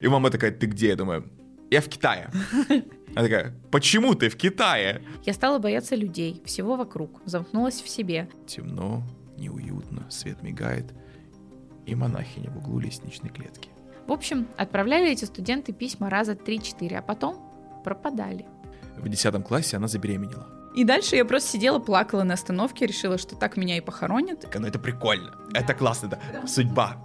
И мама такая, ты где? Я думаю, я в Китае. Она такая, почему ты в Китае? Я стала бояться людей, всего вокруг, замкнулась в себе. Темно, неуютно, свет мигает, и монахиня в углу лестничной клетки. В общем, отправляли эти студенты письма раза 3-4, а потом пропадали. В 10 классе она забеременела. И дальше я просто сидела, плакала на остановке, решила, что так меня и похоронят. Так, ну это прикольно, это классно, да. Судьба.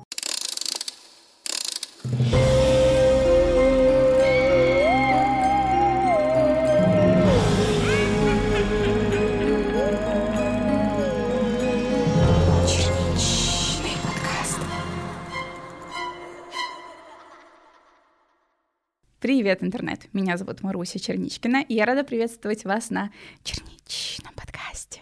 Привет, интернет! Меня зовут Маруся Черничкина, и я рада приветствовать вас на Черничном подкасте.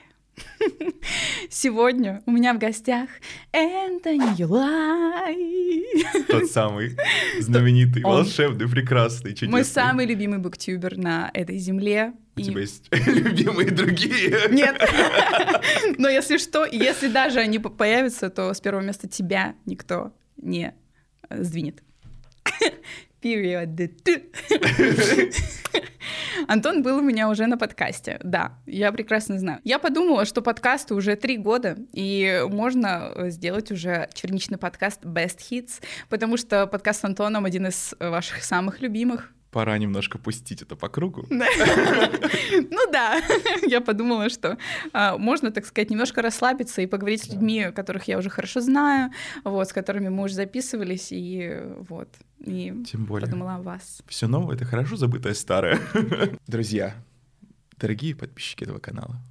Сегодня у меня в гостях Энтони Юлай. Тот самый знаменитый, волшебный, прекрасный, чудесный. Мой самый любимый буктюбер на этой земле. У тебя есть любимые другие? Нет. Но если что, если даже они появятся, то с первого места тебя никто не сдвинет. Period. Антон был у меня уже на подкасте, да, я прекрасно знаю. Я подумала, что подкасту уже три года, и можно сделать уже черничный подкаст Best Hits, потому что подкаст с Антоном один из ваших самых любимых пора немножко пустить это по кругу. Ну да, я подумала, что а, можно, так сказать, немножко расслабиться и поговорить с людьми, которых я уже хорошо знаю, вот, с которыми мы уже записывались, и вот. И Тем более. подумала о вас. Все новое — это хорошо забытое старое. Друзья, дорогие подписчики этого канала,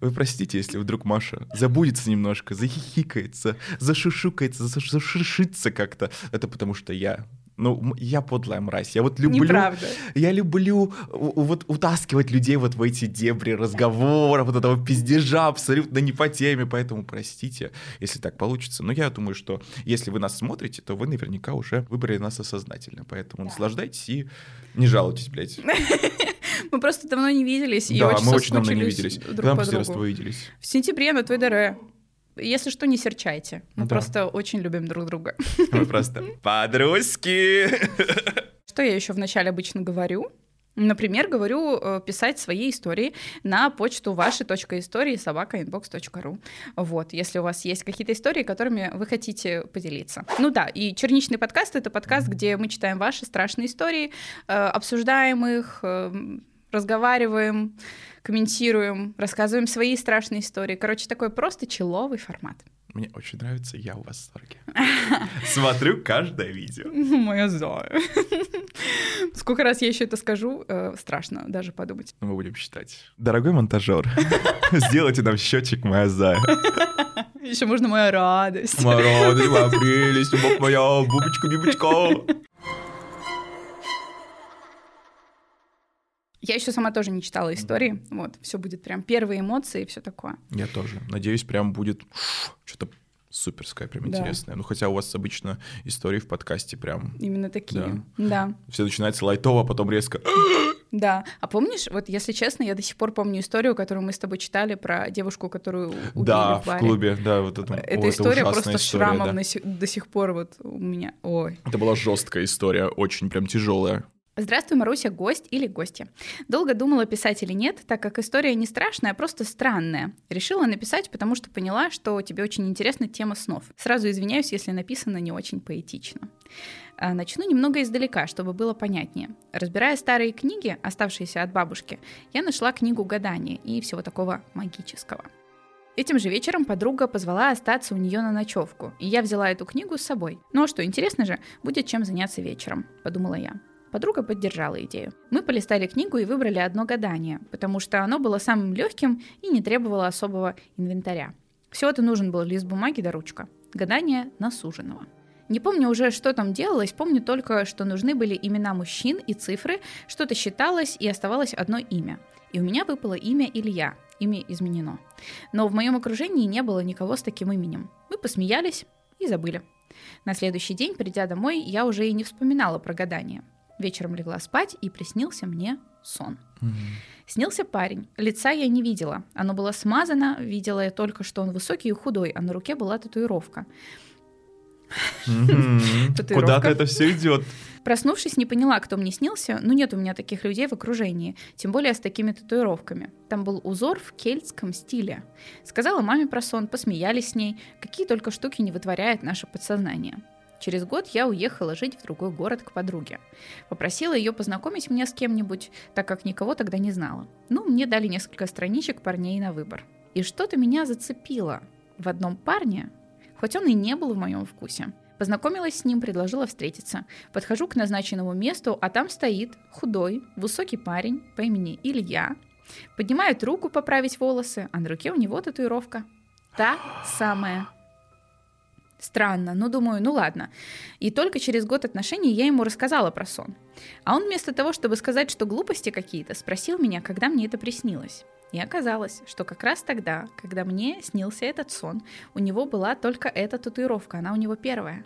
вы простите, если вдруг Маша забудется немножко, захихикается, зашушукается, зашишится как-то. Это потому что я ну, я подлая мразь. Я вот люблю... Неправда. Я люблю вот утаскивать людей вот в эти дебри разговора, вот этого пиздежа абсолютно не по теме, поэтому простите, если так получится. Но я думаю, что если вы нас смотрите, то вы наверняка уже выбрали нас осознательно, поэтому да. наслаждайтесь и не жалуйтесь, блядь. Мы просто давно не виделись. Да, и очень мы очень давно не виделись. Когда мы последний раз виделись? В сентябре на твой ДР. Если что, не серчайте. Мы да. просто очень любим друг друга. Мы просто подружки. Что я еще вначале обычно говорю? Например, говорю э, писать свои истории на почту ваши.истории собакаinbox.ru. Вот, если у вас есть какие-то истории, которыми вы хотите поделиться. Ну да, и черничный подкаст — это подкаст, где мы читаем ваши страшные истории, э, обсуждаем их, э, разговариваем, комментируем, рассказываем свои страшные истории. Короче, такой просто человый формат. Мне очень нравится, я в восторге. Смотрю каждое видео. Моя зая. Сколько раз я еще это скажу, э, страшно даже подумать. Ну, мы будем считать. Дорогой монтажер, сделайте нам счетчик моя зая. Еще можно моя радость. Моя радость, моя прелесть, моя бубочка-бибочка. Я еще сама тоже не читала истории. Вот, все будет прям первые эмоции и все такое. Я тоже. Надеюсь, прям будет что-то суперское, прям да. интересное. Ну, хотя у вас обычно истории в подкасте прям... Именно такие, да. да. Все начинается лайтово, а потом резко... Да. А помнишь, вот если честно, я до сих пор помню историю, которую мы с тобой читали про девушку, которую убили да, в баре. в клубе, да, вот это. Эта О, история это просто история, шрамом да. до сих пор вот у меня. Ой. Это была жесткая история, очень прям тяжелая. Здравствуй, Маруся, гость или гостья. Долго думала, писать или нет, так как история не страшная, а просто странная. Решила написать, потому что поняла, что тебе очень интересна тема снов. Сразу извиняюсь, если написано не очень поэтично. А, начну немного издалека, чтобы было понятнее. Разбирая старые книги, оставшиеся от бабушки, я нашла книгу гадания и всего такого магического. Этим же вечером подруга позвала остаться у нее на ночевку, и я взяла эту книгу с собой. Ну а что, интересно же, будет чем заняться вечером, подумала я. Подруга поддержала идею. Мы полистали книгу и выбрали одно гадание, потому что оно было самым легким и не требовало особого инвентаря. Всего-то нужен был лист бумаги да ручка. Гадание на суженого. Не помню уже, что там делалось, помню только, что нужны были имена мужчин и цифры, что-то считалось и оставалось одно имя. И у меня выпало имя Илья, имя изменено. Но в моем окружении не было никого с таким именем. Мы посмеялись и забыли. На следующий день, придя домой, я уже и не вспоминала про гадание. Вечером легла спать, и приснился мне сон. Mm-hmm. Снился парень. Лица я не видела. Оно было смазано. Видела я только, что он высокий и худой, а на руке была татуировка. Куда-то это все идет. Проснувшись, не поняла, кто мне снился, но нет у меня таких людей в окружении, тем более с такими татуировками. Там был узор в кельтском стиле. Сказала маме про сон, посмеялись с ней, какие только штуки не вытворяет наше подсознание. Через год я уехала жить в другой город к подруге. Попросила ее познакомить меня с кем-нибудь, так как никого тогда не знала. Ну, мне дали несколько страничек парней на выбор. И что-то меня зацепило в одном парне, хоть он и не был в моем вкусе. Познакомилась с ним, предложила встретиться. Подхожу к назначенному месту, а там стоит худой, высокий парень по имени Илья. Поднимает руку поправить волосы, а на руке у него татуировка. Та самая. Странно, но думаю, ну ладно. И только через год отношений я ему рассказала про сон. А он вместо того, чтобы сказать, что глупости какие-то, спросил меня, когда мне это приснилось. И оказалось, что как раз тогда, когда мне снился этот сон, у него была только эта татуировка, она у него первая.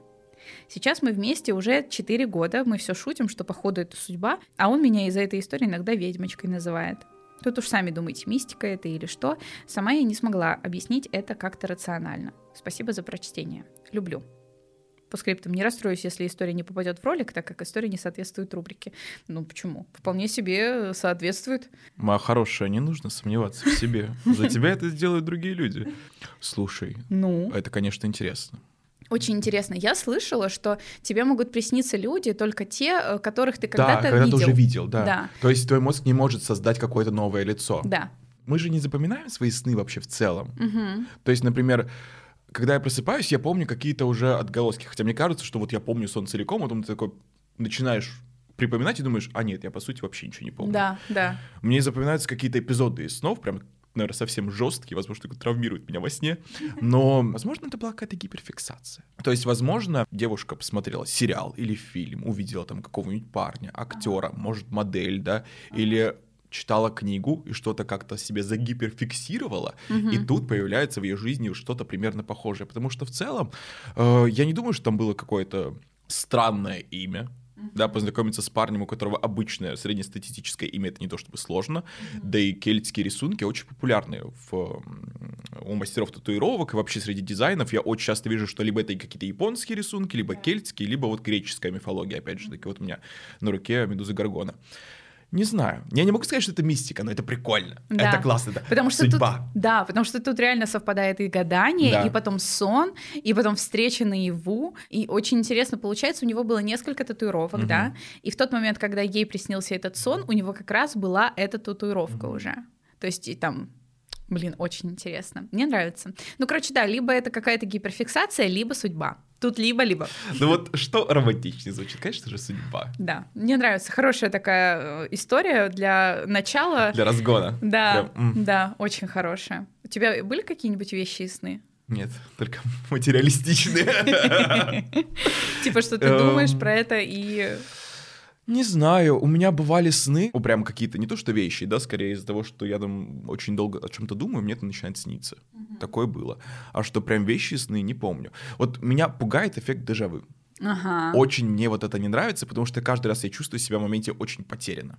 Сейчас мы вместе уже 4 года, мы все шутим, что походу это судьба, а он меня из-за этой истории иногда ведьмочкой называет. Тут уж сами думаете, мистика это или что. Сама я не смогла объяснить это как-то рационально. Спасибо за прочтение. Люблю. По скриптам не расстроюсь, если история не попадет в ролик, так как история не соответствует рубрике. Ну почему? Вполне себе соответствует. Моя хорошая, не нужно сомневаться в себе. За тебя это сделают другие люди. Слушай, ну? это, конечно, интересно. Очень интересно. Я слышала, что тебе могут присниться люди, только те, э, которых ты когда-то да, когда видел. ты уже видел, да. Да. То есть твой мозг не может создать какое-то новое лицо. Да. Мы же не запоминаем свои сны вообще в целом. Угу. То есть, например, когда я просыпаюсь, я помню какие-то уже отголоски. Хотя мне кажется, что вот я помню сон целиком, а потом ты такой начинаешь припоминать и думаешь, а нет, я по сути вообще ничего не помню. Да, да. Мне запоминаются какие-то эпизоды из снов, прям наверное, совсем жесткий, возможно, травмирует меня во сне, но, возможно, это была какая-то гиперфиксация. То есть, возможно, девушка посмотрела сериал или фильм, увидела там какого-нибудь парня, актера, может, модель, да, или читала книгу и что-то как-то себе загиперфиксировала, Мгм. и тут появляется в ее жизни что-то примерно похожее. Потому что в целом э, я не думаю, что там было какое-то странное имя. Да, познакомиться с парнем, у которого обычное среднестатистическое имя, это не то чтобы сложно. Да и кельтские рисунки очень популярны в, у мастеров татуировок и вообще среди дизайнов. Я очень часто вижу, что либо это какие-то японские рисунки, либо кельтские, либо вот греческая мифология, опять же таки. Вот у меня на руке медуза Гаргона. Не знаю. Я не могу сказать, что это мистика, но это прикольно. Да. Это классно, да. Потому что Судьба. тут, да, потому что тут реально совпадает и гадание, Да. и потом сон, и потом встреча наяву. И очень интересно получается, у него было несколько татуировок, Мгм. да, и в тот момент, когда ей приснился этот сон, у него как раз была эта татуировка уже. То есть и там Блин, очень интересно. Мне нравится. Ну, короче, да, либо это какая-то гиперфиксация, либо судьба. Тут либо-либо. Ну вот что романтичнее звучит? Конечно же, судьба. Да, мне нравится. Хорошая такая э, история для начала. Для разгона. Да, Прям, да, очень хорошая. У тебя были какие-нибудь вещи и сны? Нет, только материалистичные. Типа, что ты думаешь про это и... Не знаю, у меня бывали сны, ну, прям какие-то, не то что вещи, да, скорее из-за того, что я там очень долго о чем-то думаю, мне это начинает сниться. Такое было. А что прям вещи и сны, не помню. Вот меня пугает эффект дежавю. Ага. Очень мне вот это не нравится, потому что каждый раз я чувствую себя в моменте очень потеряно.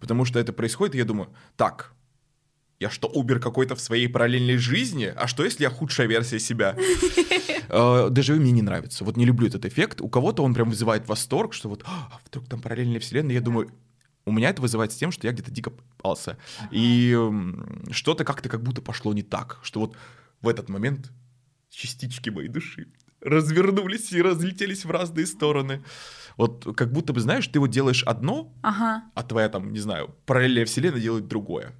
Потому что это происходит, и я думаю, так, я что, убер какой-то в своей параллельной жизни? А что, если я худшая версия себя? Э, Дежавю мне не нравится. Вот не люблю этот эффект. У кого-то он прям вызывает восторг, что вот «А, вдруг там параллельная вселенная. Я думаю, у меня это вызывает с тем, что я где-то дико попался. И что-то как-то как будто пошло не так. Что вот в этот момент частички моей души развернулись и разлетелись в разные стороны. Вот как будто бы, знаешь, ты вот делаешь одно, Ага. а твоя там, не знаю, параллельная вселенная делает другое.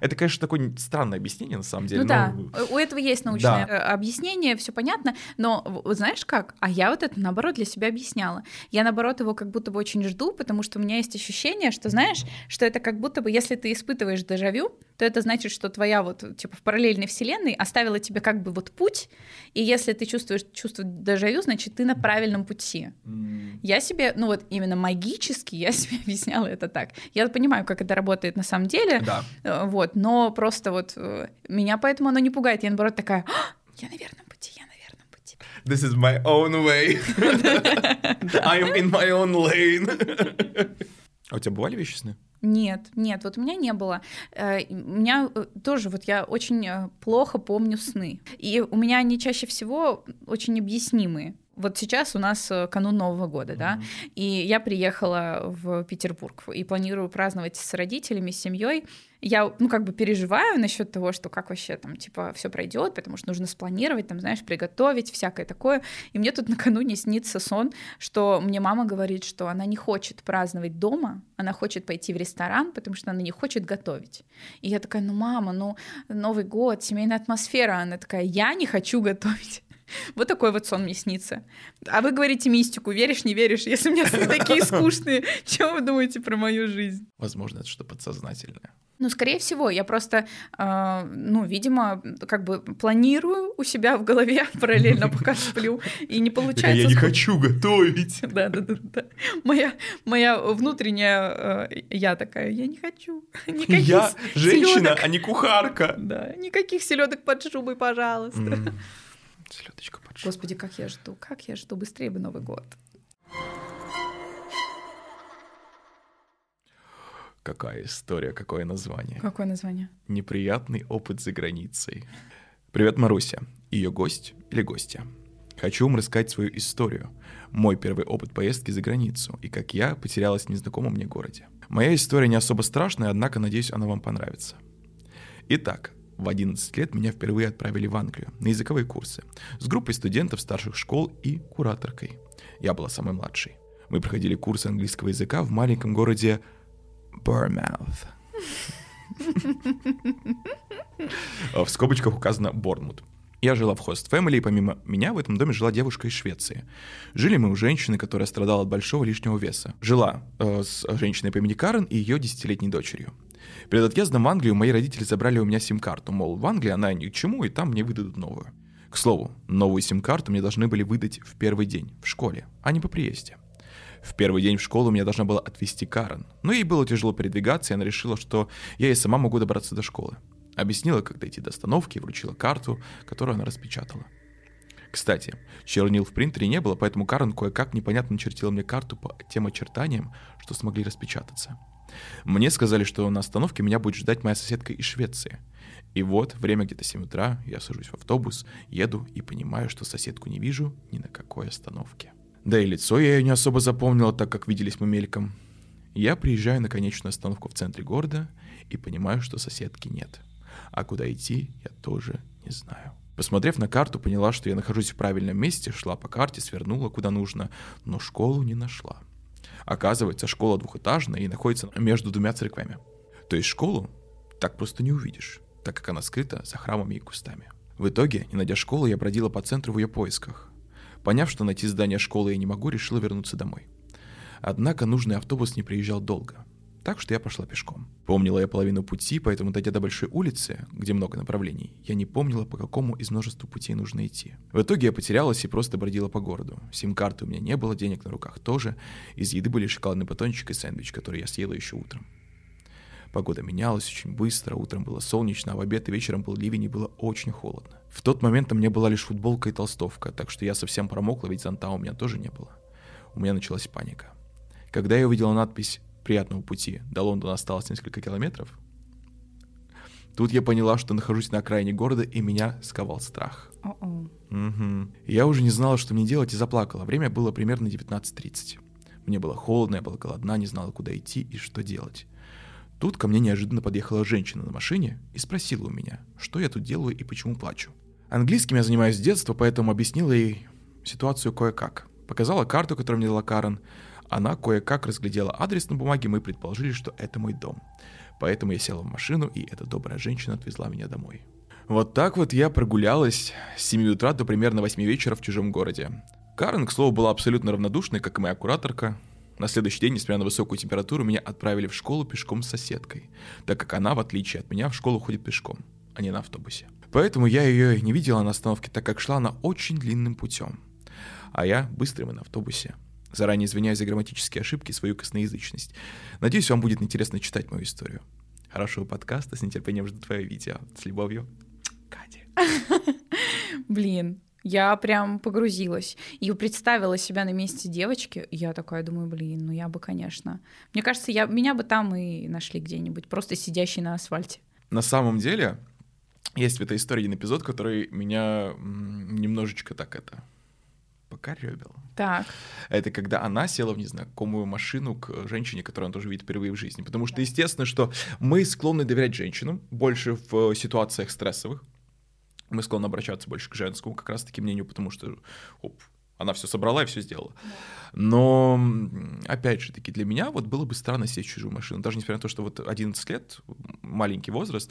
Это, конечно, такое странное объяснение на самом деле. Ну да, но- у этого есть научное Да. э, объяснение, все понятно, но знаешь как? А я вот это наоборот для себя объясняла. Я наоборот его как будто бы очень жду, потому что у меня есть ощущение, что знаешь, что это как будто бы, если ты испытываешь дежавю, то это значит, что твоя вот типа в параллельной вселенной оставила тебе как бы вот путь, и если ты чувствуешь чувство дежавю, значит ты на правильном пути. М, Я себе, ну вот именно магически я себе объясняла это так. Я понимаю, как это работает на самом деле, Да. Э, Вот, но просто вот э, меня поэтому оно не пугает. Я наоборот такая, «А, я на верном пути, я на верном пути. This is my own way. I'm in my own lane. А у тебя бывали вещи сны? Нет, нет, вот у меня не было. Э, У меня э, тоже вот я очень э, плохо помню сны. И у меня они чаще всего очень объяснимые. Вот сейчас у нас э, канун Нового года, да, и я приехала в Петербург и планирую праздновать с родителями, с семьей. Я, ну, как бы переживаю насчет того, что как вообще там, типа, все пройдет, потому что нужно спланировать, там, знаешь, приготовить, всякое такое. И мне тут накануне снится сон, что мне мама говорит, что она не хочет праздновать дома, она хочет пойти в ресторан, потому что она не хочет готовить. И я такая, ну, мама, ну, Новый год, семейная атмосфера. Она такая, я не хочу готовить. Вот такой вот сон мне снится. А вы говорите мистику, веришь, не веришь? Если у меня сны такие скучные, что вы думаете про мою жизнь? Возможно, это что-то подсознательное. Ну, скорее всего, я просто, э, ну, видимо, как бы планирую у себя в голове параллельно, пока сплю, и не получается. Я не хочу готовить. Да, да, да, да. Моя, моя внутренняя э, я такая, я не хочу. Никаких я женщина, а не кухарка. Да, никаких селедок под шубой, пожалуйста. Mm. Селедочка под шубой. Господи, как я жду, как я жду, быстрее бы Новый год. Какая история, какое название? Какое название? Неприятный опыт за границей. Привет, Маруся. Ее гость или гостья. Хочу вам рассказать свою историю. Мой первый опыт поездки за границу и как я потерялась в незнакомом мне городе. Моя история не особо страшная, однако, надеюсь, она вам понравится. Итак, в 11 лет меня впервые отправили в Англию на языковые курсы с группой студентов старших школ и кураторкой. Я была самой младшей. Мы проходили курсы английского языка в маленьком городе Bournemouth. В скобочках указано Борнмут. Я жила в хост Family, и помимо меня в этом доме жила девушка из Швеции. Жили мы у женщины, которая страдала от большого лишнего веса. Жила э, с женщиной по имени Карен и ее десятилетней дочерью. Перед отъездом в Англию мои родители забрали у меня сим-карту, мол, в Англии она ни к чему, и там мне выдадут новую. К слову, новую сим-карту мне должны были выдать в первый день, в школе, а не по приезде. В первый день в школу меня должна была отвезти Карен. Но ей было тяжело передвигаться, и она решила, что я и сама могу добраться до школы. Объяснила, как дойти до остановки, и вручила карту, которую она распечатала. Кстати, чернил в принтере не было, поэтому Карен кое-как непонятно начертила мне карту по тем очертаниям, что смогли распечататься. Мне сказали, что на остановке меня будет ждать моя соседка из Швеции. И вот, время где-то 7 утра, я сажусь в автобус, еду и понимаю, что соседку не вижу ни на какой остановке. Да и лицо я ее не особо запомнила, так как виделись мы мельком. Я приезжаю на конечную остановку в центре города и понимаю, что соседки нет. А куда идти, я тоже не знаю. Посмотрев на карту, поняла, что я нахожусь в правильном месте, шла по карте, свернула куда нужно, но школу не нашла. Оказывается, школа двухэтажная и находится между двумя церквями. То есть школу так просто не увидишь, так как она скрыта за храмами и кустами. В итоге, не найдя школу, я бродила по центру в ее поисках. Поняв, что найти здание школы я не могу, решила вернуться домой. Однако нужный автобус не приезжал долго, так что я пошла пешком. Помнила я половину пути, поэтому, дойдя до большой улицы, где много направлений, я не помнила, по какому из множества путей нужно идти. В итоге я потерялась и просто бродила по городу. Сим-карты у меня не было, денег на руках тоже. Из еды были шоколадный батончик и сэндвич, который я съела еще утром. Погода менялась очень быстро, утром было солнечно, а в обед и вечером был ливень и было очень холодно. В тот момент у меня была лишь футболка и толстовка, так что я совсем промокла, ведь зонта у меня тоже не было. У меня началась паника. Когда я увидела надпись «Приятного пути», до Лондона осталось несколько километров, тут я поняла, что нахожусь на окраине города, и меня сковал страх. Угу. Я уже не знала, что мне делать, и заплакала. Время было примерно 19.30. Мне было холодно, я была голодна, не знала, куда идти и что делать. Тут ко мне неожиданно подъехала женщина на машине и спросила у меня, что я тут делаю и почему плачу. Английским я занимаюсь с детства, поэтому объяснила ей ситуацию кое-как. Показала карту, которую мне дала Карен. Она кое-как разглядела адрес на бумаге, мы предположили, что это мой дом. Поэтому я села в машину, и эта добрая женщина отвезла меня домой. Вот так вот я прогулялась с 7 утра до примерно 8 вечера в чужом городе. Карен, к слову, была абсолютно равнодушной, как и моя кураторка. На следующий день, несмотря на высокую температуру, меня отправили в школу пешком с соседкой, так как она, в отличие от меня, в школу ходит пешком, а не на автобусе. Поэтому я ее не видела на остановке, так как шла она очень длинным путем. А я быстрым и на автобусе. Заранее извиняюсь за грамматические ошибки и свою косноязычность. Надеюсь, вам будет интересно читать мою историю. Хорошего подкаста, с нетерпением жду твое видео. С любовью, Катя. Блин, я прям погрузилась и представила себя на месте девочки. Я такая думаю, блин, ну я бы, конечно. Мне кажется, я, меня бы там и нашли где-нибудь, просто сидящий на асфальте. На самом деле, есть в этой истории один эпизод, который меня немножечко так это покоребил. Так. Это когда она села в незнакомую машину к женщине, которую она тоже видит впервые в жизни. Потому что, естественно, что мы склонны доверять женщинам больше в ситуациях стрессовых. Мы склонны обращаться больше к женскому как раз-таки мнению, потому что оп, она все собрала и все сделала. Но, опять же таки, для меня вот было бы странно сесть в чужую машину. Даже несмотря на то, что вот 11 лет, маленький возраст,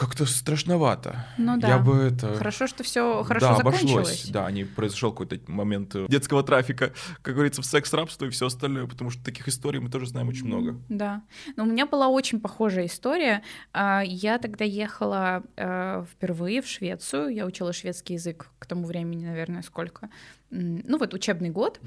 как-то страшновато. Ну да. Я бы это... Хорошо, что все хорошо да, закончилось. обошлось. Да, не произошел какой-то момент э, детского трафика, как говорится, в секс-рабство и все остальное, потому что таких историй мы тоже знаем очень много. Да. Но у меня была очень похожая история. А, я тогда ехала э, впервые в Швецию. Я учила шведский язык к тому времени, наверное, сколько? Ну вот учебный год,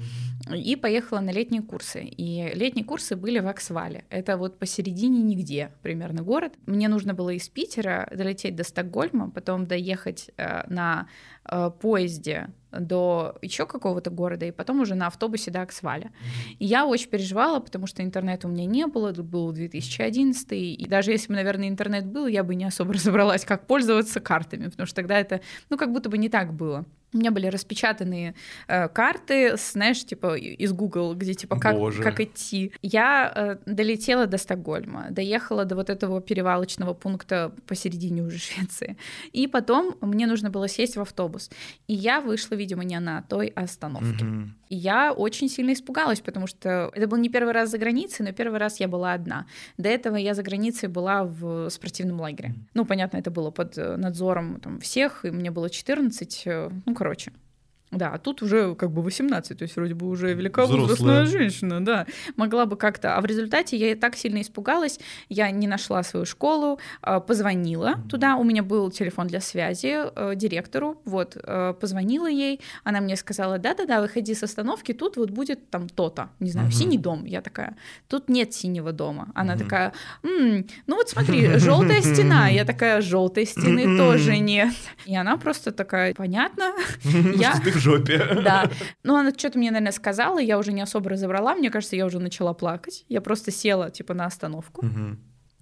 и поехала на летние курсы. И летние курсы были в Аксвале. Это вот посередине нигде примерно город. Мне нужно было из Питера долететь до Стокгольма, потом доехать э, на э, поезде до еще какого-то города, и потом уже на автобусе до Аксваля. И я очень переживала, потому что интернета у меня не было, это был 2011, и даже если бы, наверное, интернет был, я бы не особо разобралась, как пользоваться картами, потому что тогда это, ну, как будто бы не так было. У меня были распечатанные э, карты, знаешь, типа из Google, где типа как, как идти. Я э, долетела до Стокгольма, доехала до вот этого перевалочного пункта посередине уже Швеции. И потом мне нужно было сесть в автобус. И я вышла, видимо, не на той остановке. Mm-hmm. И я очень сильно испугалась, потому что это был не первый раз за границей, но первый раз я была одна. До этого я за границей была в спортивном лагере. Ну, понятно, это было под э, надзором там, всех, и мне было 14, э, ну, короче. Да, а тут уже как бы 18, то есть вроде бы уже великовозрастная женщина, да, могла бы как-то. А в результате я так сильно испугалась, я не нашла свою школу, а, позвонила mm-hmm. туда, у меня был телефон для связи э, директору, вот, э, позвонила ей, она мне сказала, да-да-да, выходи с остановки, тут вот будет там то-то, не знаю, mm-hmm. синий дом. Я такая, тут нет синего дома. Она mm-hmm. такая, М, ну вот смотри, желтая стена. Я такая, желтой стены тоже нет. И она просто такая, понятно, я жопе. Да. Ну, она что-то мне, наверное, сказала, я уже не особо разобрала. Мне кажется, я уже начала плакать. Я просто села, типа, на остановку.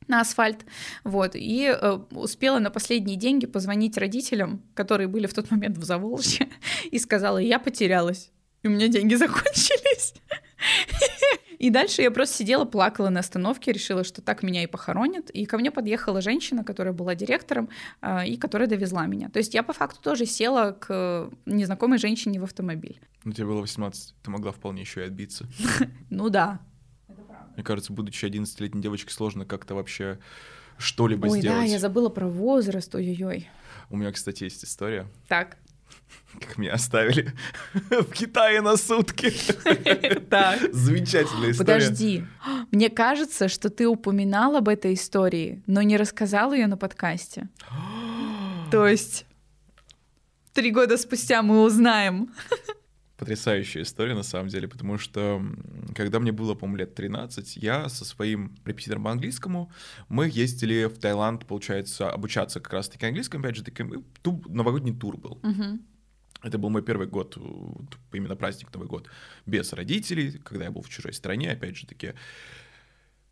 на асфальт, вот, и э, успела на последние деньги позвонить родителям, которые были в тот момент в Заволжье, и сказала, я потерялась, и у меня деньги закончились. И дальше я просто сидела, плакала на остановке, решила, что так меня и похоронят. И ко мне подъехала женщина, которая была директором, а, и которая довезла меня. То есть я по факту тоже села к незнакомой женщине в автомобиль. Ну, тебе было 18, ты могла вполне еще и отбиться. Ну да. Мне кажется, будучи 11-летней девочкой, сложно как-то вообще что-либо сделать. Ой, да, я забыла про возраст, ой-ой-ой. У меня, кстати, есть история. Так. Как меня оставили в Китае на сутки. Так. Замечательная история. Подожди. Мне кажется, что ты упоминал об этой истории, но не рассказал ее на подкасте. То есть три года спустя мы узнаем. Потрясающая история, на самом деле, потому что когда мне было, по-моему, лет 13, я со своим репетитором по английскому, мы ездили в Таиланд, получается, обучаться как раз-таки английскому, опять же, таки, новогодний тур был. Uh-huh. Это был мой первый год, именно праздник Новый год, без родителей, когда я был в чужой стране, опять же таки.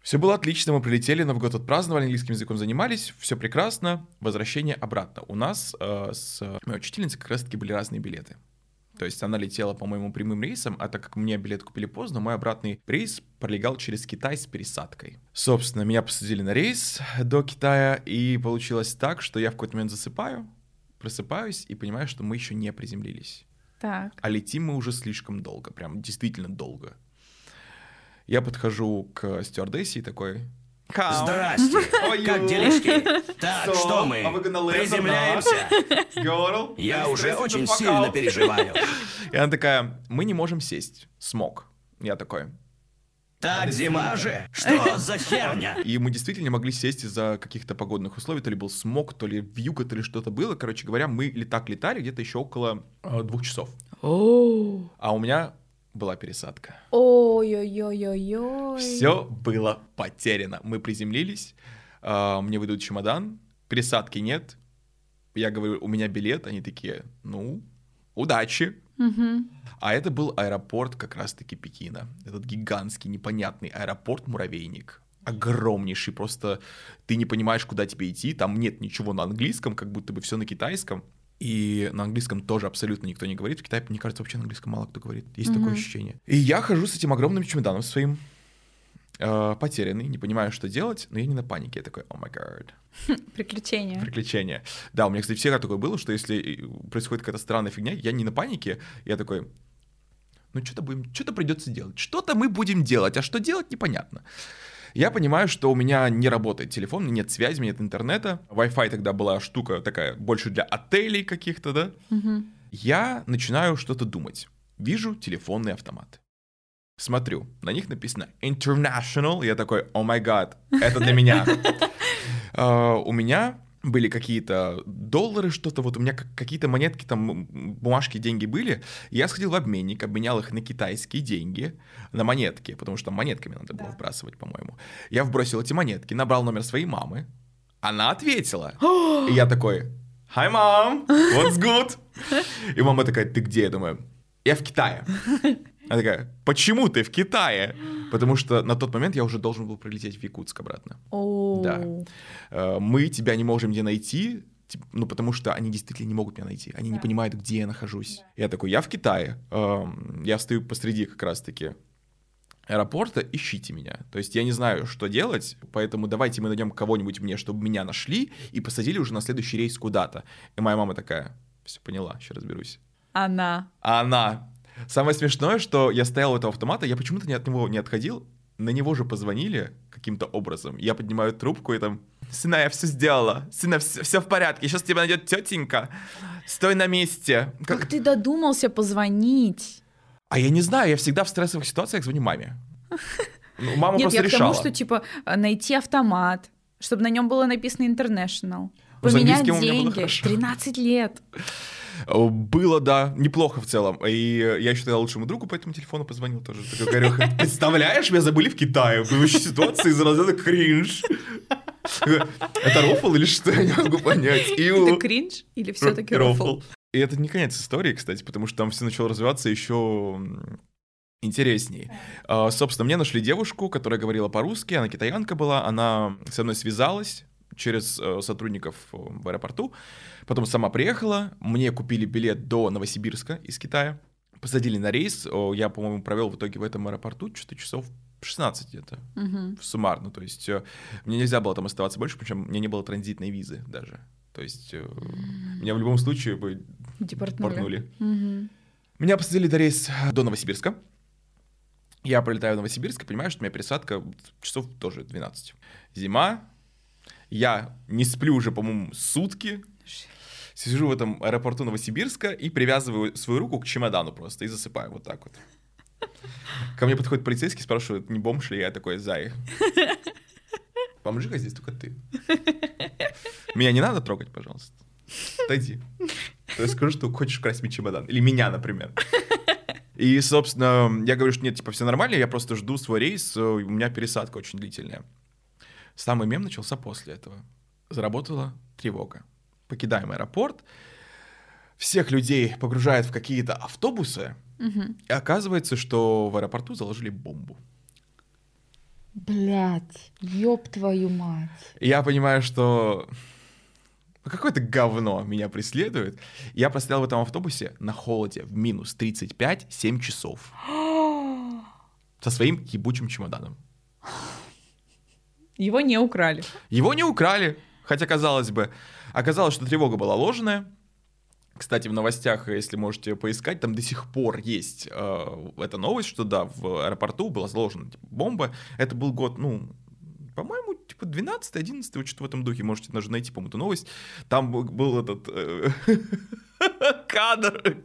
Все было отлично, мы прилетели, Новый год отпраздновали, английским языком занимались, все прекрасно, возвращение обратно. У нас э, с моей учительницей как раз-таки были разные билеты. То есть она летела, по-моему, прямым рейсом, а так как мне билет купили поздно, мой обратный рейс пролегал через Китай с пересадкой. Собственно, меня посадили на рейс до Китая, и получилось так, что я в какой-то момент засыпаю, просыпаюсь и понимаю, что мы еще не приземлились. Так. А летим мы уже слишком долго, прям действительно долго. Я подхожу к стюардессе и такой... Здрасте! Как делишки? Так, so, что мы? Приземляемся? Я уже очень сильно переживаю. И она такая, мы не можем сесть. Смог. Я такой, так зима же! Что за херня? И мы действительно не могли сесть из-за каких-то погодных условий, то ли был смог, то ли вьюга, то ли что-то было. Короче говоря, мы так летали где-то еще около э, двух часов. А у меня была пересадка. Ой-ой-ой-ой-ой. Все было потеряно. Мы приземлились, э, мне выдают чемодан, пересадки нет. Я говорю, у меня билет, они такие, ну, удачи. Угу. А это был аэропорт как раз-таки Пекина. Этот гигантский, непонятный аэропорт-муравейник. Огромнейший, просто ты не понимаешь, куда тебе идти, там нет ничего на английском, как будто бы все на китайском. И на английском тоже абсолютно никто не говорит. В Китае, мне кажется, вообще на английском мало кто говорит. Есть mm-hmm. такое ощущение. И я хожу с этим огромным чемоданом своим, э, потерянный, не понимаю, что делать, но я не на панике. Я такой, о май гад. Приключения. Приключения. Да, у меня, кстати, всегда такое было, что если происходит какая-то странная фигня, я не на панике, я такой, ну что-то будем, что-то придется делать. Что-то мы будем делать, а что делать, непонятно. Я понимаю, что у меня не работает телефон, нет связи, нет интернета. Wi-Fi тогда была штука такая больше для отелей каких-то, да. Угу. Я начинаю что-то думать. Вижу телефонный автомат. Смотрю, на них написано International. Я такой, о май гад, это для меня. А, у меня были какие-то доллары, что-то, вот у меня какие-то монетки, там бумажки, деньги были. Я сходил в обменник, обменял их на китайские деньги, на монетки, потому что там монетками надо было да. вбрасывать, по-моему. Я вбросил эти монетки, набрал номер своей мамы, она ответила. И я такой, hi, mom, what's good? И мама такая, ты где? Я думаю, я в Китае. Она такая, почему ты в Китае? Потому что на тот момент я уже должен был прилететь в Якутск обратно. Да. Э, мы тебя не можем где найти, ну, потому что они действительно не могут меня найти. Они да. не понимают, где я нахожусь. Да. Я такой, я в Китае. Эм, я стою посреди как раз-таки аэропорта, ищите меня. То есть я не знаю, что делать, поэтому давайте мы найдем кого-нибудь мне, чтобы меня нашли, и посадили уже на следующий рейс куда-то. И моя мама такая, все поняла, сейчас разберусь. Она. Она. Самое смешное, что я стоял у этого автомата, я почему-то не от него не отходил, на него же позвонили каким-то образом. Я поднимаю трубку и там, сына, я все сделала, сына, все, все в порядке, сейчас тебя найдет тетенька, стой на месте. Как... как ты додумался позвонить? А я не знаю, я всегда в стрессовых ситуациях звоню маме. Ну, мама Нет, просто я решала. к тому, что типа найти автомат, чтобы на нем было написано International. Ну, Поменять деньги. 13 лет. Было, да, неплохо в целом. И я еще тогда лучшему другу по этому телефону позвонил тоже. Такой, говорю, представляешь, меня забыли в Китае. Вообще ситуация из разряда кринж. Это рофл или что? Я не могу понять. Это кринж или все-таки рофл? И это не конец истории, кстати, потому что там все начало развиваться еще интересней. Uh, собственно, мне нашли девушку, которая говорила по-русски, она китаянка была, она со мной связалась, через э, сотрудников э, в аэропорту. Потом сама приехала, мне купили билет до Новосибирска из Китая, посадили на рейс. Я, по-моему, провел в итоге в этом аэропорту что-то часов 16 где-то угу. суммарно. То есть э, мне нельзя было там оставаться больше, причем у меня не было транзитной визы даже. То есть меня в любом случае бы депортнули. Угу. Меня посадили до рейс до Новосибирска. Я прилетаю в Новосибирск и понимаю, что у меня пересадка часов тоже 12. Зима, я не сплю уже, по-моему, сутки. Сижу в этом аэропорту Новосибирска и привязываю свою руку к чемодану просто и засыпаю вот так вот. Ко мне подходит полицейский, спрашивает, не бомж ли я такой, зай. Бомжиха здесь только ты. Меня не надо трогать, пожалуйста. Отойди. То есть скажи, что хочешь красть мне чемодан. Или меня, например. И, собственно, я говорю, что нет, типа, все нормально, я просто жду свой рейс, у меня пересадка очень длительная. Самый мем начался после этого. Заработала тревога. Покидаем аэропорт, всех людей погружают в какие-то автобусы, угу. и оказывается, что в аэропорту заложили бомбу. Блять, ёб твою мать. Я понимаю, что какое-то говно меня преследует. Я простоял в этом автобусе на холоде в минус 35 7 часов. Со своим ебучим чемоданом. Его не украли. Его не украли. Хотя, казалось бы, оказалось, что тревога была ложная. Кстати, в новостях, если можете поискать, там до сих пор есть э, эта новость, что да, в аэропорту была заложена типа, бомба. Это был год, ну, по-моему, типа 12-11, что-то в этом духе, можете даже найти, по-моему, эту новость. Там был этот... Э, кадр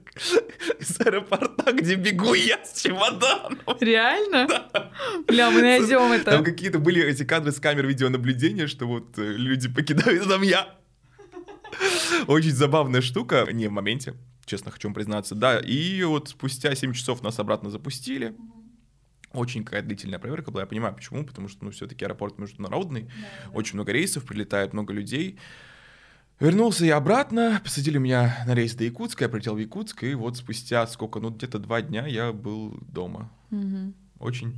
из аэропорта, где бегу я с чемоданом. Реально? Да. Бля, мы найдем это. Там какие-то были эти кадры с камер видеонаблюдения, что вот э, люди покидают, там я. Очень забавная штука. Не в моменте, честно хочу вам признаться. Да, и вот спустя 7 часов нас обратно запустили. Очень какая-то длительная проверка была, я понимаю почему, потому что, ну, все-таки аэропорт международный, да, да. очень много рейсов, прилетает много людей. Вернулся я обратно, посадили меня на рейс до Якутска, я прилетел в Якутск, и вот спустя сколько, ну где-то два дня я был дома. Угу. Очень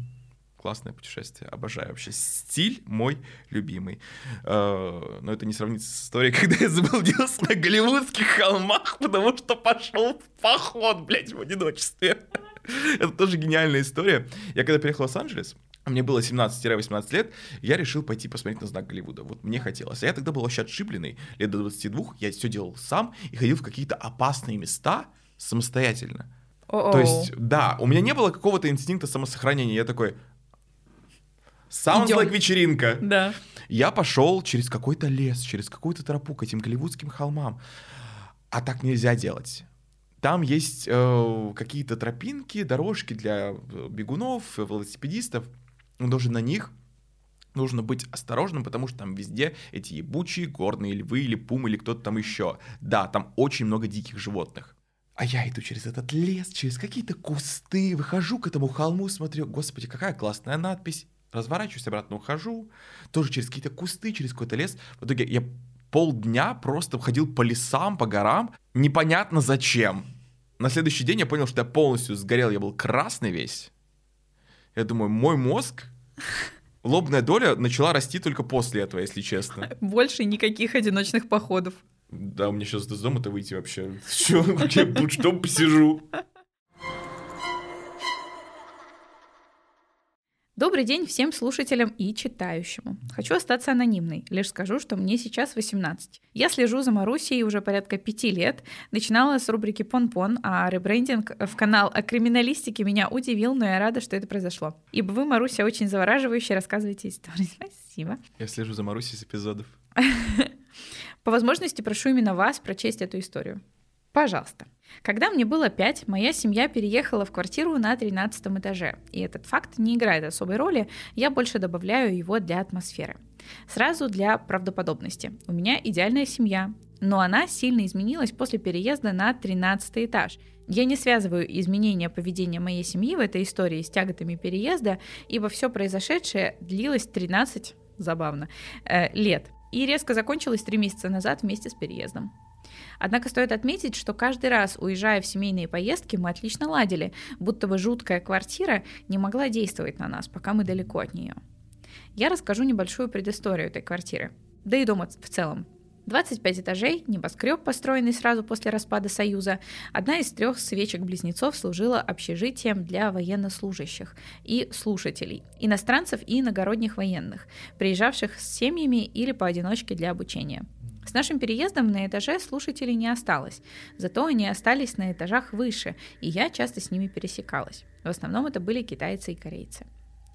классное путешествие. Обожаю вообще. Стиль мой любимый. Э, но это не сравнится с историей, когда я заблудился на голливудских холмах, потому что пошел в поход, блядь, в одиночестве. Это тоже гениальная история. Я когда переехал в Лос-Анджелес, мне было 17-18 лет, я решил пойти посмотреть на знак Голливуда. Вот мне хотелось. А я тогда был вообще отшибленный, лет до 22, я все делал сам и ходил в какие-то опасные места самостоятельно. О-о. То есть, да, у меня не было какого-то инстинкта самосохранения. Я такой, Sounds Идём. like вечеринка. Да. Я пошел через какой-то лес, через какую-то тропу к этим голливудским холмам. А так нельзя делать. Там есть э, какие-то тропинки, дорожки для э, бегунов, э, велосипедистов. Он должен на них нужно быть осторожным, потому что там везде эти ебучие горные львы или пумы или кто-то там еще. Да, там очень много диких животных. А я иду через этот лес, через какие-то кусты, выхожу к этому холму, смотрю, господи, какая классная надпись. Разворачиваюсь, обратно ухожу, тоже через какие-то кусты, через какой-то лес. В итоге я полдня просто ходил по лесам, по горам, непонятно зачем. На следующий день я понял, что я полностью сгорел, я был красный весь. Я думаю, мой мозг, лобная доля начала расти только после этого, если честно. Больше никаких одиночных походов. Да, мне сейчас из дома-то выйти вообще. Что, я тут что посижу? Добрый день всем слушателям и читающему. Хочу остаться анонимной, лишь скажу, что мне сейчас 18. Я слежу за Марусей уже порядка пяти лет. Начинала с рубрики «Пон-пон», а ребрендинг в канал о криминалистике меня удивил, но я рада, что это произошло. Ибо вы, Маруся, очень завораживающе рассказываете истории. Спасибо. Я слежу за Марусей с эпизодов. По возможности прошу именно вас прочесть эту историю. Пожалуйста. Когда мне было 5, моя семья переехала в квартиру на 13 этаже. И этот факт не играет особой роли, я больше добавляю его для атмосферы. Сразу для правдоподобности. У меня идеальная семья, но она сильно изменилась после переезда на 13 этаж. Я не связываю изменения поведения моей семьи в этой истории с тяготами переезда, ибо все произошедшее длилось 13, забавно, э, лет и резко закончилось 3 месяца назад вместе с переездом. Однако стоит отметить, что каждый раз, уезжая в семейные поездки, мы отлично ладили, будто бы жуткая квартира не могла действовать на нас, пока мы далеко от нее. Я расскажу небольшую предысторию этой квартиры, да и дома в целом. 25 этажей, небоскреб, построенный сразу после распада Союза. Одна из трех свечек-близнецов служила общежитием для военнослужащих и слушателей, иностранцев и иногородних военных, приезжавших с семьями или поодиночке для обучения. С нашим переездом на этаже слушателей не осталось, зато они остались на этажах выше, и я часто с ними пересекалась. В основном это были китайцы и корейцы.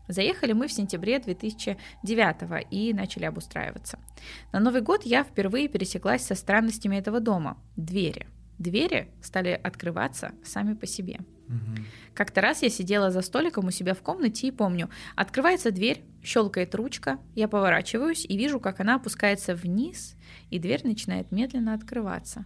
Заехали мы в сентябре 2009 и начали обустраиваться. На Новый год я впервые пересеклась со странностями этого дома – двери. Двери стали открываться сами по себе. Мгм. Как-то раз я сидела за столиком у себя в комнате и помню, открывается дверь, щелкает ручка, я поворачиваюсь и вижу, как она опускается вниз, и дверь начинает медленно открываться.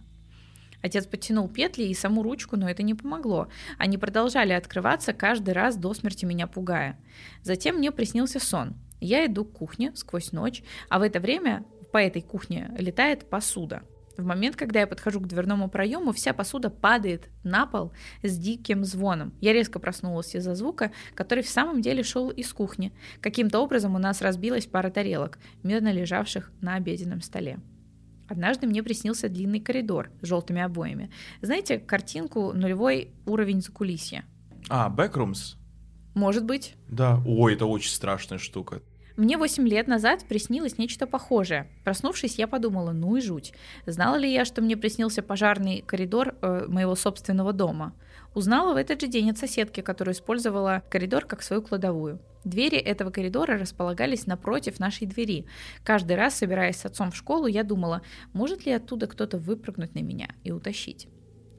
Отец подтянул петли и саму ручку, но это не помогло. Они продолжали открываться каждый раз до смерти меня пугая. Затем мне приснился сон. Я иду к кухне сквозь ночь, а в это время по этой кухне летает посуда. В момент, когда я подхожу к дверному проему, вся посуда падает на пол с диким звоном. Я резко проснулась из-за звука, который в самом деле шел из кухни. Каким-то образом у нас разбилась пара тарелок, мирно лежавших на обеденном столе. Однажды мне приснился длинный коридор с желтыми обоями. Знаете картинку «Нулевой уровень закулисья»? А, Backrooms? Может быть. Да. Ой, это очень страшная штука. Мне 8 лет назад приснилось нечто похожее. Проснувшись, я подумала, ну и жуть. Знала ли я, что мне приснился пожарный коридор э, моего собственного дома? Узнала в этот же день от соседки, которая использовала коридор как свою кладовую. Двери этого коридора располагались напротив нашей двери. Каждый раз, собираясь с отцом в школу, я думала, может ли оттуда кто-то выпрыгнуть на меня и утащить.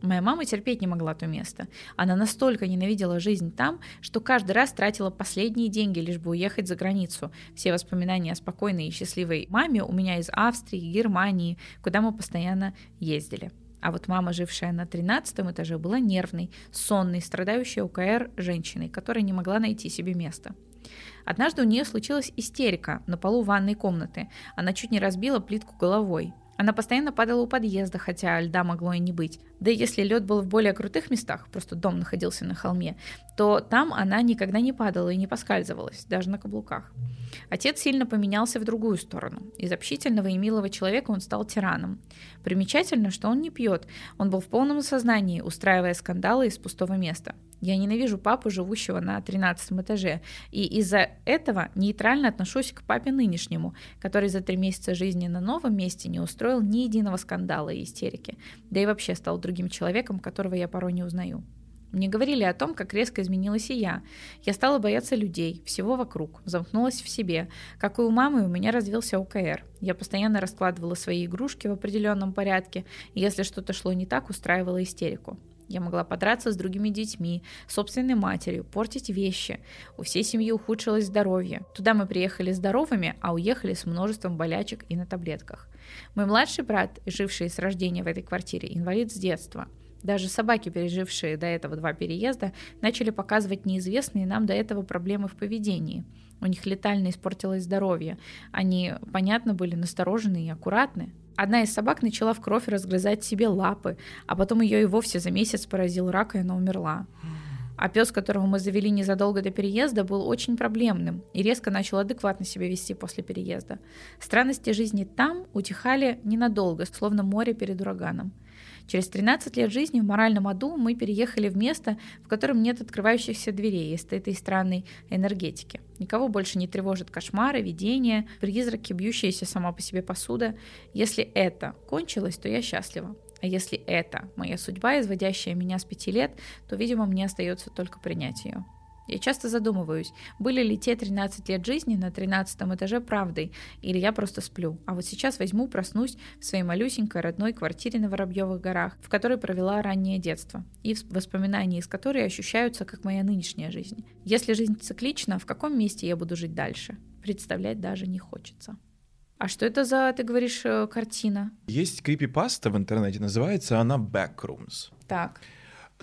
Моя мама терпеть не могла то место. Она настолько ненавидела жизнь там, что каждый раз тратила последние деньги, лишь бы уехать за границу. Все воспоминания о спокойной и счастливой маме у меня из Австрии, Германии, куда мы постоянно ездили. А вот мама, жившая на 13 этаже, была нервной, сонной, страдающей УКР женщиной, которая не могла найти себе место. Однажды у нее случилась истерика на полу ванной комнаты. Она чуть не разбила плитку головой. Она постоянно падала у подъезда, хотя льда могло и не быть. Да и если лед был в более крутых местах, просто дом находился на холме, то там она никогда не падала и не поскальзывалась, даже на каблуках. Отец сильно поменялся в другую сторону. Из общительного и милого человека он стал тираном. Примечательно, что он не пьет. Он был в полном сознании, устраивая скандалы из пустого места. Я ненавижу папу, живущего на 13 этаже, и из-за этого нейтрально отношусь к папе нынешнему, который за три месяца жизни на новом месте не устроил ни единого скандала и истерики, да и вообще стал другим человеком, которого я порой не узнаю. Мне говорили о том, как резко изменилась и я. Я стала бояться людей, всего вокруг, замкнулась в себе. Как и у мамы, у меня развился ОКР. Я постоянно раскладывала свои игрушки в определенном порядке, и если что-то шло не так, устраивала истерику. Я могла подраться с другими детьми, собственной матерью, портить вещи. У всей семьи ухудшилось здоровье. Туда мы приехали здоровыми, а уехали с множеством болячек и на таблетках. Мой младший брат, живший с рождения в этой квартире, инвалид с детства. Даже собаки, пережившие до этого два переезда, начали показывать неизвестные нам до этого проблемы в поведении. У них летально испортилось здоровье. Они, понятно, были насторожены и аккуратны. Одна из собак начала в кровь разгрызать себе лапы, а потом ее и вовсе за месяц поразил рак, и она умерла. А пес, которого мы завели незадолго до переезда, был очень проблемным и резко начал адекватно себя вести после переезда. Странности жизни там утихали ненадолго, словно море перед ураганом. Через 13 лет жизни в моральном аду мы переехали в место, в котором нет открывающихся дверей из этой странной энергетики. Никого больше не тревожат кошмары, видения, призраки, бьющаяся сама по себе посуда. Если это кончилось, то я счастлива. А если это моя судьба, изводящая меня с пяти лет, то, видимо, мне остается только принять ее. Я часто задумываюсь, были ли те 13 лет жизни на 13 этаже правдой, или я просто сплю. А вот сейчас возьму, проснусь в своей малюсенькой родной квартире на Воробьевых горах, в которой провела раннее детство, и воспоминания из которой ощущаются как моя нынешняя жизнь. Если жизнь циклична, в каком месте я буду жить дальше? Представлять даже не хочется. А что это за, ты говоришь, э, картина? Есть крипипаста в интернете, называется она Backrooms. Так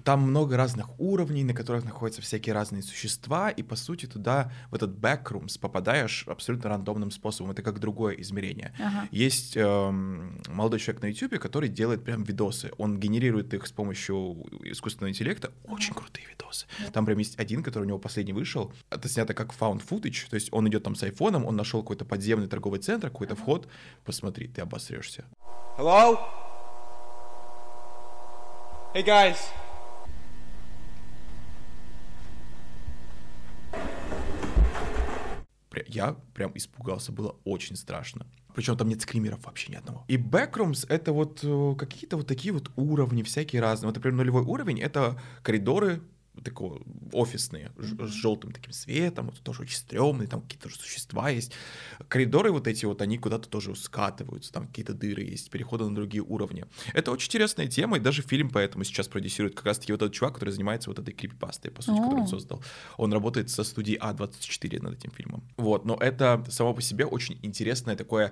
там много разных уровней, на которых находятся всякие разные существа, и по сути туда, в этот backrooms, попадаешь абсолютно рандомным способом. Это как другое измерение. Ага. Есть эм, молодой человек на YouTube, который делает прям видосы. Он генерирует их с помощью искусственного интеллекта. Очень ага. крутые видосы. Ага. Там прям есть один, который у него последний вышел. Это снято как found footage, то есть он идет там с айфоном, он нашел какой-то подземный торговый центр, какой-то ага. вход. Посмотри, ты обосрешься. Hello? Hey guys. Я прям испугался, было очень страшно. Причем там нет скримеров вообще ни одного. И Backrooms — это вот э, какие-то вот такие вот уровни, всякие разные. Вот, например, нулевой уровень — это коридоры такого офисные, с желтым таким светом, вот тоже очень стрёмные, там какие-то существа есть. Коридоры вот эти вот, они куда-то тоже скатываются, там какие-то дыры есть, переходы на другие уровни. Это очень интересная тема, и даже фильм поэтому сейчас продюсирует как раз-таки вот этот чувак, который занимается вот этой крипипастой, по сути, которую он создал. Он работает со студией А24 над этим фильмом. Вот, но это само по себе очень интересное такое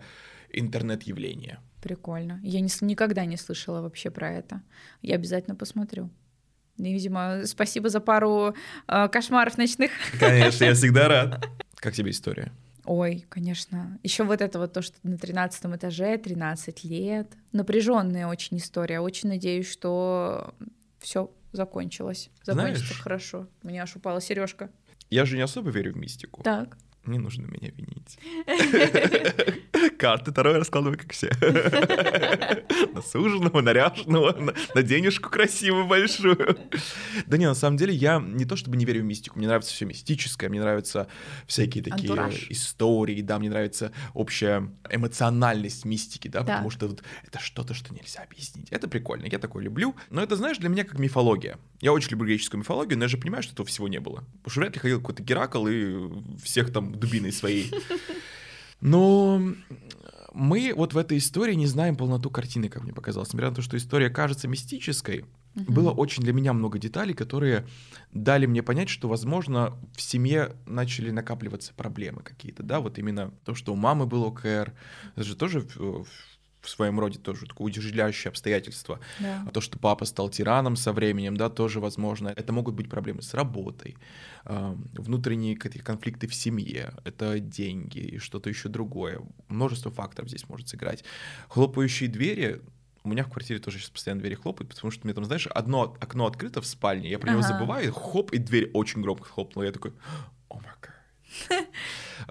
интернет-явление. Прикольно. Я не, никогда не слышала вообще про это. Я обязательно посмотрю. Видимо, спасибо за пару э, кошмаров ночных. Конечно, я всегда рад. Как тебе история? Ой, конечно. Еще вот это вот то, что на 13 этаже, 13 лет. Напряженная очень история. Очень надеюсь, что все закончилось. Закончится Знаешь, хорошо. У меня аж упала сережка. Я же не особо верю в мистику. Так. Не нужно меня винить. Карты второй раскладывай, как все. На суженого, наряженного, на, на денежку красивую большую. Да не, на самом деле я не то чтобы не верю в мистику, мне нравится все мистическое, мне нравятся всякие такие Антураж. истории, да, мне нравится общая эмоциональность мистики, да, да. потому что вот это что-то, что нельзя объяснить. Это прикольно, я такое люблю. Но это, знаешь, для меня как мифология. Я очень люблю греческую мифологию, но я же понимаю, что этого всего не было. Потому что вряд ли ходил какой-то Геракл и всех там дубиной своей. Но мы вот в этой истории не знаем полноту картины, как мне показалось. Несмотря на то, что история кажется мистической, uh было очень для меня много деталей, которые дали мне понять, что, возможно, в семье начали накапливаться проблемы какие-то, да, вот именно то, что у мамы был ОКР, это же тоже в своем роде тоже такое удержляющее обстоятельство. Да. А то, что папа стал тираном со временем, да, тоже возможно. Это могут быть проблемы с работой, внутренние конфликты в семье, это деньги и что-то еще другое. Множество факторов здесь может сыграть. Хлопающие двери, у меня в квартире тоже сейчас постоянно двери хлопают, потому что мне там, знаешь, одно окно открыто в спальне, я про него ага. забываю, хоп, и дверь очень громко хлопнула. Я такой, о май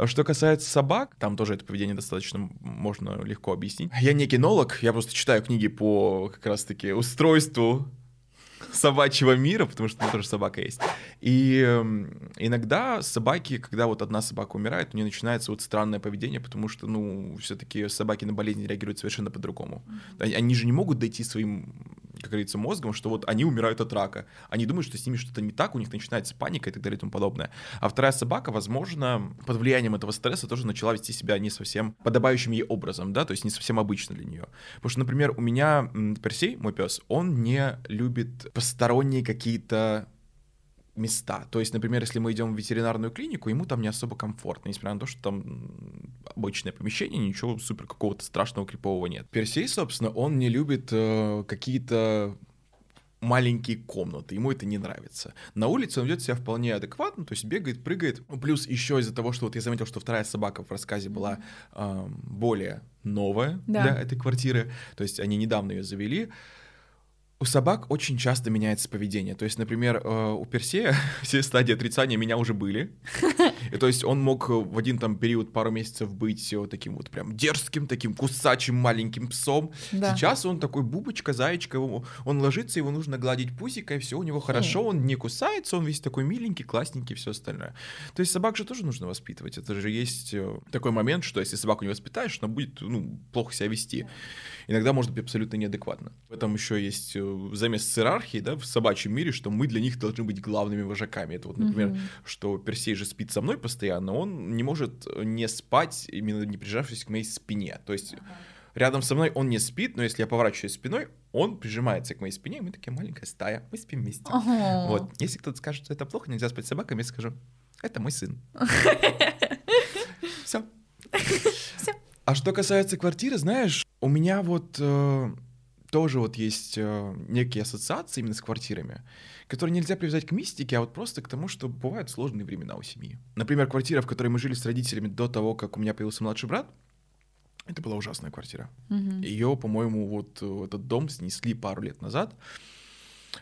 Что касается собак, там тоже это поведение достаточно можно легко объяснить. Я не кинолог, я просто читаю книги по как раз-таки устройству собачьего мира, потому что у меня тоже собака есть. И эм, иногда собаки, когда вот одна собака умирает, у нее начинается вот странное поведение, потому что, ну, все-таки собаки на болезнь реагируют совершенно по-другому. Они же не могут дойти своим как говорится, мозгом, что вот они умирают от рака. Они думают, что с ними что-то не так, у них начинается паника и так далее и тому подобное. А вторая собака, возможно, под влиянием этого стресса тоже начала вести себя не совсем подобающим ей образом, да, то есть не совсем обычно для нее. Потому что, например, у меня Персей, мой пес, он не любит посторонние какие-то места. То есть, например, если мы идем в ветеринарную клинику, ему там не особо комфортно, несмотря на то, что там обычное помещение, ничего супер какого-то страшного крипового нет. Персей, собственно, он не любит э, какие-то маленькие комнаты, ему это не нравится. На улице он ведет себя вполне адекватно, то есть бегает, прыгает. Плюс еще из-за того, что вот я заметил, что вторая собака в рассказе была э, более новая да. для этой квартиры, то есть они недавно ее завели, у собак очень часто меняется поведение. То есть, например, э, у Персея все стадии отрицания меня уже были. И, то есть он мог в один там период пару месяцев быть вот таким вот прям дерзким, таким кусачим маленьким псом. Да. Сейчас он такой бубочка, зайчка, он ложится, его нужно гладить пузико, и все у него хорошо, он не кусается, он весь такой миленький, классненький, все остальное. То есть собак же тоже нужно воспитывать. Это же есть э, такой момент, что если собаку не воспитаешь, она будет ну, плохо себя вести. Иногда может быть абсолютно неадекватно. В этом еще есть э, замес с иерархией, да, в собачьем мире, что мы для них должны быть главными вожаками. Это вот, например, mm-hmm. что Персей же спит со мной постоянно, он не может не спать, именно не прижавшись к моей спине. То есть uh-huh. рядом со мной он не спит, но если я поворачиваюсь спиной, он прижимается к моей спине, и мы такая маленькая стая, мы спим вместе. Uh-huh. Вот. Если кто-то скажет, что это плохо, нельзя спать с собаками, я скажу, это мой сын. Все. А что касается квартиры, знаешь, у меня вот э, тоже вот есть э, некие ассоциации именно с квартирами, которые нельзя привязать к мистике, а вот просто к тому, что бывают сложные времена у семьи. Например, квартира, в которой мы жили с родителями до того, как у меня появился младший брат, это была ужасная квартира. Mm-hmm. Ее, по-моему, вот э, этот дом снесли пару лет назад,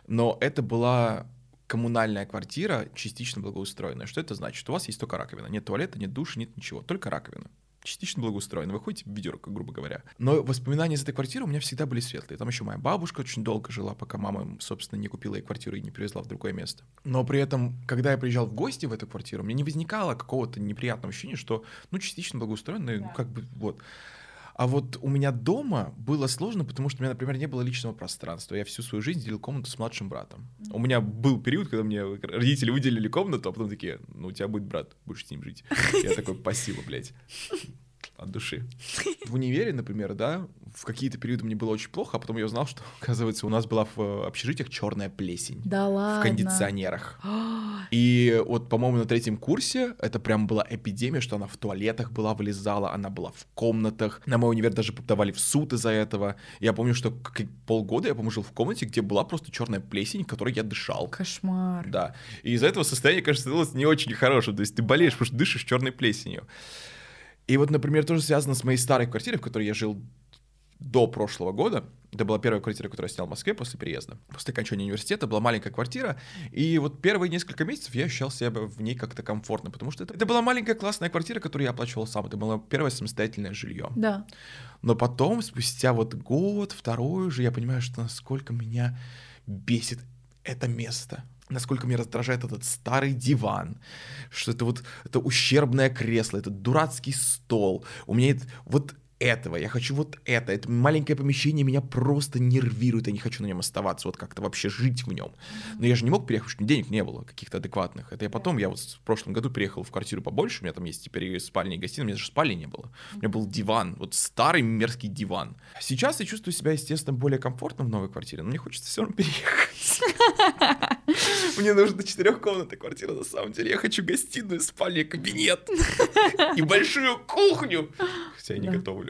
но это была коммунальная квартира, частично благоустроенная. Что это значит? У вас есть только раковина, нет туалета, нет душа, нет ничего, только раковина частично благоустроено. Вы ходите в ведерко, грубо говоря. Но воспоминания из этой квартиры у меня всегда были светлые. Там еще моя бабушка очень долго жила, пока мама, собственно, не купила ей квартиру и не перевезла в другое место. Но при этом, когда я приезжал в гости в эту квартиру, мне не возникало какого-то неприятного ощущения, что, ну, частично благоустроено, да. ну, как бы, вот. А вот у меня дома было сложно, потому что у меня, например, не было личного пространства. Я всю свою жизнь делил комнату с младшим братом. Mm-hmm. У меня был период, когда мне родители выделили комнату, а потом такие, ну, у тебя будет брат, будешь с ним жить. Я такой, спасибо, блядь от души. В универе, например, да, в какие-то периоды мне было очень плохо, а потом я узнал, что, оказывается, у нас была в э, общежитиях черная плесень. Да ладно? В кондиционерах. И вот, по-моему, на третьем курсе это прям была эпидемия, что она в туалетах была, вылезала, она была в комнатах. На мой универ даже подавали в суд из-за этого. Я помню, что полгода я, по-моему, жил в комнате, где была просто черная плесень, которой я дышал. Кошмар. Да. И из-за этого состояние, кажется, становилось не очень хорошим. То есть ты болеешь, потому что дышишь черной плесенью. И вот, например, тоже связано с моей старой квартирой, в которой я жил до прошлого года. Это была первая квартира, которую я снял в Москве после переезда. После окончания университета была маленькая квартира, и вот первые несколько месяцев я ощущал себя в ней как-то комфортно, потому что это, это была маленькая классная квартира, которую я оплачивал сам. Это было первое самостоятельное жилье. Да. Но потом, спустя вот год, второй уже, я понимаю, что насколько меня бесит это место насколько меня раздражает этот старый диван, что это вот это ущербное кресло, этот дурацкий стол. У меня это, вот этого, я хочу вот это. Это маленькое помещение меня просто нервирует, я не хочу на нем оставаться, вот как-то вообще жить в нем. Но я же не мог переехать, потому что денег не было каких-то адекватных. Это я потом, я вот в прошлом году переехал в квартиру побольше, у меня там есть теперь спальня, и гостиная, у меня даже спальни не было. У меня был диван, вот старый мерзкий диван. Сейчас я чувствую себя, естественно, более комфортно в новой квартире, но мне хочется все равно переехать. Мне нужна четырехкомнатная квартира на самом деле. Я хочу гостиную, спальню, кабинет и большую кухню. Хотя я не готовлю.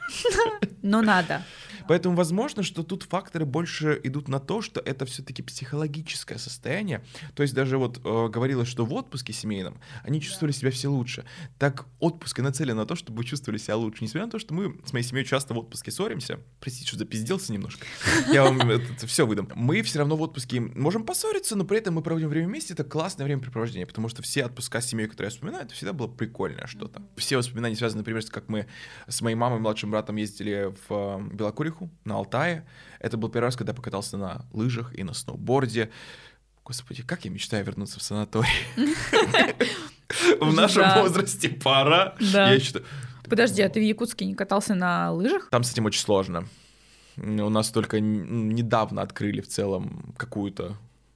Но надо. Поэтому возможно, что тут факторы больше идут на то, что это все-таки психологическое состояние. То есть даже вот э, говорилось, что в отпуске семейном они чувствовали себя все лучше. Так отпуск и нацелен на то, чтобы чувствовали себя лучше. Несмотря на то, что мы с моей семьей часто в отпуске ссоримся. Простите, что запизделся немножко. Я вам это все выдам. Мы все равно в отпуске можем поссориться, но при этом мы проводим время вместе. Это классное времяпрепровождение, потому что все отпуска с семьей, которые я вспоминаю, это всегда было прикольное что-то. Все воспоминания связаны, например, с как мы с моей мамой и младшим братом ездили в э, Белокуриху на Алтае. Это был первый раз, когда я покатался на лыжах и на сноуборде. Господи, как я мечтаю вернуться в санаторий. В нашем возрасте пора. Я считаю. Подожди, а ты в Якутске не катался на лыжах? Там с этим очень сложно. У нас только недавно открыли в целом какую-то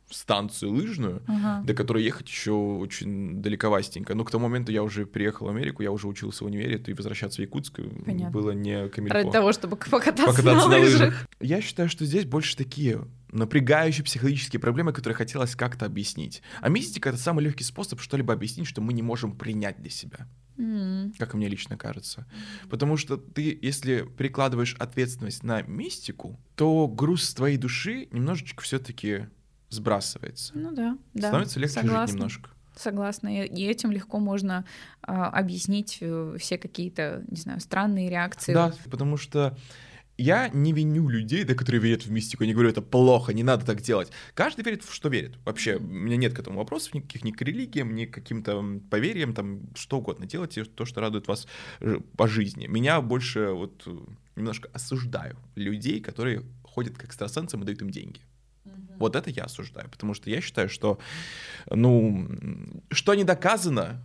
станцию лыжную, ага. до которой ехать еще очень далековастенько. Но к тому моменту я уже приехал в Америку, я уже учился в универе, и возвращаться в Якутск Понятно. было не камильфо. Ради того, чтобы покататься, покататься на, на лыжах. лыжах. Я считаю, что здесь больше такие напрягающие психологические проблемы, которые хотелось как-то объяснить. А мистика — это самый легкий способ что-либо объяснить, что мы не можем принять для себя. Mm. Как мне лично кажется. Потому что ты, если перекладываешь ответственность на мистику, то груз твоей души немножечко все-таки сбрасывается. Ну да, да. Становится легче Согласна. жить немножко. Согласна. И этим легко можно а, объяснить э, все какие-то, не знаю, странные реакции. Да, потому что я не виню людей, да, которые верят в мистику, я не говорю, это плохо, не надо так делать. Каждый верит в что верит. Вообще, у меня нет к этому вопросов никаких, ни к религиям, ни к каким-то поверьям, там, что угодно. Делайте то, что радует вас э, по жизни. Меня больше вот э, немножко осуждаю людей, которые ходят к экстрасенсам и дают им деньги. Вот это я осуждаю, потому что я считаю, что, ну, что не доказано,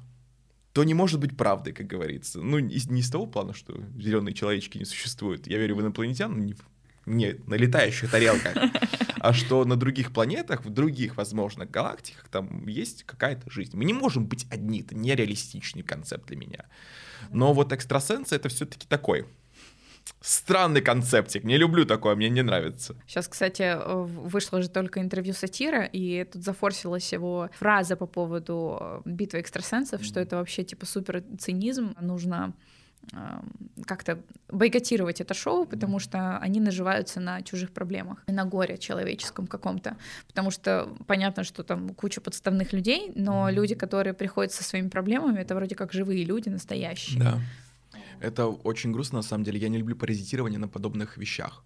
то не может быть правдой, как говорится. Ну, не из того плана, что зеленые человечки не существуют. Я верю в инопланетян, не, не на летающих тарелках, а что на других планетах, в других, возможно, галактиках там есть какая-то жизнь. Мы не можем быть одни, это нереалистичный концепт для меня. Но вот экстрасенсы — это все-таки такой Странный концептик. Не люблю такое, мне не нравится. Сейчас, кстати, э, вышло же только интервью сатира, и тут зафорсилась его фраза по поводу э, битвы экстрасенсов, mm-hmm. что это вообще типа супер цинизм. Нужно эм, как-то бойкотировать это шоу, потому что они наживаются на чужих проблемах, на горе человеческом каком-то. Потому что понятно, что там куча подставных людей, но люди, которые приходят со своими проблемами, это вроде как живые люди, настоящие. Да. Это очень грустно, на самом деле. Я не люблю паразитирование на подобных вещах.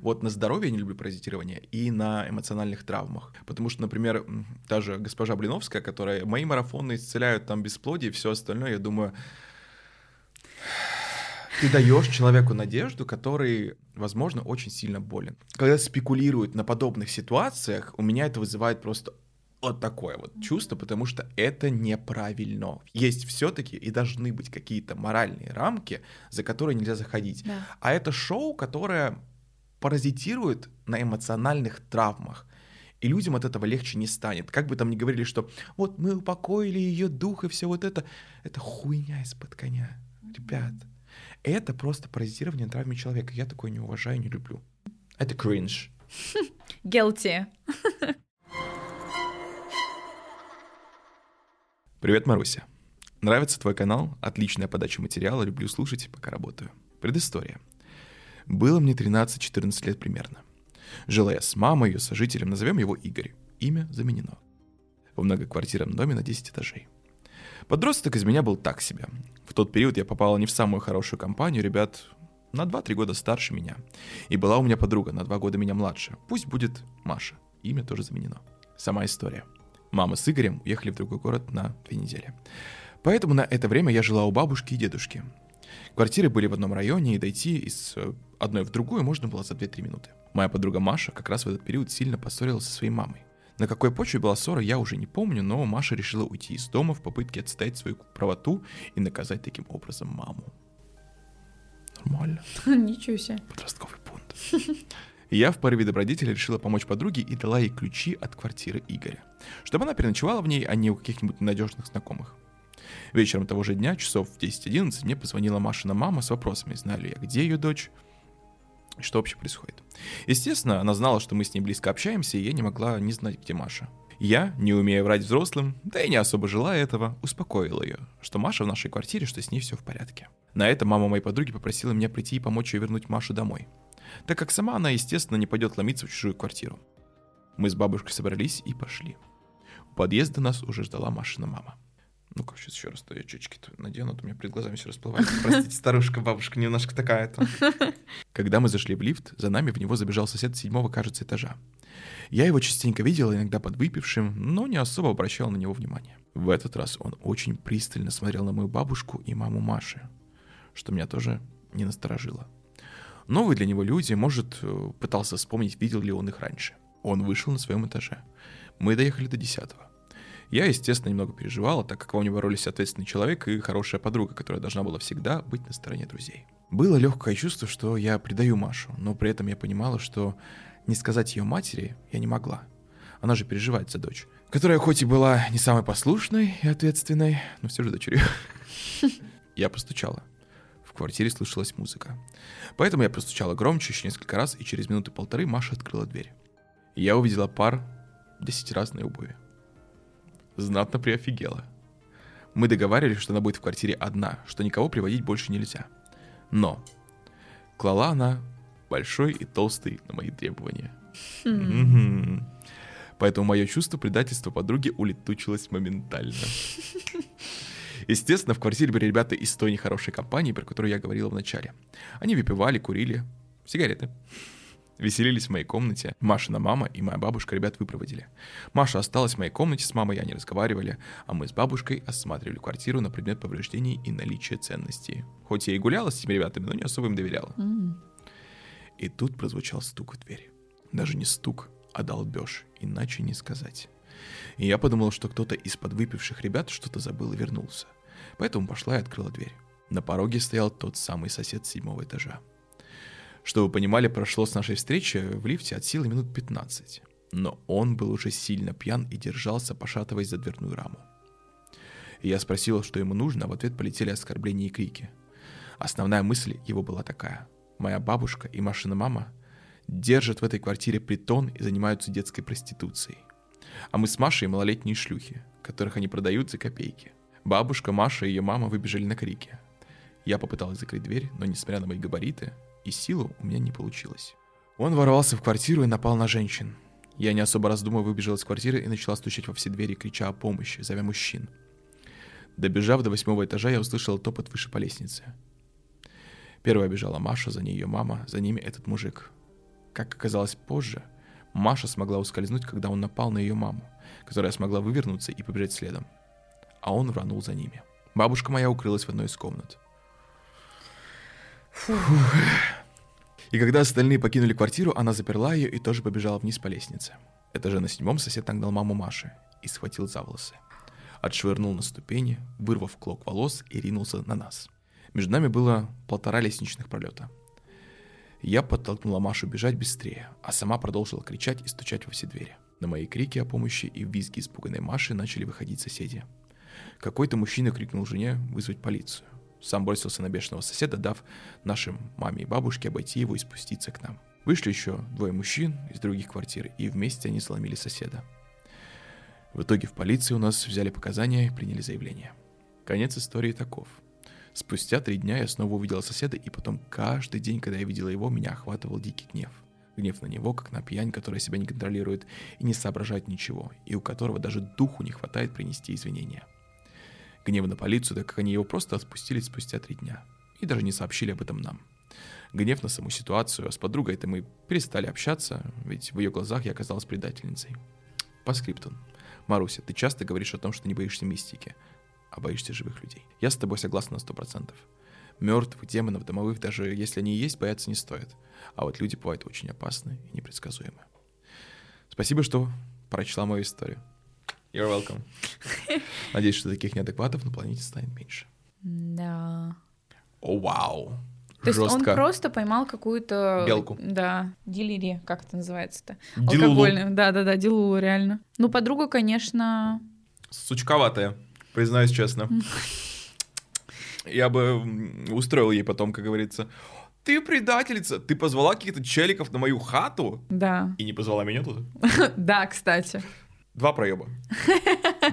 Вот на здоровье я не люблю паразитирование и на эмоциональных травмах. Потому что, например, та же госпожа Блиновская, которая мои марафоны исцеляют там бесплодие и все остальное, я думаю, ты даешь человеку надежду, который, возможно, очень сильно болен. Когда спекулируют на подобных ситуациях, у меня это вызывает просто вот такое вот чувство, потому что это неправильно. Есть все-таки и должны быть какие-то моральные рамки, за которые нельзя заходить. Да. А это шоу, которое паразитирует на эмоциональных травмах. И людям от этого легче не станет. Как бы там ни говорили, что вот мы упокоили ее дух и все вот это. Это хуйня из-под коня. Ребят, это просто паразитирование на травме человека. Я такое не уважаю, не люблю. Это кринж. Guilty. Привет, Маруся. Нравится твой канал? Отличная подача материала, люблю слушать, пока работаю. Предыстория. Было мне 13-14 лет примерно. Жила я с мамой, ее сожителем, назовем его Игорь. Имя заменено. В многоквартирном доме на 10 этажей. Подросток из меня был так себе. В тот период я попала не в самую хорошую компанию, ребят на 2-3 года старше меня. И была у меня подруга на 2 года меня младше. Пусть будет Маша. Имя тоже заменено. Сама история – Мама с Игорем уехали в другой город на две недели. Поэтому на это время я жила у бабушки и дедушки. Квартиры были в одном районе, и дойти из э, одной в другую можно было за 2-3 минуты. Моя подруга Маша как раз в этот период сильно поссорилась со своей мамой. На какой почве была ссора, я уже не помню, но Маша решила уйти из дома в попытке отстоять свою правоту и наказать таким образом маму. Нормально. Ничего себе. Подростковый пункт. Я в порыве добродетели решила помочь подруге и дала ей ключи от квартиры Игоря, чтобы она переночевала в ней, а не у каких-нибудь надежных знакомых. Вечером того же дня, часов в 10-11, мне позвонила Машина мама с вопросами, знаю ли я, где ее дочь, что вообще происходит. Естественно, она знала, что мы с ней близко общаемся, и я не могла не знать, где Маша. Я, не умея врать взрослым, да и не особо желая этого, успокоил ее, что Маша в нашей квартире, что с ней все в порядке. На это мама моей подруги попросила меня прийти и помочь ее вернуть Машу домой, так как сама она, естественно, не пойдет ломиться в чужую квартиру. Мы с бабушкой собрались и пошли. У подъезда нас уже ждала Машина мама. Ну-ка, сейчас еще раз, то я чечки надену, а то у меня перед глазами все расплывается. Простите, старушка, бабушка немножко такая-то. Когда мы зашли в лифт, за нами в него забежал сосед седьмого, кажется, этажа. Я его частенько видел, иногда подвыпившим, но не особо обращал на него внимание. В этот раз он очень пристально смотрел на мою бабушку и маму Маши, что меня тоже не насторожило. Новые для него люди, может, э, пытался вспомнить, видел ли он их раньше. Он вышел на своем этаже. Мы доехали до десятого. Я, естественно, немного переживала, так как во мне боролись ответственный человек и хорошая подруга, которая должна была всегда быть на стороне друзей. Было легкое чувство, что я предаю Машу, но при этом я понимала, что не сказать ее матери я не могла. Она же переживает за дочь, которая хоть и была не самой послушной и ответственной, но все же дочерью. Я постучала. В квартире слышалась музыка. Поэтому я постучала громче еще несколько раз, и через минуты полторы Маша открыла дверь. Я увидела пар десятиразной обуви знатно приофигела. Мы договаривались, что она будет в квартире одна, что никого приводить больше нельзя. Но клала она большой и толстый на мои требования. Mm-hmm. Поэтому мое чувство предательства подруги улетучилось моментально. Естественно, в квартире были ребята из той нехорошей компании, про которую я говорила в начале. Они выпивали, курили, сигареты. Веселились в моей комнате. Машина мама и моя бабушка ребят выпроводили. Маша осталась в моей комнате с мамой, они разговаривали, а мы с бабушкой осматривали квартиру на предмет повреждений и наличия ценностей. Хоть я и гуляла с этими ребятами, но не особо им доверяла. Mm. И тут прозвучал стук в дверь. Даже не стук, а долбеж, иначе не сказать. И я подумал, что кто-то из подвыпивших ребят что-то забыл и вернулся. Поэтому пошла и открыла дверь. На пороге стоял тот самый сосед седьмого этажа. Что вы понимали, прошло с нашей встречи в лифте от силы минут 15. Но он был уже сильно пьян и держался, пошатываясь за дверную раму. И я спросил, что ему нужно, а в ответ полетели оскорбления и крики. Основная мысль его была такая. Моя бабушка и Машина мама держат в этой квартире притон и занимаются детской проституцией. А мы с Машей малолетние шлюхи, которых они продают за копейки. Бабушка, Маша и ее мама выбежали на крики. Я попыталась закрыть дверь, но несмотря на мои габариты, и силу у меня не получилось. Он ворвался в квартиру и напал на женщин. Я не особо раздумывая выбежала из квартиры и начала стучать во все двери, крича о помощи, зовя мужчин. Добежав до восьмого этажа, я услышала топот выше по лестнице. Первая бежала Маша, за ней ее мама, за ними этот мужик. Как оказалось позже, Маша смогла ускользнуть, когда он напал на ее маму, которая смогла вывернуться и побежать следом. А он рванул за ними. Бабушка моя укрылась в одной из комнат. Фух. И когда остальные покинули квартиру, она заперла ее и тоже побежала вниз по лестнице. Это же на седьмом сосед нагнал маму Маши и схватил за волосы. Отшвырнул на ступени, вырвав клок волос и ринулся на нас. Между нами было полтора лестничных пролета. Я подтолкнула Машу бежать быстрее, а сама продолжила кричать и стучать во все двери. На мои крики о помощи и визги испуганной Маши начали выходить соседи. Какой-то мужчина крикнул жене вызвать полицию. Сам бросился на бешеного соседа, дав нашим маме и бабушке обойти его и спуститься к нам. Вышли еще двое мужчин из других квартир, и вместе они сломили соседа. В итоге в полиции у нас взяли показания и приняли заявление. Конец истории таков. Спустя три дня я снова увидела соседа, и потом каждый день, когда я видела его, меня охватывал дикий гнев. Гнев на него, как на пьянь, которая себя не контролирует и не соображает ничего, и у которого даже духу не хватает принести извинения – Гнев на полицию, так как они его просто отпустили спустя три дня. И даже не сообщили об этом нам. Гнев на саму ситуацию, а с подругой-то мы перестали общаться, ведь в ее глазах я оказалась предательницей. По скрипту. Маруся, ты часто говоришь о том, что не боишься мистики, а боишься живых людей. Я с тобой согласна на сто процентов. Мертвых, демонов, домовых, даже если они и есть, бояться не стоит. А вот люди бывают очень опасны и непредсказуемы. Спасибо, что прочла мою историю. You're welcome. Надеюсь, что таких неадекватов на планете станет меньше. Да. О, вау. То есть он просто поймал какую-то... Белку. Да, делири, как это называется-то? Алкогольную. Да-да-да, дилулу, реально. Ну, подруга, конечно... Сучковатая, признаюсь честно. Я бы устроил ей потом, как говорится, ты предательница, ты позвала каких-то челиков на мою хату? Да. И не позвала меня туда? Да, кстати. Два проеба.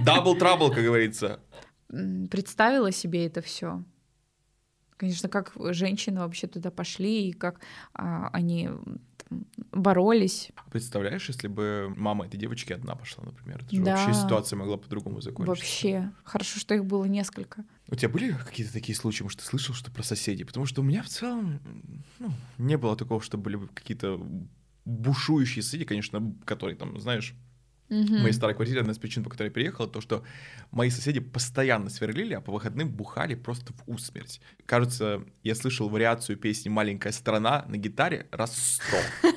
Double trouble, как говорится. Представила себе это все. Конечно, как женщины вообще туда пошли, и как а, они боролись. Представляешь, если бы мама этой девочки одна пошла, например, это же да. вообще ситуация могла по-другому закончиться. Вообще. Хорошо, что их было несколько. У тебя были какие-то такие случаи, может, ты слышал, что про соседей? Потому что у меня в целом ну, не было такого, что были какие-то бушующие соседи, конечно, которые там, знаешь, Угу. Моей старой квартире одна из причин, по которой я переехала, то, что мои соседи постоянно сверлили, а по выходным бухали просто в усмерть. Кажется, я слышал вариацию песни «Маленькая страна» на гитаре раз сто.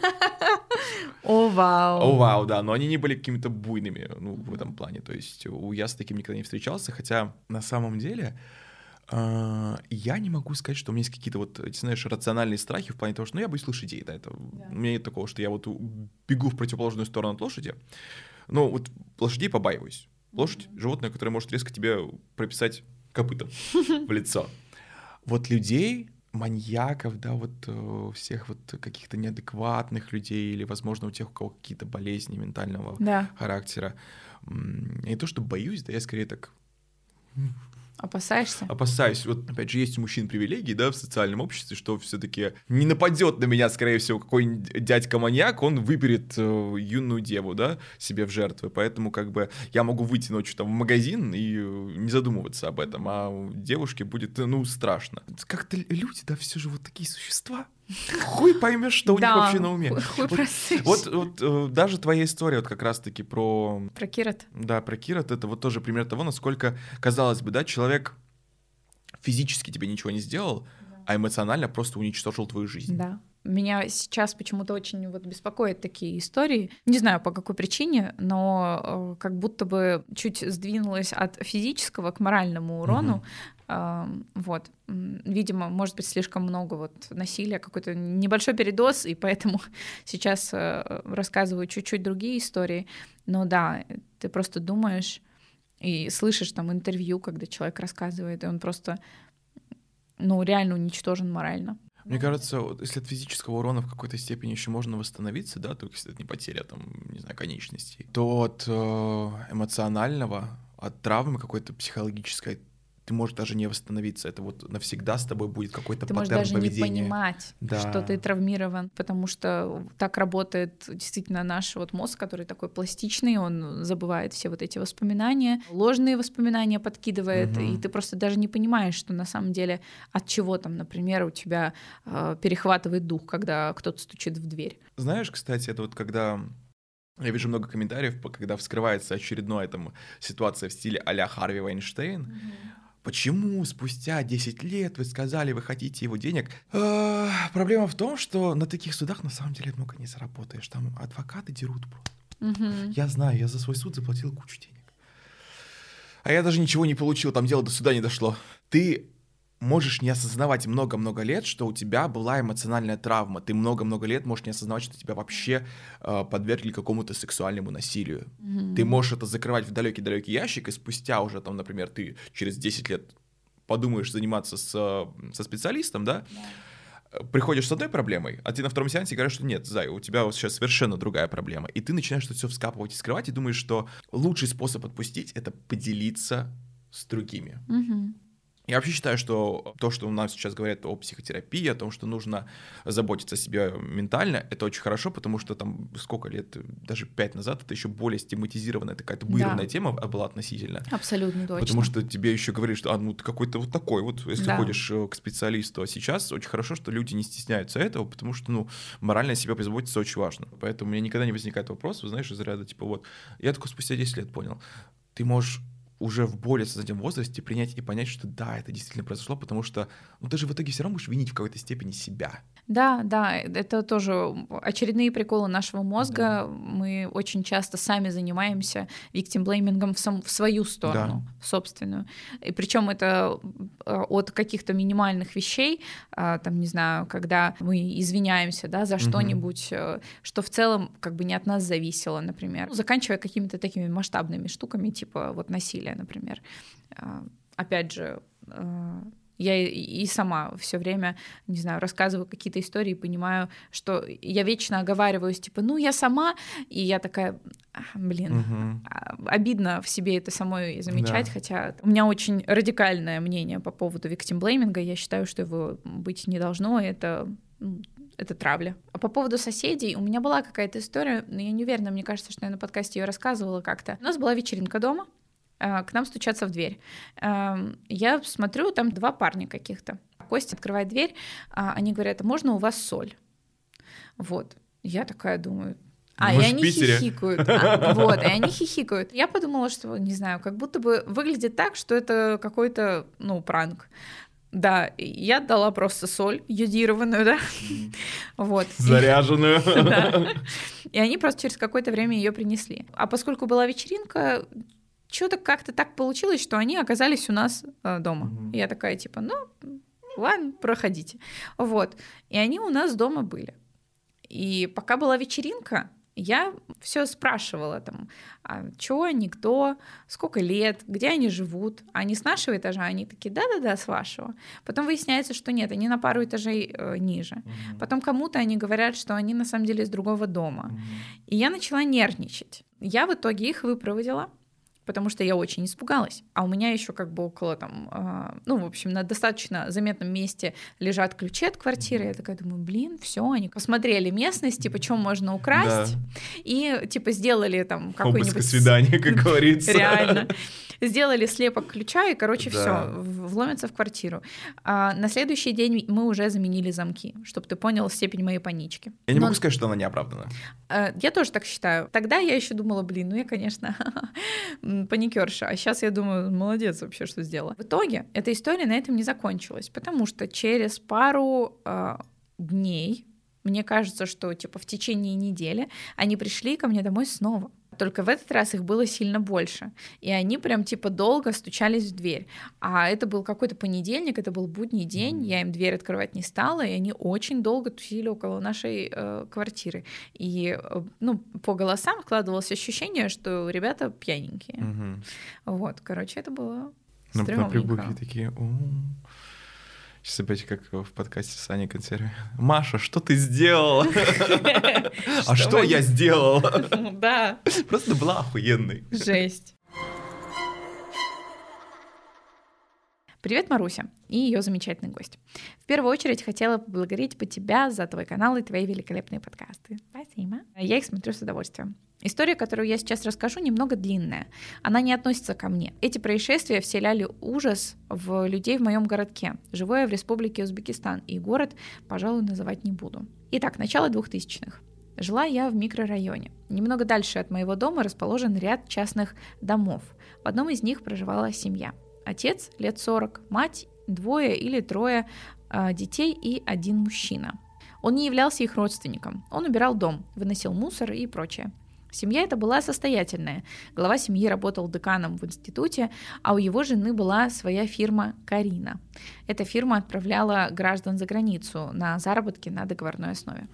О, вау. О, вау, да, но они не были какими-то буйными, ну, в этом плане. То есть я с таким никогда не встречался, хотя на самом деле я не могу сказать, что у меня есть какие-то вот, знаешь, рациональные страхи в плане того, что ну, я боюсь лошадей, да, это yeah. у меня нет такого, что я вот бегу в противоположную сторону от лошади, ну, вот лошадей побаиваюсь. Лошадь — животное, которое может резко тебе прописать копытом в лицо. Вот людей, маньяков, да, вот э, всех вот каких-то неадекватных людей или, возможно, у тех, у кого какие-то болезни ментального да. характера. Не то, что боюсь, да, я скорее так Опасаешься? Опасаюсь. Вот, опять же, есть у мужчин привилегии, да, в социальном обществе, что все-таки не нападет на меня, скорее всего, какой-нибудь дядька-маньяк, он выберет э, юную деву, да, себе в жертвы. Поэтому, как бы, я могу выйти ночью там в магазин и э, не задумываться об этом, а девушке будет, ну, страшно. Как-то люди, да, все же вот такие существа, Хуй поймешь, что у них вообще на уме. Хуй вот, вот, э, даже твоя история вот как раз-таки про... Про Кирот. Да, про Кирот. Это вот тоже пример того, насколько, казалось бы, да, человек физически тебе ничего не сделал, а эмоционально просто уничтожил твою жизнь. Да. Меня сейчас почему-то очень вот беспокоят такие истории. Не знаю по какой причине, но э, как будто бы чуть сдвинулась от физического к моральному урону. Угу. Вот, видимо, может быть слишком много вот насилия, какой-то небольшой передоз, и поэтому сейчас э, рассказываю чуть-чуть другие истории. Но да, ты просто думаешь и слышишь там интервью, когда человек рассказывает, и он просто, ну, реально уничтожен морально. Мне кажется, вот, если от физического урона в какой-то степени еще можно восстановиться, да, только если это не потеря, там, не знаю, конечностей, то от э, эмоционального, от травмы какой-то психологической ты можешь даже не восстановиться. Это вот навсегда с тобой будет какой-то ты паттерн можешь даже поведения. не понимать, да. что ты травмирован, потому что так работает действительно наш вот мозг, который такой пластичный, он забывает все вот эти воспоминания, ложные воспоминания подкидывает, угу. и ты просто даже не понимаешь, что на самом деле от чего там, например, у тебя э, перехватывает дух, когда кто-то стучит в дверь. Знаешь, кстати, это вот когда я вижу много комментариев, когда вскрывается очередная там ситуация в стиле а-ля Харви Вайнштейн. Mm-hmm Почему спустя 10 лет вы сказали, вы хотите его денег? Э, проблема в том, что на таких судах на самом деле много не заработаешь. Там адвокаты дерут просто. Угу. Я знаю, я за свой суд заплатил кучу денег. А я даже ничего не получил, там дело до суда не дошло. Ты можешь не осознавать много-много лет, что у тебя была эмоциональная травма. Ты много-много лет можешь не осознавать, что тебя вообще э, подвергли какому-то сексуальному насилию. Mm-hmm. Ты можешь это закрывать в далекий-далекий ящик, и спустя уже, там, например, ты через 10 лет подумаешь заниматься с, со специалистом, да, yeah. приходишь с одной проблемой, а ты на втором сеансе говоришь, что нет, Зай, у тебя вот сейчас совершенно другая проблема. И ты начинаешь это все вскапывать и скрывать, и думаешь, что лучший способ отпустить — это поделиться с другими. Mm-hmm. Я вообще считаю, что то, что у нас сейчас говорят о психотерапии, о том, что нужно заботиться о себе ментально, это очень хорошо, потому что там сколько лет, даже пять назад, это еще более стигматизированная такая табуированная да. тема была относительно. Абсолютно точно. Потому что тебе еще говорят, что а, ну ты какой-то вот такой вот, если да. ходишь э, к специалисту. А сейчас очень хорошо, что люди не стесняются этого, потому что, ну, морально о себе позаботиться очень важно. Поэтому у меня никогда не возникает вопрос, знаешь, из ряда типа вот, я только спустя 10 лет понял, ты можешь уже в более сознательном возрасте принять и понять, что да, это действительно произошло, потому что ну, ты же в итоге все равно будешь винить в какой-то степени себя. Да, да, это тоже очередные приколы нашего мозга. Да. Мы очень часто сами занимаемся виктимблеймингом в, сам, в свою сторону, да. в собственную. И причем это э, от каких-то минимальных вещей, а, там, не знаю, когда мы извиняемся, да, за что-нибудь, угу. что в целом как бы не от нас зависело, например, заканчивая какими-то такими масштабными штуками, типа вот насилия, например. А, опять же, Я и сама все время, не знаю, рассказываю какие-то истории, понимаю, что я вечно оговариваюсь, типа, ну, я сама, и я такая, блин, угу. обидно в себе это самой замечать, да. хотя у меня очень радикальное мнение по поводу виктимблейминга, я считаю, что его быть не должно, это это травля. А по поводу соседей, у меня была какая-то история, но я не уверена, мне кажется, что я на подкасте ее рассказывала как-то. У нас была вечеринка дома, а, к нам стучатся в дверь. Я смотрю, там два парня каких-то. Костя открывает дверь, а они говорят, «А можно у вас соль? Вот. Я такая думаю, а, и они хихикают. А, вот, и они хихикают. Я подумала, что, не знаю, как будто бы выглядит так, что это какой-то, ну, пранк. Да, я дала просто соль йодированную, да, вот. Заряженную. И они просто через какое-то время ее принесли. А поскольку была вечеринка, что-то как-то так получилось, что они оказались у нас э, дома. И я такая, типа, ну, ладно, проходите. Вот. И они у нас дома были. И пока была вечеринка, я все спрашивала там, а что они, кто, сколько лет, где они живут. Они с нашего этажа, они такие, да-да-да, с вашего. Потом выясняется, что нет, они на пару этажей э, ниже. Угу. Потом кому-то они говорят, что они на самом деле из другого дома. Угу. И я начала нервничать. Я в итоге их выпроводила, потому что я очень испугалась. А у меня еще как бы около там, э, ну, в общем, на достаточно заметном месте лежат ключи от квартиры. Я такая думаю, блин, все, они посмотрели местность, типа, чем можно украсть, да. и типа сделали там какое-нибудь... свидание, как говорится. Реально сделали слепок ключа, и, короче, да. все, вломятся в квартиру. А на следующий день мы уже заменили замки, чтобы ты понял степень моей панички. Я не Но... могу сказать, что она не оправдана. Э, я тоже так считаю. Тогда я еще думала, блин, ну я, конечно, паникерша. А сейчас я думаю, молодец вообще, что сделала. В итоге эта история на этом не закончилась, потому что через пару э, дней мне кажется, что типа в течение недели они пришли ко мне домой снова. Только в этот раз их было сильно больше. И они прям типа долго стучались в дверь. А это был какой-то понедельник, это был будний день, я им дверь открывать не стала, и они очень долго тусили около нашей э, квартиры. И э, ну, по голосам складывалось ощущение, что ребята пьяненькие. Угу. Вот, короче, это было на, на прибухе такие. У-у-у. Сейчас опять как в подкасте с Аней Консерве. Маша, что ты сделала? А что я сделала? Да. Просто была охуенной. Жесть. Привет, Маруся и ее замечательный гость. В первую очередь хотела поблагодарить по тебя за твой канал и твои великолепные подкасты. Спасибо. Я их смотрю с удовольствием. История, которую я сейчас расскажу, немного длинная. Она не относится ко мне. Эти происшествия вселяли ужас в людей в моем городке. Живу я в республике Узбекистан, и город, пожалуй, называть не буду. Итак, начало 2000-х. Жила я в микрорайоне. Немного дальше от моего дома расположен ряд частных домов. В одном из них проживала семья. Отец лет 40, мать двое или трое э, детей и один мужчина. Он не являлся их родственником. Он убирал дом, выносил мусор и прочее. Семья эта была состоятельная. Глава семьи работал деканом в институте, а у его жены была своя фирма «Карина». Эта фирма отправляла граждан за границу на заработки на договорной основе.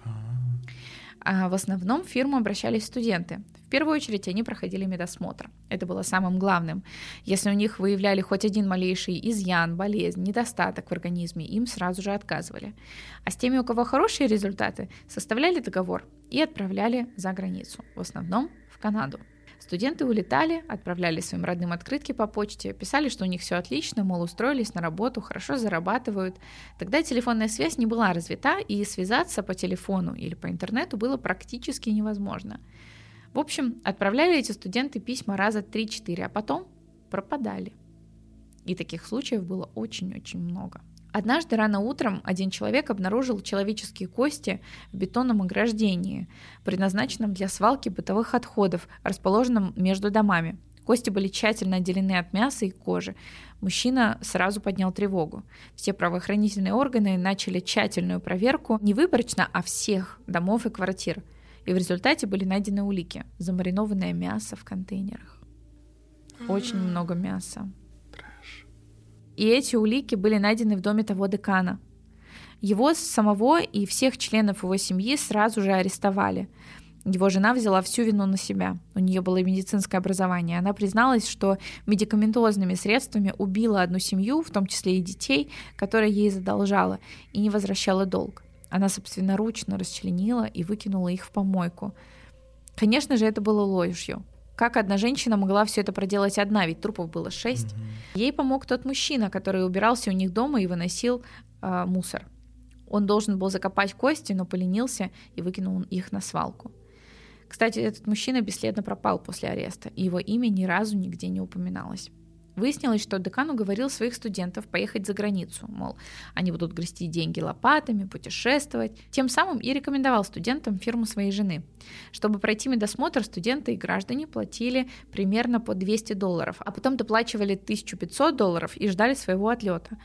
А в основном в фирму обращались студенты. В первую очередь они проходили медосмотр. Это было самым главным. Если у них выявляли хоть один малейший изъян, болезнь, недостаток в организме, им сразу же отказывали. А с теми, у кого хорошие результаты, составляли договор и отправляли за границу, в основном в Канаду. Студенты улетали, отправляли своим родным открытки по почте, писали, что у них все отлично, мол, устроились на работу, хорошо зарабатывают. Тогда телефонная связь не была развита, и связаться по телефону или по интернету было практически невозможно. В общем, отправляли эти студенты письма раза 3-4, а потом пропадали. И таких случаев было очень-очень много. Однажды рано утром один человек обнаружил человеческие кости в бетонном ограждении, предназначенном для свалки бытовых отходов, расположенном между домами. Кости были тщательно отделены от мяса и кожи. Мужчина сразу поднял тревогу. Все правоохранительные органы начали тщательную проверку не выборочно, а всех домов и квартир. И в результате были найдены улики. Замаринованное мясо в контейнерах. Очень много мяса. И эти улики были найдены в доме того декана. Его самого и всех членов его семьи сразу же арестовали. Его жена взяла всю вину на себя. У нее было медицинское образование. Она призналась, что медикаментозными средствами убила одну семью, в том числе и детей, которая ей задолжала, и не возвращала долг. Она собственноручно расчленила и выкинула их в помойку. Конечно же, это было ложью. Как одна женщина могла все это проделать одна, ведь трупов было шесть. Mm-hmm. Ей помог тот мужчина, который убирался у них дома и выносил э, мусор. Он должен был закопать кости, но поленился и выкинул их на свалку. Кстати, этот мужчина бесследно пропал после ареста, и его имя ни разу нигде не упоминалось. Выяснилось, что декан уговорил своих студентов поехать за границу, мол, они будут грести деньги лопатами, путешествовать. Тем самым и рекомендовал студентам фирму своей жены. Чтобы пройти медосмотр, студенты и граждане платили примерно по 200 долларов, а потом доплачивали 1500 долларов и ждали своего отлета.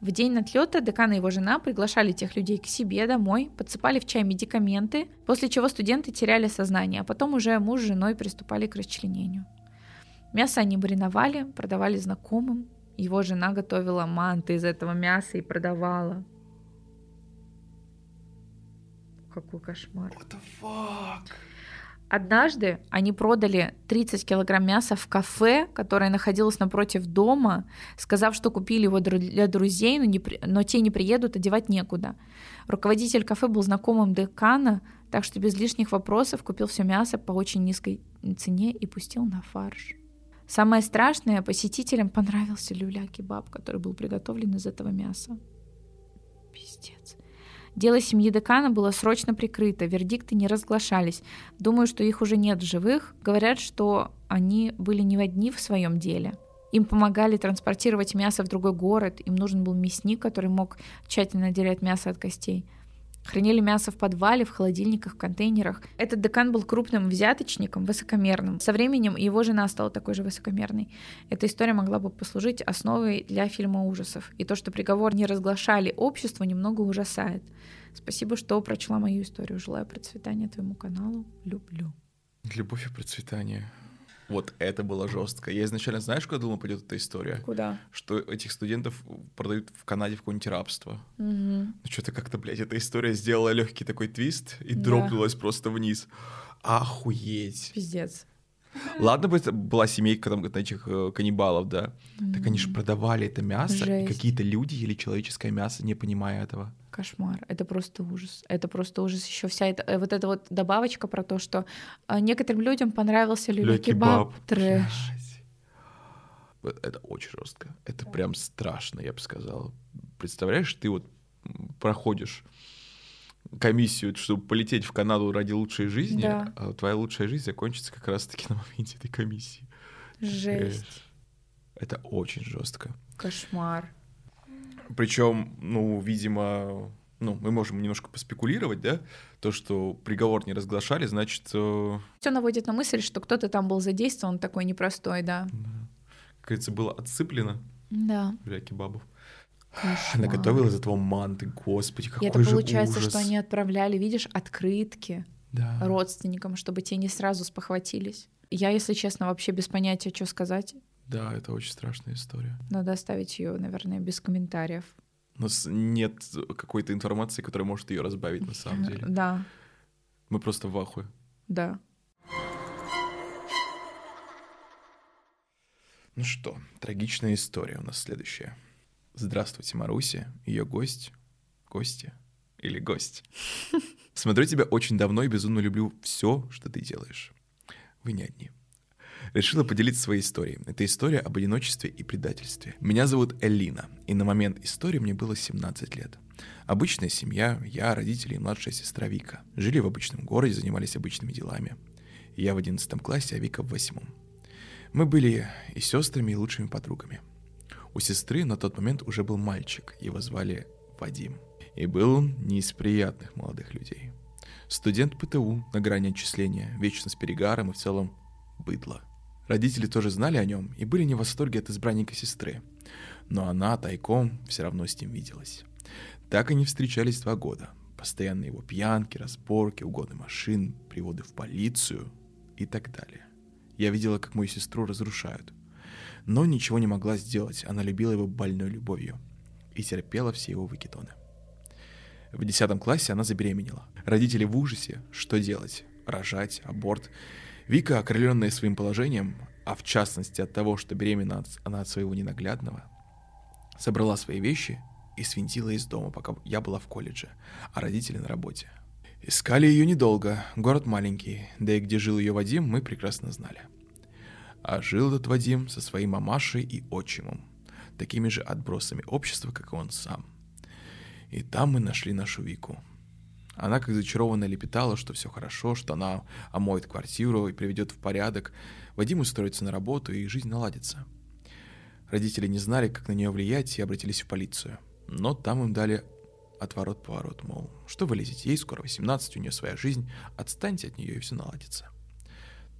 В день отлета декан и его жена приглашали тех людей к себе домой, подсыпали в чай медикаменты, после чего студенты теряли сознание, а потом уже муж с женой приступали к расчленению. Мясо они мариновали, продавали знакомым. Его жена готовила манты из этого мяса и продавала. Какой кошмар. What the fuck? Однажды они продали 30 килограмм мяса в кафе, которое находилось напротив дома, сказав, что купили его для друзей, но, не, но те не приедут, одевать некуда. Руководитель кафе был знакомым декана, так что без лишних вопросов купил все мясо по очень низкой цене и пустил на фарш. Самое страшное, посетителям понравился люля-кебаб, который был приготовлен из этого мяса. Пиздец. Дело семьи Декана было срочно прикрыто, вердикты не разглашались. Думаю, что их уже нет в живых. Говорят, что они были не одни в своем деле. Им помогали транспортировать мясо в другой город, им нужен был мясник, который мог тщательно отделять мясо от костей. Хранили мясо в подвале, в холодильниках, в контейнерах. Этот декан был крупным взяточником, высокомерным. Со временем его жена стала такой же высокомерной. Эта история могла бы послужить основой для фильма ужасов. И то, что приговор не разглашали обществу, немного ужасает. Спасибо, что прочла мою историю. Желаю процветания твоему каналу. Люблю. Любовь и процветание. Вот это было жестко. Я изначально, знаешь, куда думал, пойдет эта история? Куда? Что этих студентов продают в Канаде в какое-нибудь рабство. Угу. Ну, что-то как-то, блядь, эта история сделала легкий такой твист и да. дропнулась просто вниз. Охуеть. Пиздец. Ладно бы это была семейка там этих э, каннибалов, да. Mm. Так они же продавали это мясо, Жесть. и какие-то люди ели человеческое мясо, не понимая этого. Кошмар. Это просто ужас. Это просто ужас. Еще вся эта э, вот эта вот добавочка про то, что э, некоторым людям понравился люля-кебаб. Трэш. Это очень жестко. Это прям страшно, я бы сказал. Представляешь, ты вот проходишь комиссию, чтобы полететь в Канаду ради лучшей жизни, да. а твоя лучшая жизнь закончится как раз-таки на моменте этой комиссии. Жесть. Это очень жестко. Кошмар. Причем, ну, видимо, ну, мы можем немножко поспекулировать, да, то, что приговор не разглашали, значит... Э... Все наводит на мысль, что кто-то там был задействован такой непростой, да. да. Как говорится, было отсыплено. Да. Для кебабов. Кошмар. Она готовила из этого манты, господи, какой И это же получается, ужас. что они отправляли, видишь, открытки да. родственникам, чтобы те не сразу спохватились. Я, если честно, вообще без понятия, что сказать. Да, это очень страшная история. Надо оставить ее, наверное, без комментариев. У нас нет какой-то информации, которая может ее разбавить на самом деле. Да. Мы просто в ахуе. Да. Ну что, трагичная история у нас следующая. Здравствуйте, Маруся, ее гость, гости или гость. Смотрю тебя очень давно и безумно люблю все, что ты делаешь. Вы не одни. Решила поделиться своей историей. Это история об одиночестве и предательстве. Меня зовут Элина, и на момент истории мне было 17 лет. Обычная семья, я, родители и младшая сестра Вика. Жили в обычном городе, занимались обычными делами. Я в 11 классе, а Вика в восьмом. Мы были и сестрами, и лучшими подругами – у сестры на тот момент уже был мальчик, его звали Вадим. И был он не из приятных молодых людей. Студент ПТУ на грани отчисления, вечно с перегаром и в целом быдло. Родители тоже знали о нем и были не в восторге от избранника сестры. Но она тайком все равно с ним виделась. Так они встречались два года. Постоянно его пьянки, разборки, угоны машин, приводы в полицию и так далее. Я видела, как мою сестру разрушают – но ничего не могла сделать, она любила его больной любовью и терпела все его выкидоны. В десятом классе она забеременела. Родители в ужасе, что делать? рожать, аборт. Вика, окрыленная своим положением, а в частности от того, что беременна она от своего ненаглядного, собрала свои вещи и свинтила из дома, пока я была в колледже, а родители на работе. Искали ее недолго, город маленький, да и где жил ее Вадим, мы прекрасно знали. А жил этот Вадим со своей мамашей и отчимом, такими же отбросами общества, как и он сам. И там мы нашли нашу Вику. Она как зачарованная лепетала, что все хорошо, что она омоет квартиру и приведет в порядок. Вадим устроится на работу, и жизнь наладится. Родители не знали, как на нее влиять, и обратились в полицию. Но там им дали отворот-поворот, мол, что вы лезете, ей скоро 18, у нее своя жизнь, отстаньте от нее, и все наладится.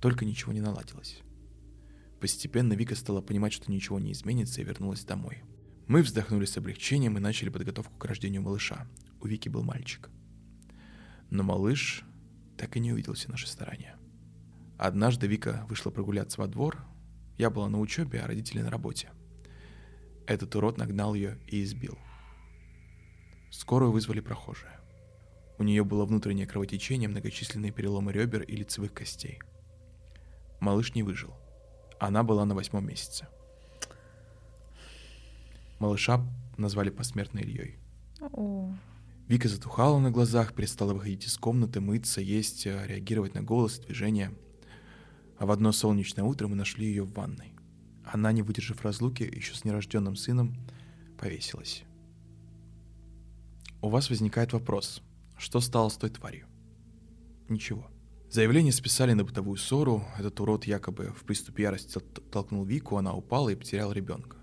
Только ничего не наладилось. Постепенно Вика стала понимать, что ничего не изменится, и вернулась домой. Мы вздохнули с облегчением и начали подготовку к рождению малыша. У Вики был мальчик. Но малыш так и не увидел все наши старания. Однажды Вика вышла прогуляться во двор. Я была на учебе, а родители на работе. Этот урод нагнал ее и избил – Скорую вызвали прохожие. У нее было внутреннее кровотечение, многочисленные переломы ребер и лицевых костей. Малыш не выжил. Она была на восьмом месяце. Малыша назвали посмертно Ильей. Вика затухала на глазах, перестала выходить из комнаты, мыться, есть, э, реагировать на голос, движения. А в одно солнечное утро мы нашли ее в ванной. Она, не выдержав разлуки, еще с нерожденным сыном, повесилась. У вас возникает вопрос, что стало с той тварью? Ничего. Заявление списали на бытовую ссору. Этот урод якобы в приступе ярости толкнул Вику, она упала и потеряла ребенка.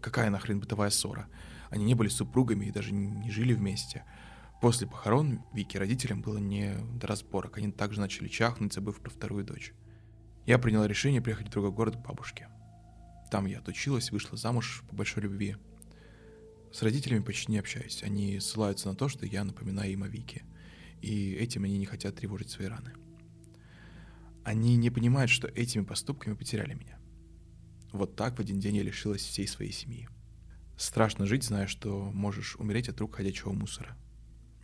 Какая нахрен бытовая ссора? Они не были супругами и даже не жили вместе. После похорон Вики родителям было не до разборок. Они также начали чахнуть, забыв про вторую дочь. Я приняла решение приехать в другой город к бабушке. Там я отучилась, вышла замуж по большой любви. С родителями почти не общаюсь. Они ссылаются на то, что я напоминаю им о Вике. И этим они не хотят тревожить свои раны. Они не понимают, что этими поступками потеряли меня. Вот так в один день я лишилась всей своей семьи. Страшно жить, зная, что можешь умереть от рук ходячего мусора.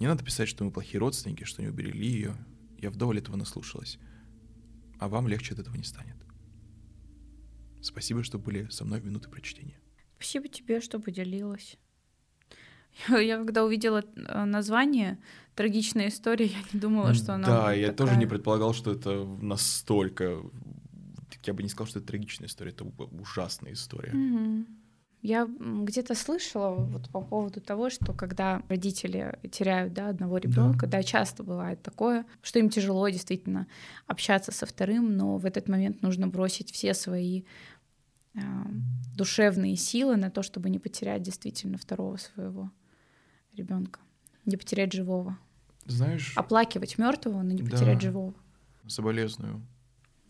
Не надо писать, что мы плохие родственники, что не уберегли ее. Я вдоволь этого наслушалась. А вам легче от этого не станет. Спасибо, что были со мной в минуты прочтения. Спасибо тебе, что поделилась. Я когда увидела э, название «Трагичная история», я не думала, что она Да, я такая... тоже не предполагал, что это настолько... Я бы не сказал, что это трагичная история, это ужасная история. Угу. Я где-то слышала вот по поводу того, что когда родители теряют да, одного ребенка, да. да, часто бывает такое, что им тяжело действительно общаться со вторым, но в этот момент нужно бросить все свои э, душевные силы на то, чтобы не потерять действительно второго своего ребенка, не потерять живого. Знаешь? Оплакивать мертвого, но не потерять да. живого. Соболезную.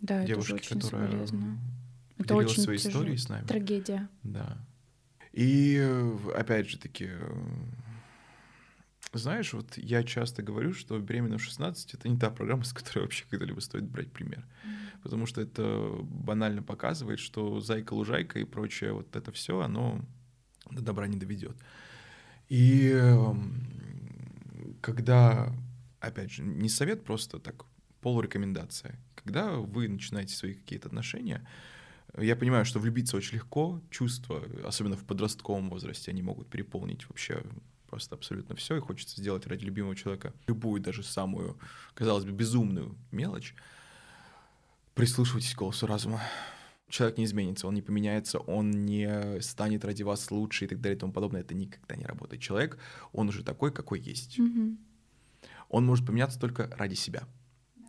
Да, девушке, это очень которая соболезную. Это очень свои тяжело. истории с нами. Трагедия. Да. И опять же таки, знаешь, вот я часто говорю, что «Беременна в 16» — это не та программа, с которой вообще когда-либо стоит брать пример. Mm-hmm. Потому что это банально показывает, что «Зайка-лужайка» и прочее вот это все, оно до добра не доведет. И эм, когда, опять же, не совет, просто так полурекомендация. Когда вы начинаете свои какие-то отношения, я понимаю, что влюбиться очень легко, чувства, особенно в подростковом возрасте, они могут переполнить вообще просто абсолютно все, и хочется сделать ради любимого человека любую, даже самую, казалось бы, безумную мелочь. Прислушивайтесь к голосу разума человек не изменится, он не поменяется, он не станет ради вас лучше и так далее и тому подобное. Это никогда не работает. Человек, он уже такой, какой есть. Mm-hmm. Он может поменяться только ради себя.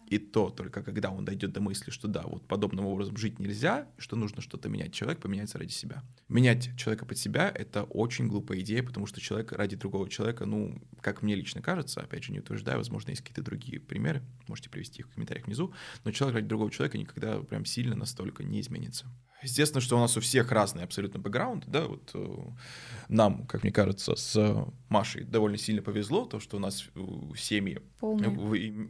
И то только когда он дойдет до мысли, что да, вот подобным образом жить нельзя, что нужно что-то менять, человек поменяется ради себя. Менять человека под себя — это очень глупая идея, потому что человек ради другого человека, ну, как мне лично кажется, опять же, не утверждаю, возможно, есть какие-то другие примеры, можете привести их в комментариях внизу, но человек ради другого человека никогда прям сильно настолько не изменится. Естественно, что у нас у всех разный абсолютно бэкграунд, да, вот э, нам, как мне кажется, с Машей довольно сильно повезло, то, что у нас э, семьи, полные.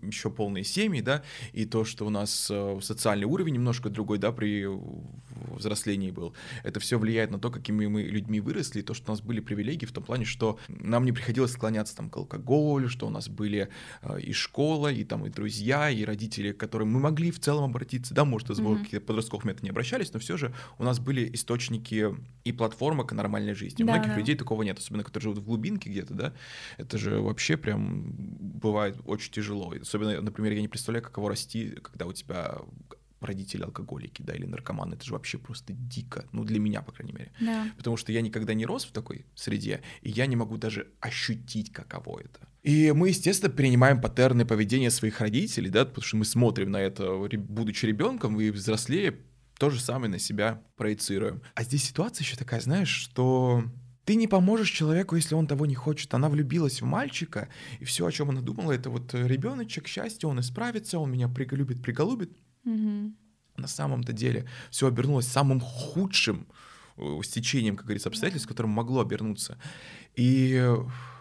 еще полные семьи, да, и то, что у нас э, социальный уровень немножко другой, да, при взрослении был. Это все влияет на то, какими мы людьми выросли, то, что у нас были привилегии в том плане, что нам не приходилось склоняться там к алкоголю, что у нас были э, и школа, и там и друзья, и родители, к которым мы могли в целом обратиться, да, может, из mm-hmm. каких-то подростковых методов не обращались, но все же у нас были источники и платформа к нормальной жизни. Да, у многих да. людей такого нет, особенно которые живут в глубинке где-то, да, это же вообще прям бывает очень тяжело. Особенно, например, я не представляю, каково расти, когда у тебя родители алкоголики, да, или наркоманы, это же вообще просто дико, ну, для меня, по крайней мере. Да. Потому что я никогда не рос в такой среде, и я не могу даже ощутить, каково это. И мы, естественно, принимаем паттерны поведения своих родителей, да, потому что мы смотрим на это, будучи ребенком и взрослее, то же самое на себя проецируем. А здесь ситуация еще такая, знаешь, что ты не поможешь человеку, если он того не хочет. Она влюбилась в мальчика, и все, о чем она думала, это вот ребеночек, счастье, он исправится, он меня приголюбит, приголубит. Угу. На самом-то деле все обернулось самым худшим э, стечением, как говорится, обстоятельств, которым могло обернуться. И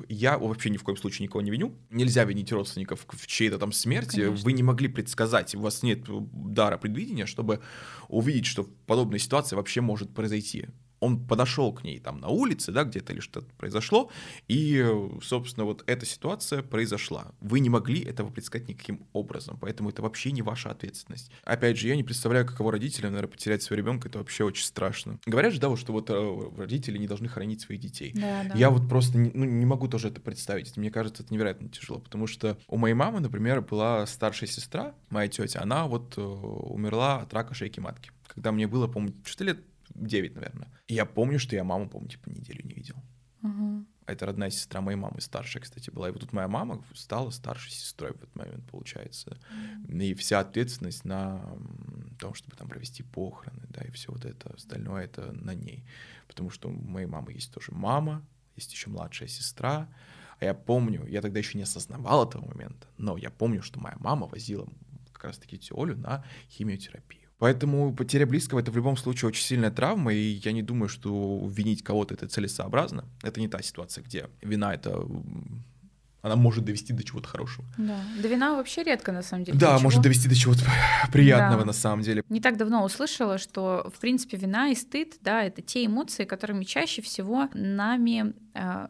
я вообще ни в коем случае никого не виню. Нельзя винить родственников в чьей-то там смерти. Конечно. Вы не могли предсказать, у вас нет дара предвидения, чтобы увидеть, что подобная ситуация вообще может произойти он подошел к ней там на улице, да, где-то или что-то произошло, и, собственно, вот эта ситуация произошла. Вы не могли этого предсказать никаким образом, поэтому это вообще не ваша ответственность. Опять же, я не представляю, каково родителям, наверное, потерять своего ребенка, это вообще очень страшно. Говорят же, да, вот, что вот э, родители не должны хранить своих детей. Да, да. Я вот просто не, ну, не могу тоже это представить. Мне кажется, это невероятно тяжело, потому что у моей мамы, например, была старшая сестра, моя тетя, она вот э, умерла от рака шейки матки. Когда мне было, по-моему, что лет 9, наверное. И я помню, что я маму, помню, типа неделю не видел. Uh-huh. Это родная сестра моей мамы, старшая, кстати, была. И вот тут моя мама стала старшей сестрой в этот момент, получается. Mm-hmm. И вся ответственность на том, чтобы там провести похороны, да, и все вот это остальное, это на ней. Потому что у моей мамы есть тоже мама, есть еще младшая сестра. А я помню, я тогда еще не осознавал этого момента, но я помню, что моя мама возила как раз-таки тетю Олю на химиотерапию. Поэтому потеря близкого — это в любом случае очень сильная травма, и я не думаю, что винить кого-то это целесообразно. Это не та ситуация, где вина — это она может довести до чего-то хорошего. Да. До вина вообще редко, на самом деле. Да, Ничего. может довести до чего-то приятного, да. на самом деле. Не так давно услышала, что, в принципе, вина и стыд, да, это те эмоции, которыми чаще всего нами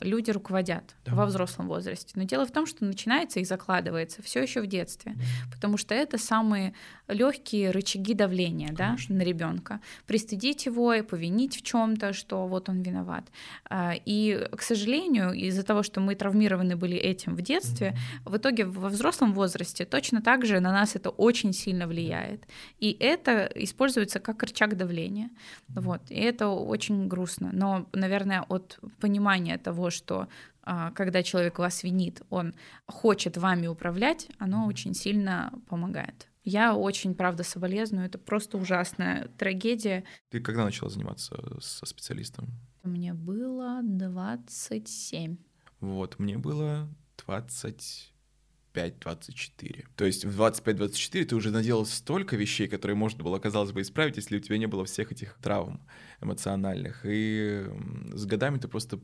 люди руководят да. во взрослом возрасте. Но дело в том, что начинается и закладывается все еще в детстве, да. потому что это самые легкие рычаги давления, да, на ребенка. Пристыдить его и повинить в чем-то, что вот он виноват. Э, и, к сожалению, из-за того, что мы травмированы были этим в детстве, в итоге во взрослом возрасте точно так же на нас это очень сильно влияет. И это используется как рычаг давления. Вот. И это очень грустно. Но, наверное, от понимания того, что а, когда человек вас винит, он хочет вами управлять, оно очень сильно помогает. Я очень, правда, соболезную. Это просто ужасная трагедия. Ты когда начала заниматься со специалистом? Мне было 27. Вот, мне было 25-24. То есть в 25-24 ты уже наделал столько вещей, которые можно было, казалось бы, исправить, если у тебя не было всех этих травм эмоциональных. И с годами ты просто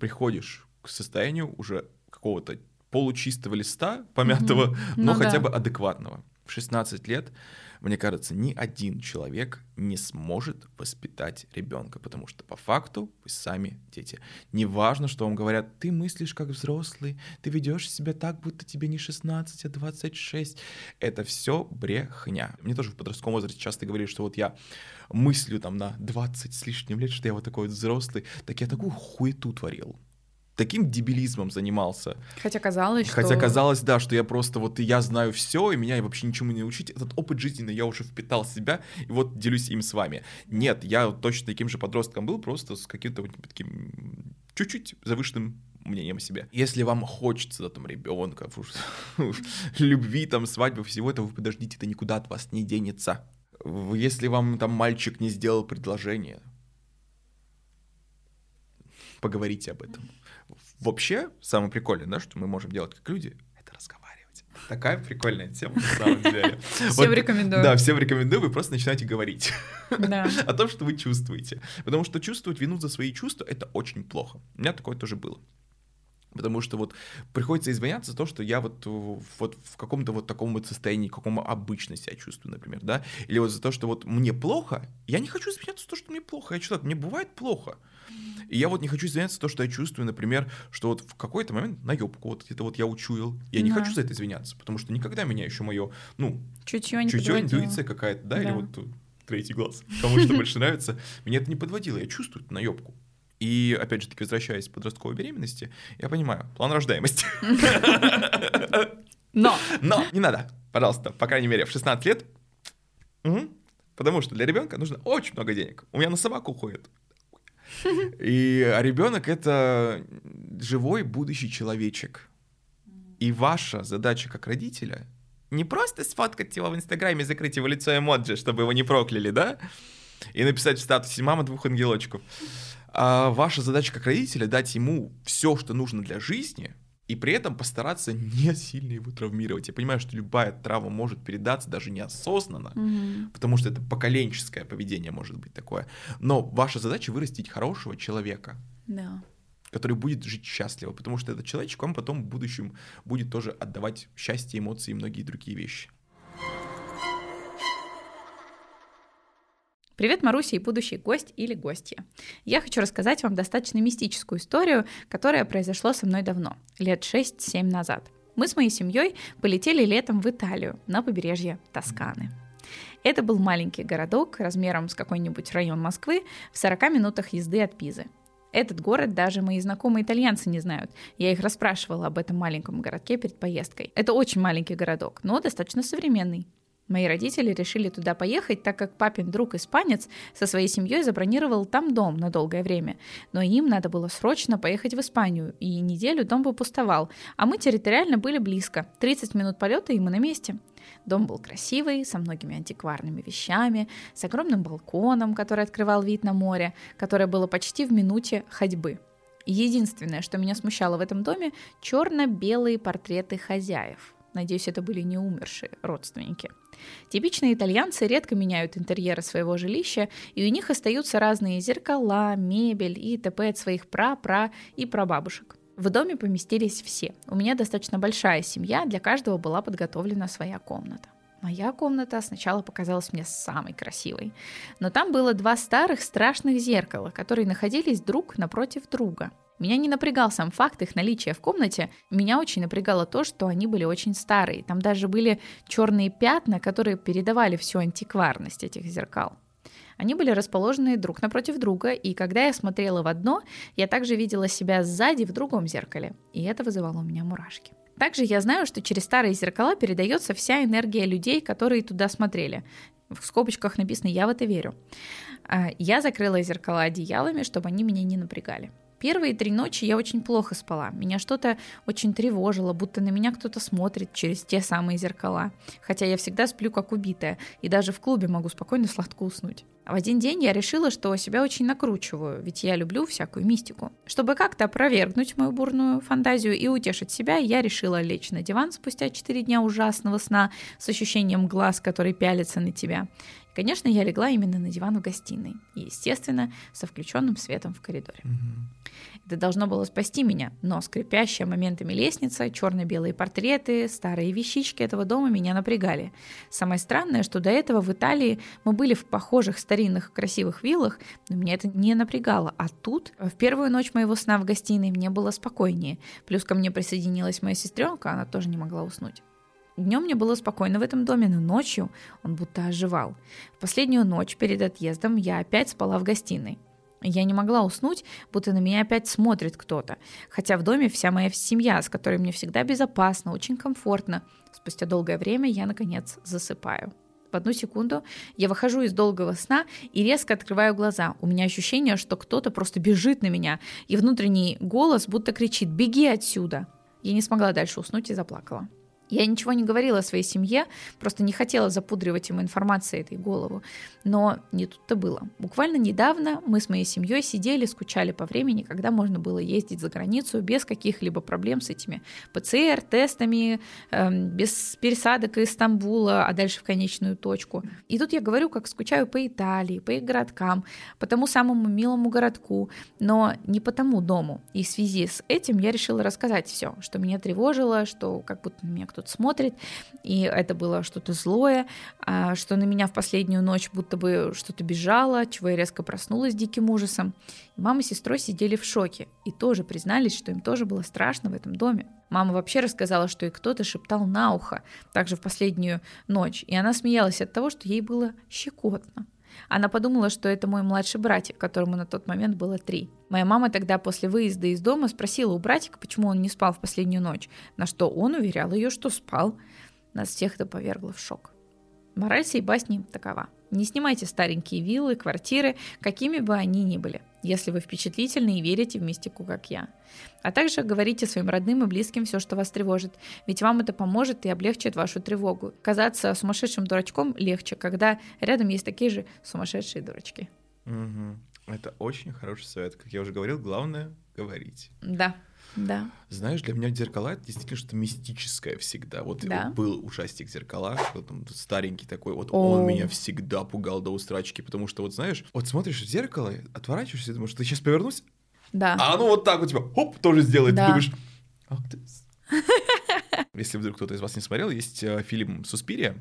приходишь к состоянию уже какого-то получистого листа, помятого, mm-hmm. но ну, хотя да. бы адекватного. В 16 лет мне кажется, ни один человек не сможет воспитать ребенка, потому что по факту вы сами дети. Неважно, что вам говорят, ты мыслишь как взрослый, ты ведешь себя так, будто тебе не 16, а 26. Это все брехня. Мне тоже в подростковом возрасте часто говорили, что вот я мыслю там на 20 с лишним лет, что я вот такой вот взрослый, так я такую хуету творил таким дебилизмом занимался. Хотя казалось, Хотя что... казалось, да, что я просто вот я знаю все, и меня вообще ничему не учить. Этот опыт жизненный я уже впитал в себя, и вот делюсь им с вами. Нет, я точно таким же подростком был, просто с каким-то вот таким чуть-чуть завышенным мнением о себе. Если вам хочется там ребенка, любви, там свадьбы, всего этого, вы подождите, это никуда от вас не денется. Если вам там мальчик не сделал предложение, поговорите об этом. Вообще, самое прикольное, да, что мы можем делать как люди, это разговаривать. Такая прикольная тема, на самом деле. Всем рекомендую. Да, всем рекомендую, вы просто начинаете говорить о том, что вы чувствуете. Потому что чувствовать вину за свои чувства — это очень плохо. У меня такое тоже было. Потому что вот приходится извиняться за то, что я вот, вот в каком-то вот таком вот состоянии, каком обычно себя чувствую, например, да, или вот за то, что вот мне плохо, я не хочу извиняться за то, что мне плохо, я человек, мне бывает плохо. И я вот не хочу извиняться за то, что я чувствую, например, что вот в какой-то момент на ёбку вот это вот я учуял, я не да. хочу за это извиняться, потому что никогда меня еще мое, ну, чутье, не чутье интуиция какая-то, да, да, или вот третий глаз, кому что больше нравится, меня это не подводило, я чувствую это на ёбку. И, опять же таки, возвращаясь к подростковой беременности, я понимаю, план рождаемости. Но! Но! Не надо, пожалуйста, по крайней мере, в 16 лет. Угу. Потому что для ребенка нужно очень много денег. У меня на собаку уходит. И а ребенок это живой будущий человечек. И ваша задача как родителя не просто сфоткать его в Инстаграме, закрыть его лицо эмоджи, чтобы его не прокляли, да? И написать в статусе «Мама двух ангелочков». А ваша задача как родителя дать ему все, что нужно для жизни, и при этом постараться не сильно его травмировать. Я понимаю, что любая травма может передаться даже неосознанно, mm-hmm. потому что это поколенческое поведение может быть такое. Но ваша задача вырастить хорошего человека. Да. который будет жить счастливо, потому что этот человечек вам потом в будущем будет тоже отдавать счастье, эмоции и многие другие вещи. Привет, Маруся и будущий гость или гостья. Я хочу рассказать вам достаточно мистическую историю, которая произошла со мной давно, лет 6-7 назад. Мы с моей семьей полетели летом в Италию, на побережье Тосканы. Это был маленький городок размером с какой-нибудь район Москвы в 40 минутах езды от Пизы. Этот город даже мои знакомые итальянцы не знают. Я их расспрашивала об этом маленьком городке перед поездкой. Это очень маленький городок, но достаточно современный. Мои родители решили туда поехать, так как папин друг испанец со своей семьей забронировал там дом на долгое время. Но им надо было срочно поехать в Испанию, и неделю дом бы пустовал. А мы территориально были близко. 30 минут полета, и мы на месте. Дом был красивый, со многими антикварными вещами, с огромным балконом, который открывал вид на море, которое было почти в минуте ходьбы. Единственное, что меня смущало в этом доме, черно-белые портреты хозяев. Надеюсь, это были не умершие родственники. Типичные итальянцы редко меняют интерьеры своего жилища, и у них остаются разные зеркала, мебель и т.п. от своих пра-пра и прабабушек. В доме поместились все. У меня достаточно большая семья, для каждого была подготовлена своя комната. Моя комната сначала показалась мне самой красивой. Но там было два старых страшных зеркала, которые находились друг напротив друга – меня не напрягал сам факт их наличия в комнате, меня очень напрягало то, что они были очень старые. Там даже были черные пятна, которые передавали всю антикварность этих зеркал. Они были расположены друг напротив друга, и когда я смотрела в одно, я также видела себя сзади в другом зеркале, и это вызывало у меня мурашки. Также я знаю, что через старые зеркала передается вся энергия людей, которые туда смотрели. В скобочках написано «я в это верю». А, я закрыла зеркала одеялами, чтобы они меня не напрягали. Первые три ночи я очень плохо спала. Меня что-то очень тревожило, будто на меня кто-то смотрит через те самые зеркала. Хотя я всегда сплю как убитая, и даже в клубе могу спокойно сладко уснуть. А в один день я решила, что себя очень накручиваю, ведь я люблю всякую мистику. Чтобы как-то опровергнуть мою бурную фантазию и утешить себя, я решила лечь на диван спустя 4 дня ужасного сна с ощущением глаз, который пялится на тебя. И, конечно, я легла именно на диван в гостиной. И, естественно, со включенным светом в коридоре. Это должно было спасти меня, но скрипящая моментами лестница, черно-белые портреты, старые вещички этого дома меня напрягали. Самое странное, что до этого в Италии мы были в похожих старинных красивых виллах, но меня это не напрягало. А тут, в первую ночь моего сна в гостиной, мне было спокойнее. Плюс ко мне присоединилась моя сестренка, она тоже не могла уснуть. Днем мне было спокойно в этом доме, но ночью он будто оживал. В последнюю ночь перед отъездом я опять спала в гостиной. Я не могла уснуть, будто на меня опять смотрит кто-то. Хотя в доме вся моя семья, с которой мне всегда безопасно, очень комфортно. Спустя долгое время я, наконец, засыпаю. В одну секунду я выхожу из долгого сна и резко открываю глаза. У меня ощущение, что кто-то просто бежит на меня, и внутренний голос будто кричит «Беги отсюда!». Я не смогла дальше уснуть и заплакала. Я ничего не говорила о своей семье, просто не хотела запудривать им информацией этой голову. Но не тут-то было. Буквально недавно мы с моей семьей сидели, скучали по времени, когда можно было ездить за границу без каких-либо проблем с этими ПЦР-тестами, эм, без пересадок из Стамбула, а дальше в конечную точку. И тут я говорю, как скучаю по Италии, по их городкам, по тому самому милому городку, но не по тому дому. И в связи с этим я решила рассказать все, что меня тревожило, что как будто на меня кто кто-то смотрит, и это было что-то злое, а, что на меня в последнюю ночь будто бы что-то бежало, чего я резко проснулась диким ужасом. И мама с сестрой сидели в шоке и тоже признались, что им тоже было страшно в этом доме. Мама вообще рассказала, что и кто-то шептал на ухо, также в последнюю ночь, и она смеялась от того, что ей было щекотно. Она подумала, что это мой младший братик, которому на тот момент было три. Моя мама тогда после выезда из дома спросила у братика, почему он не спал в последнюю ночь, на что он уверял ее, что спал. Нас всех это повергло в шок. Мораль сей басни такова. Не снимайте старенькие виллы, квартиры, какими бы они ни были, если вы впечатлительны и верите в мистику, как я. А также говорите своим родным и близким все, что вас тревожит, ведь вам это поможет и облегчит вашу тревогу. Казаться сумасшедшим дурачком легче, когда рядом есть такие же сумасшедшие дурачки. Угу. Это очень хороший совет. Как я уже говорил, главное говорить. Да. Да. Знаешь, для меня зеркала это действительно что-то мистическое всегда. Вот, да? вот был ужастик зеркала, что там старенький такой, вот О. он меня всегда пугал до устрачки, потому что вот знаешь, вот смотришь в зеркало, отворачиваешься, думаешь, ты сейчас повернусь, да. а оно вот так у тебя, хоп, тоже сделает, да. ты думаешь, ах ты... Если вдруг кто-то из вас не смотрел, есть э, фильм «Суспирия»,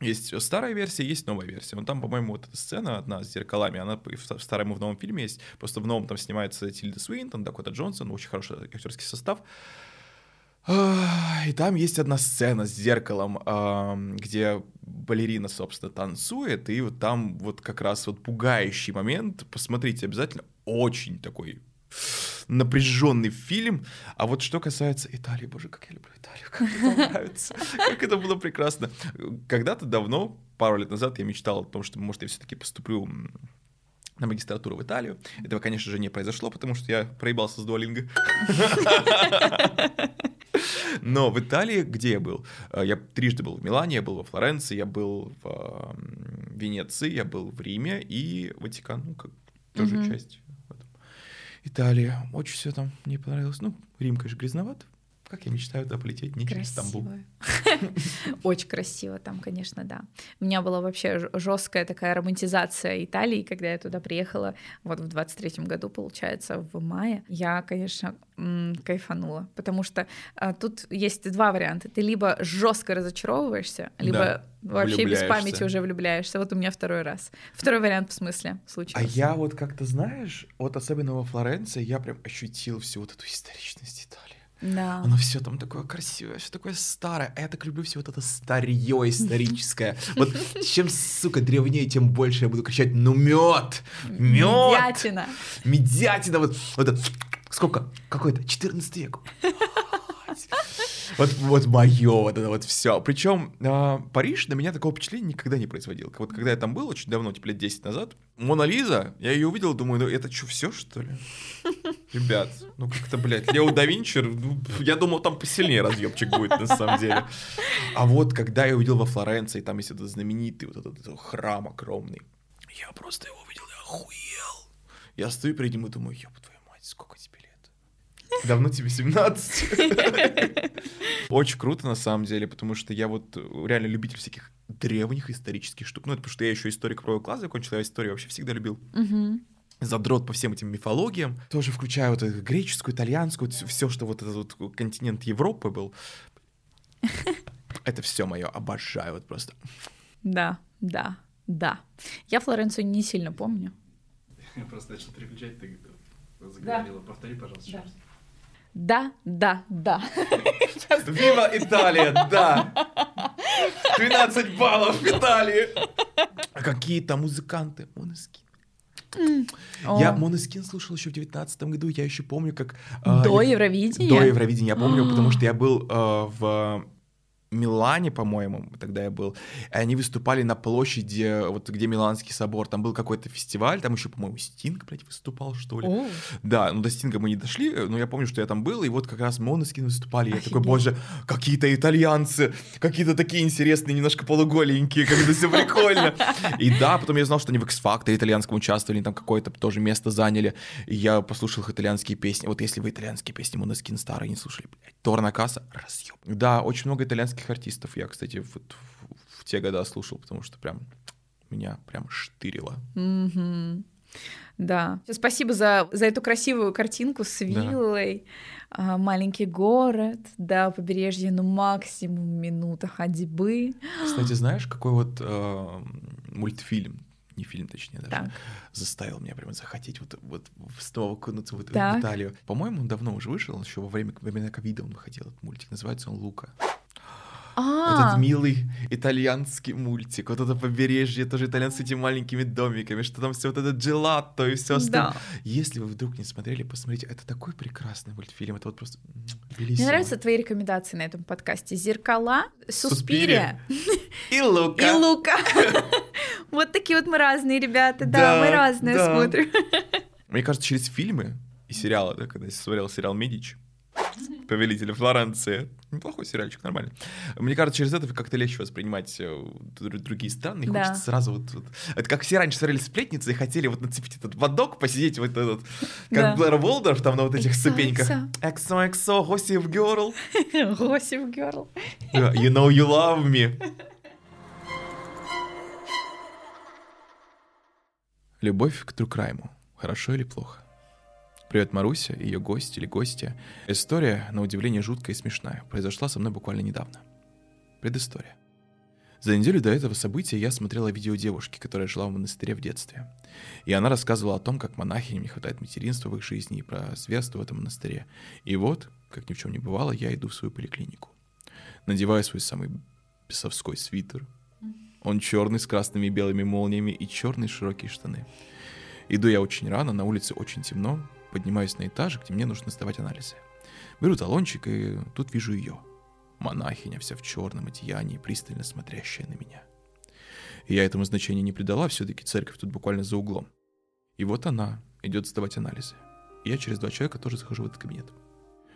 есть старая версия, есть новая версия. Но там, по-моему, вот эта сцена одна с зеркалами, она в старом и в новом фильме есть. Просто в новом там снимается Тильда Суинтон, Дакота Джонсон, очень хороший актерский состав. И там есть одна сцена с зеркалом, где балерина, собственно, танцует, и вот там вот как раз вот пугающий момент. Посмотрите обязательно, очень такой напряженный фильм. А вот что касается Италии, боже, как я люблю Италию, как мне нравится, как это было прекрасно. Когда-то давно, пару лет назад, я мечтал о том, что, может, я все-таки поступлю на магистратуру в Италию. Этого, конечно же, не произошло, потому что я проебался с дуалинго. Но в Италии, где я был? Э, я трижды был в Милане, я был во Флоренции, я был в Венеции, я был в Риме и Ватикан, ну, как тоже часть Италия. Очень все там мне понравилось. Ну, Рим, конечно, грязноват. Как я мечтаю туда полететь, не через Стамбул. Очень красиво там, конечно, да. У меня была вообще жесткая такая романтизация Италии, когда я туда приехала, вот в 23-м году, получается, в мае. Я, конечно, кайфанула, потому что а, тут есть два варианта. Ты либо жестко разочаровываешься, либо да, вообще без памяти уже влюбляешься. Вот у меня второй раз. Второй вариант в смысле случился. А я вот как-то, знаешь, вот особенно во Флоренции я прям ощутил всю вот эту историчность Италии. Да. Оно все там такое красивое, все такое старое. А я так люблю все вот это старье историческое. Вот чем, сука, древнее, тем больше я буду кричать, ну мед! Мед! Медятина. Медятина, вот, вот это, сколько? Какой-то 14 век. Вот, вот мое вот это вот все. Причем э, Париж на меня такого впечатления никогда не производил. Вот когда я там был очень давно, типа лет 10 назад, Мона Лиза, я ее увидел, думаю, ну это что, все что ли? Ребят, ну как-то, блядь, Лео да Винчи, ну, я думал, там посильнее разъебчик будет на самом деле. А вот когда я увидел во Флоренции, там есть этот знаменитый вот этот, этот храм огромный, я просто его увидел, я охуел. Я стою перед ним и думаю, ёб твою мать, сколько тебе Давно тебе 17. Очень круто, на самом деле, потому что я вот реально любитель всяких древних исторических штук. Ну, это потому что я еще историк правого класса закончил, я историю вообще всегда любил. задрот по всем этим мифологиям, тоже включая вот эту греческую, итальянскую, все, что вот этот вот континент Европы был. Это все мое, обожаю вот просто. Да, да, да. Я Флоренцию не сильно помню. Я просто начал переключать, ты заговорила. Да. Повтори, пожалуйста, да. Да, да, да. Вива Италия, да. 12 баллов в Италии. А какие там музыканты? Монескин. Я Монескин слушал еще в девятнадцатом году, я еще помню, как... А, до Евровидения? До Евровидения, я помню, потому что я был а, в Милане, по-моему, тогда я был, и они выступали на площади, вот где Миланский собор, там был какой-то фестиваль, там еще, по-моему, Стинг, блядь, выступал, что ли. О. Да, ну до Стинга мы не дошли, но я помню, что я там был, и вот как раз Моноскин выступали, я такой, Офигеть. боже, какие-то итальянцы, какие-то такие интересные, немножко полуголенькие, как это все прикольно. И да, потом я знал, что они в X-Factor итальянском участвовали, там какое-то тоже место заняли, и я послушал их итальянские песни. Вот если вы итальянские песни Моноскин старые не слушали, блядь, Торна Касса, разъеб. Да, очень много итальянских артистов я, кстати, вот в, в те года слушал, потому что прям меня прям штырило. Мгм. Да. Спасибо за, за эту красивую картинку с виллой. А, маленький город, да, побережье, ну максимум минута ходьбы. Кстати, знаешь, какой вот э, мультфильм, не фильм, точнее, даже, Так. заставил меня прям захотеть вот, вот снова окунуться вот Так. в Италию. По-моему, он давно уже вышел, еще во время, времена ковида он выходил, этот мультик, называется он «Лука». А, Этот милый итальянский мультик, вот это побережье, тоже итальянцы с этими маленькими домиками, что там все вот это джелато и все остальное. Да. Если вы вдруг не смотрели, посмотрите, это такой прекрасный мультфильм, это вот просто Мне нравятся твои рекомендации на этом подкасте. Зеркала, Суспирия. И Лука. и Лука. Вот такие вот мы разные ребята, да, мы разные смотрим. Мне кажется, через фильмы и сериалы, да, когда я смотрел сериал «Медич», Повелителя Флоренции. Неплохой сериальчик, нормально. Мне кажется, через это как-то легче воспринимать э, дру- другие страны. И Да. хочется сразу вот, вот- Это как все раньше смотрели сплетницы и хотели вот нацепить этот водок, посидеть вот этот, Да. как Блэр Волдорф там на вот этих ступеньках. Gossip Girl. Госив Герл. Yeah, You know you love me. Любовь к Трукрайму. Хорошо или плохо? Привет, Маруся, ее гость или гостья. История, на удивление, жуткая и смешная. Произошла со мной буквально недавно. Предыстория. За неделю до этого события я смотрела видео девушки, которая жила в монастыре в детстве. И она рассказывала о том, как монахиням не хватает материнства в их жизни и про зверство в этом монастыре. И вот, как ни в чем не бывало, я иду в свою поликлинику. Надеваю свой самый бесовской свитер. Он черный с красными и белыми молниями и черные широкие штаны. Иду я очень рано, на улице очень темно, поднимаюсь на этаж, где мне нужно сдавать анализы. Беру талончик, и тут вижу ее. Монахиня, вся в черном одеянии, пристально смотрящая на меня. И я этому значения не придала, все-таки церковь тут буквально за углом. И вот она идет сдавать анализы. И я через два человека тоже захожу в этот кабинет.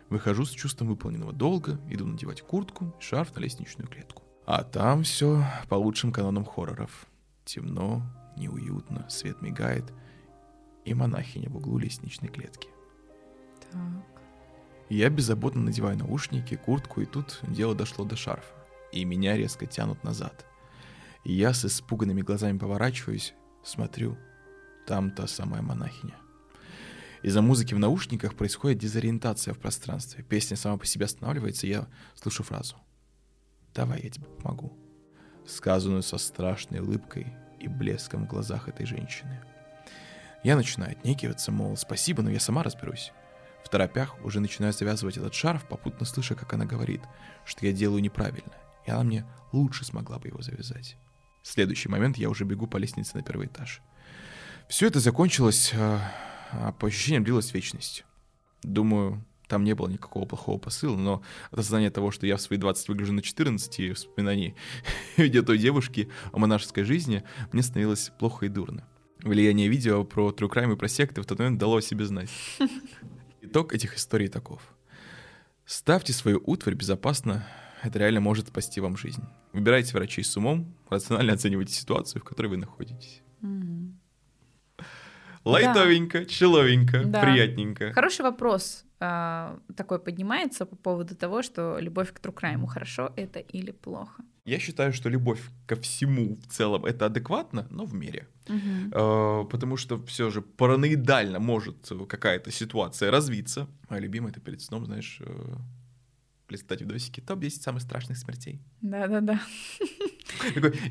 Выхожу с чувством выполненного долга, иду надевать куртку, шарф на лестничную клетку. А там все по лучшим канонам хорроров. Темно, неуютно, свет мигает, и монахиня в углу лестничной клетки. Я беззаботно надеваю наушники, куртку, и тут дело дошло до шарфа. И меня резко тянут назад. И я с испуганными глазами поворачиваюсь, смотрю, там та самая монахиня. Из-за музыки в наушниках происходит дезориентация в пространстве. Песня сама по себе останавливается, и я слышу фразу «Давай, я тебе помогу», сказанную со страшной улыбкой и блеском в глазах этой женщины. Я начинаю отнекиваться, мол, спасибо, но я сама разберусь. В торопях уже начинаю завязывать этот шарф, попутно слыша, как она говорит, что я делаю неправильно, и она мне лучше смогла бы его завязать. В следующий момент я уже бегу по лестнице на первый этаж. Все это закончилось, э, а по ощущениям длилась вечность. Думаю, там не было никакого плохого посыла, но от осознания того, что я в свои 20 выгляжу на 14 и вспоминаний в виде той девушки о монашеской жизни, мне становилось плохо и дурно. Влияние видео про true crime и про секты в тот момент дало о себе знать. Итог этих историй таков. Ставьте свою утварь безопасно, это реально может спасти вам жизнь. Выбирайте врачей с умом, рационально оценивайте ситуацию, в которой вы находитесь. Лайтовенько, человенько, Да. приятненько. Хороший вопрос а, такой поднимается по поводу того, что любовь к трукрайму хорошо это или плохо. Я считаю, что любовь ко всему в целом это адекватно, но в мере. Э, Потому что все же параноидально может какая-то ситуация развиться. Моя любимая это перед сном, знаешь, э, листать видосики. Топ-10 самых страшных смертей. Да-да-да.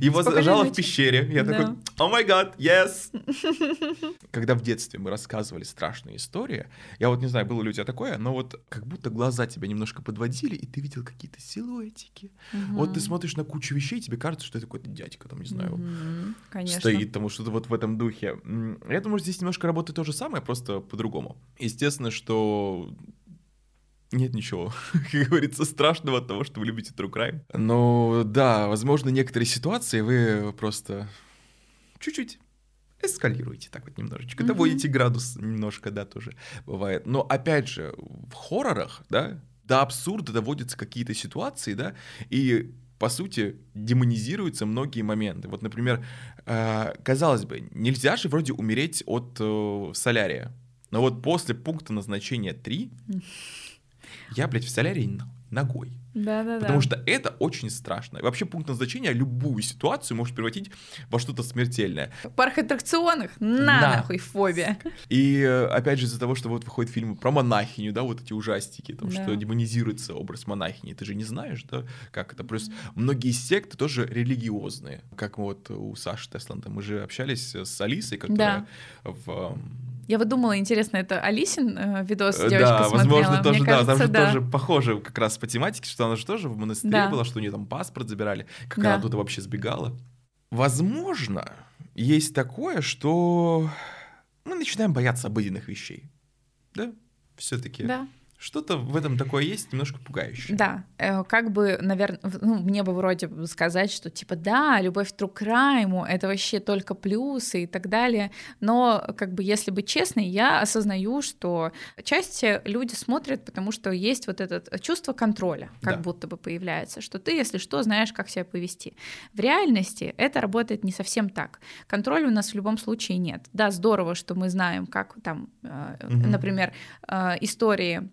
Его Спокойной зажало в пещере. Я Да. такой, о май гад, yes! Когда в детстве мы рассказывали страшные истории, я вот не знаю, было ли у тебя такое, но вот как будто глаза тебя немножко подводили, и ты видел какие-то силуэтики. Вот ты смотришь на кучу вещей, и тебе кажется, что это какой-то дядька, там, не знаю, Мгм. Конечно. стоит, тому что-то вот в этом духе. Я думаю, здесь немножко работает то же самое, просто по-другому. Естественно, что нет ничего, как говорится, страшного от того, что вы любите true crime. Но да, возможно, некоторые ситуации вы просто чуть-чуть эскалируете так вот немножечко, mm-hmm. доводите градус немножко, да, тоже бывает. Но опять же, в хоррорах, да, до абсурда доводятся какие-то ситуации, да, и по сути, демонизируются многие моменты. Вот, например, э, казалось бы, нельзя же вроде умереть от э, солярия. Но вот после пункта назначения 3 я, блядь, в солярии ногой. Да, да, Потому да. что это очень страшно. И вообще пункт назначения любую ситуацию может превратить во что-то смертельное. Парк аттракционах на нахуй фобия. И э, опять же из-за того, что вот выходят фильмы про монахиню, да, вот эти ужастики, там, да. что демонизируется образ монахини, ты же не знаешь, да, как это. Плюс многие секты тоже религиозные, как вот у Саши Тесланда. Мы же общались с Алисой, которая да. в я вот думала, интересно, это Алисин э, видос девочка да, смотрела? возможно, тоже, Мне да, кажется, там же да. тоже похоже как раз по тематике, что она же тоже в монастыре да. была, что у нее там паспорт забирали, как да. она туда вообще сбегала. Возможно, есть такое, что мы начинаем бояться обыденных вещей. Да? Все-таки. Да. Что-то в этом такое есть, немножко пугающее. Да, э, как бы, наверное, ну, мне бы вроде бы сказать, что типа да, любовь к крайму это вообще только плюсы и так далее, но как бы, если быть честной, я осознаю, что части люди смотрят, потому что есть вот это чувство контроля, как да. будто бы появляется, что ты, если что, знаешь, как себя повести. В реальности это работает не совсем так. Контроля у нас в любом случае нет. Да, здорово, что мы знаем, как там, угу. например, истории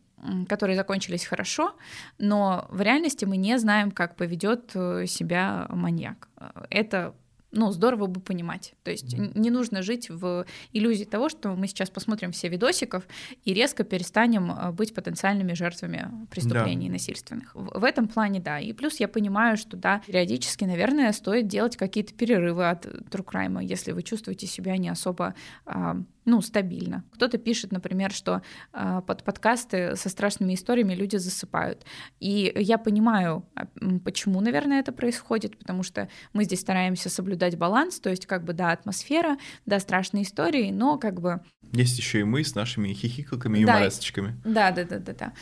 которые закончились хорошо, но в реальности мы не знаем, как поведет э, себя маньяк. Это ну, здорово бы понимать. То есть не нужно жить в иллюзии того, что мы сейчас посмотрим все видосиков и резко перестанем э, быть потенциальными жертвами преступлений да. насильственных. В, в этом плане, да. И плюс я понимаю, что, да, периодически, наверное, стоит делать какие-то перерывы от true crime, если вы чувствуете себя не особо а, ну, стабильно. Кто-то пишет, например, что э, под подкасты со страшными историями люди засыпают. И я понимаю, а, почему, наверное, это происходит, потому что мы здесь стараемся соблюдать баланс, то есть как бы, да, атмосфера, да, страшные истории, но как бы... Есть еще и мы с нашими хихикалками и да. Да, да, да, да, да.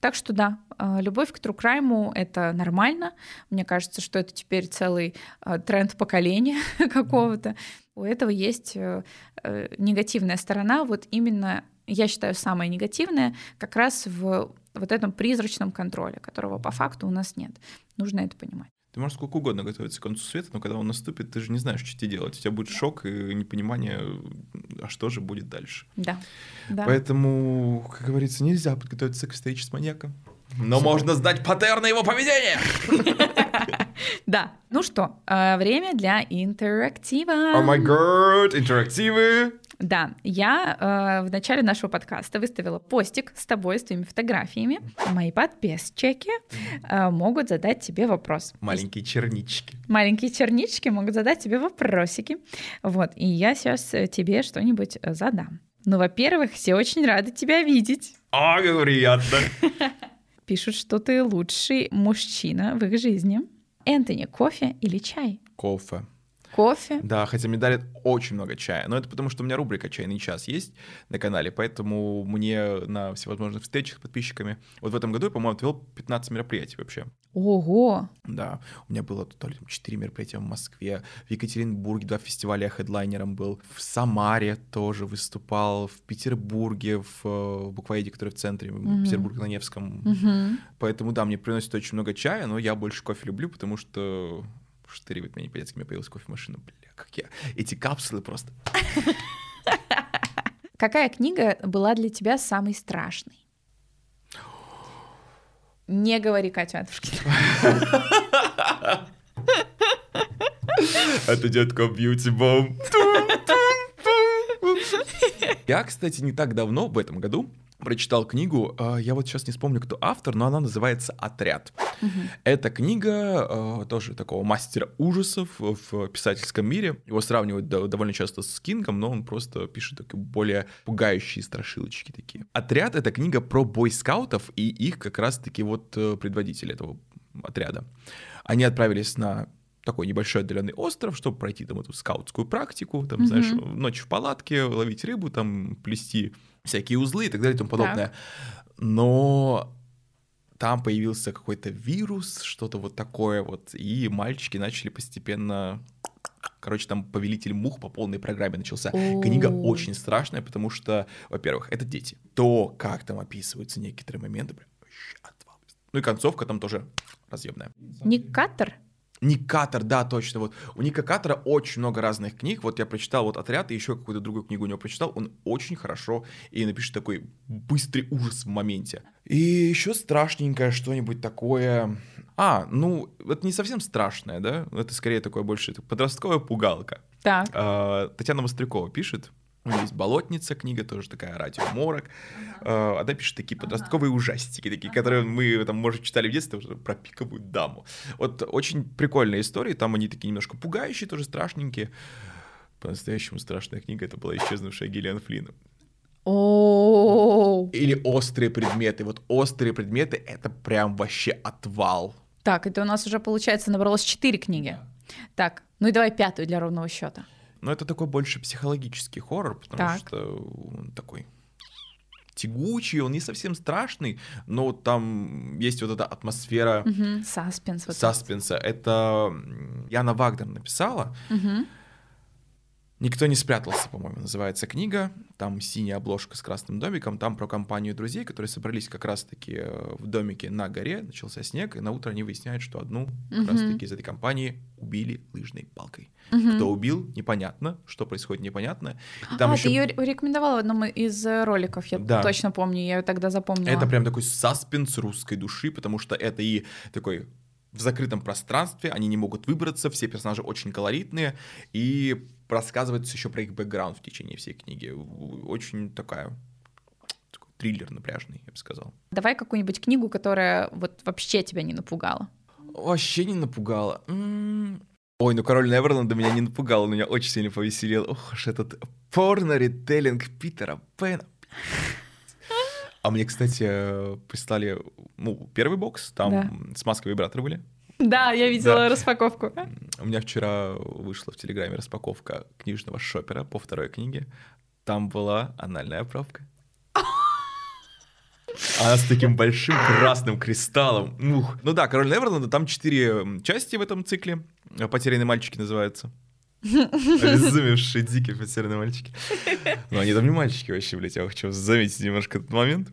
Так что да, а, любовь к crime — это нормально. Мне кажется, что это теперь целый тренд поколения какого-то у этого есть э, э, негативная сторона, вот именно, я считаю, самая негативная, как раз в вот этом призрачном контроле, которого по факту у нас нет. Нужно это понимать. Ты можешь сколько угодно готовиться к концу света, но когда он наступит, ты же не знаешь, что тебе делать. У тебя будет шок и непонимание, а что же будет дальше. Да. да. Поэтому, как говорится, нельзя подготовиться к встрече с маньяком. Но Супер. можно знать паттерны его поведения. Да. Ну что, э, время для интерактива. Oh my god, интерактивы. Да, я э, в начале нашего подкаста выставила постик с тобой, с твоими фотографиями. Мои подписчики э, могут задать тебе вопрос. Маленькие чернички. Маленькие чернички могут задать тебе вопросики. Вот, и я сейчас э, тебе что-нибудь э, задам. Ну, во-первых, все очень рады тебя видеть. А, как приятно. Пишут, что ты лучший мужчина в их жизни. Энтони, кофе или чай? Кофе. Кофе? Да, хотя мне дарят очень много чая. Но это потому, что у меня рубрика «Чайный час» есть на канале, поэтому мне на всевозможных встречах с подписчиками... Вот в этом году я, по-моему, отвел 15 мероприятий вообще. Ого! Да, у меня было то ли 4 мероприятия в Москве, в Екатеринбурге два фестиваля я хедлайнером был, в Самаре тоже выступал, в Петербурге, в, в буквоеде, который в центре, в mm Петербурге на Невском. mm Поэтому, да, мне приносит очень много чая, но я больше кофе люблю, потому что штыривает меня по-детски, у меня появилась кофемашина, бля, как я... Эти капсулы просто... Какая книга была для тебя самой страшной? Не говори Катя Матушкина. Это детка бьюти-бом. Я, кстати, не так давно, в этом году, прочитал книгу, а, я вот сейчас не вспомню, кто автор, но она называется «Отряд». Угу. Эта книга а, тоже такого мастера ужасов в писательском мире. Его сравнивают довольно часто с Кингом, но он просто пишет такие более пугающие страшилочки такие. «Отряд» — это книга про бойскаутов и их как раз-таки вот э, предводитель этого отряда. Они отправились на такой небольшой отдаленный остров, чтобы пройти там эту скаутскую практику, там, mm-hmm. знаешь, ночь в палатке, ловить рыбу, там, плести всякие узлы и так далее и тому подобное. Так. Но там появился какой-то вирус, что-то вот такое вот, и мальчики начали постепенно Короче, там «Повелитель мух» по полной программе начался. О-о-о. Книга очень страшная, потому что, во-первых, это дети. То, как там описываются некоторые моменты, прям Ну и концовка там тоже разъемная. Ник Каттер? Ник Каттер, да, точно. Вот. У Ника Каттера очень много разных книг. Вот я прочитал вот «Отряд» и еще какую-то другую книгу у него прочитал. Он очень хорошо и напишет такой быстрый ужас в моменте. И еще страшненькое что-нибудь такое... А, ну, это не совсем страшное, да? Это скорее такое больше подростковая пугалка. Так. А, Татьяна Мострякова пишет. У нее есть «Болотница» книга, тоже такая радио «Морок». Uh-huh. Она пишет такие подростковые uh-huh. ужастики, такие, которые мы, там, может, читали в детстве, про пиковую даму. Вот очень прикольные истории, там они такие немножко пугающие, тоже страшненькие. По-настоящему страшная книга — это была «Исчезнувшая Гиллиан Флинн». Или острые предметы. Вот острые предметы — это прям вообще отвал. Так, это у нас уже, получается, набралось четыре книги. Так, ну и давай пятую для ровного счета. Ну, это такой больше психологический хоррор, потому так. что он такой тягучий, он не совсем страшный, но там есть вот эта атмосфера... Угу. Саспенс. Вот саспенса. Это Яна Вагнер написала. Угу. «Никто не спрятался», по-моему, называется книга. Там синяя обложка с красным домиком. Там про компанию друзей, которые собрались как раз-таки э, в домике на горе. Начался снег, и на утро они выясняют, что одну как раз-таки из этой компании убили лыжной палкой. Угу. Кто убил, непонятно. Что происходит, непонятно. И там а, еще... ты ее рекомендовала в одном из э, роликов, я да. точно помню, я ее тогда запомнила. Это прям такой саспенс русской души, потому что это и такой в закрытом пространстве, они не могут выбраться, все персонажи очень колоритные, и рассказывается еще про их бэкграунд в течение всей книги. Очень такая такой триллер напряжный, я бы сказал. Давай какую-нибудь книгу, которая вот вообще тебя не напугала. Вообще не напугала. Ой, ну «Король Неверленда» меня не напугал, он меня очень сильно повеселил. Ох уж этот порно-ритейлинг Питера Пэна. А мне, кстати, прислали, ну, первый бокс, там да. с маской вибраторы были. Да, я видела да. распаковку. У меня вчера вышла в Телеграме распаковка книжного шопера по второй книге. Там была анальная пробка. Она с таким большим красным кристаллом. Ух. Ну да, Король Неверленда, там четыре части в этом цикле. Потерянные мальчики называются. Обезумевшие дикие потерянные мальчики. Но они там не мальчики вообще, блядь, я хочу заметить немножко этот момент.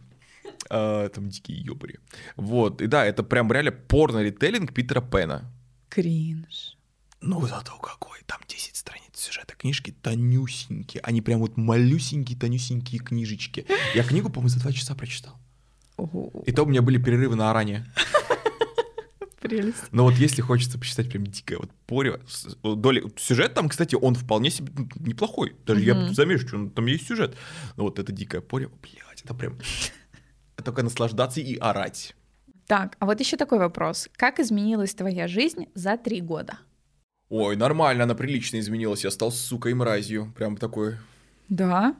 А, там дикие ёбари. Вот, и да, это прям реально порно-ритейлинг Питера Пэна. Кринж. Ну, зато какой, там 10 страниц сюжета. Книжки тонюсенькие, они прям вот малюсенькие, тонюсенькие книжечки. Я книгу, по-моему, за два часа прочитал. И то у меня были перерывы на орание. Прелесть. Но вот если хочется почитать прям дикое вот поре, доли... Сюжет там, кстати, он вполне себе неплохой. Даже я замечу, что там есть сюжет. Но вот это дикое поре, блядь, это прям только наслаждаться и орать. Так, а вот еще такой вопрос. Как изменилась твоя жизнь за три года? Ой, нормально, она прилично изменилась. Я стал сукой и мразью. Прям такой... Да?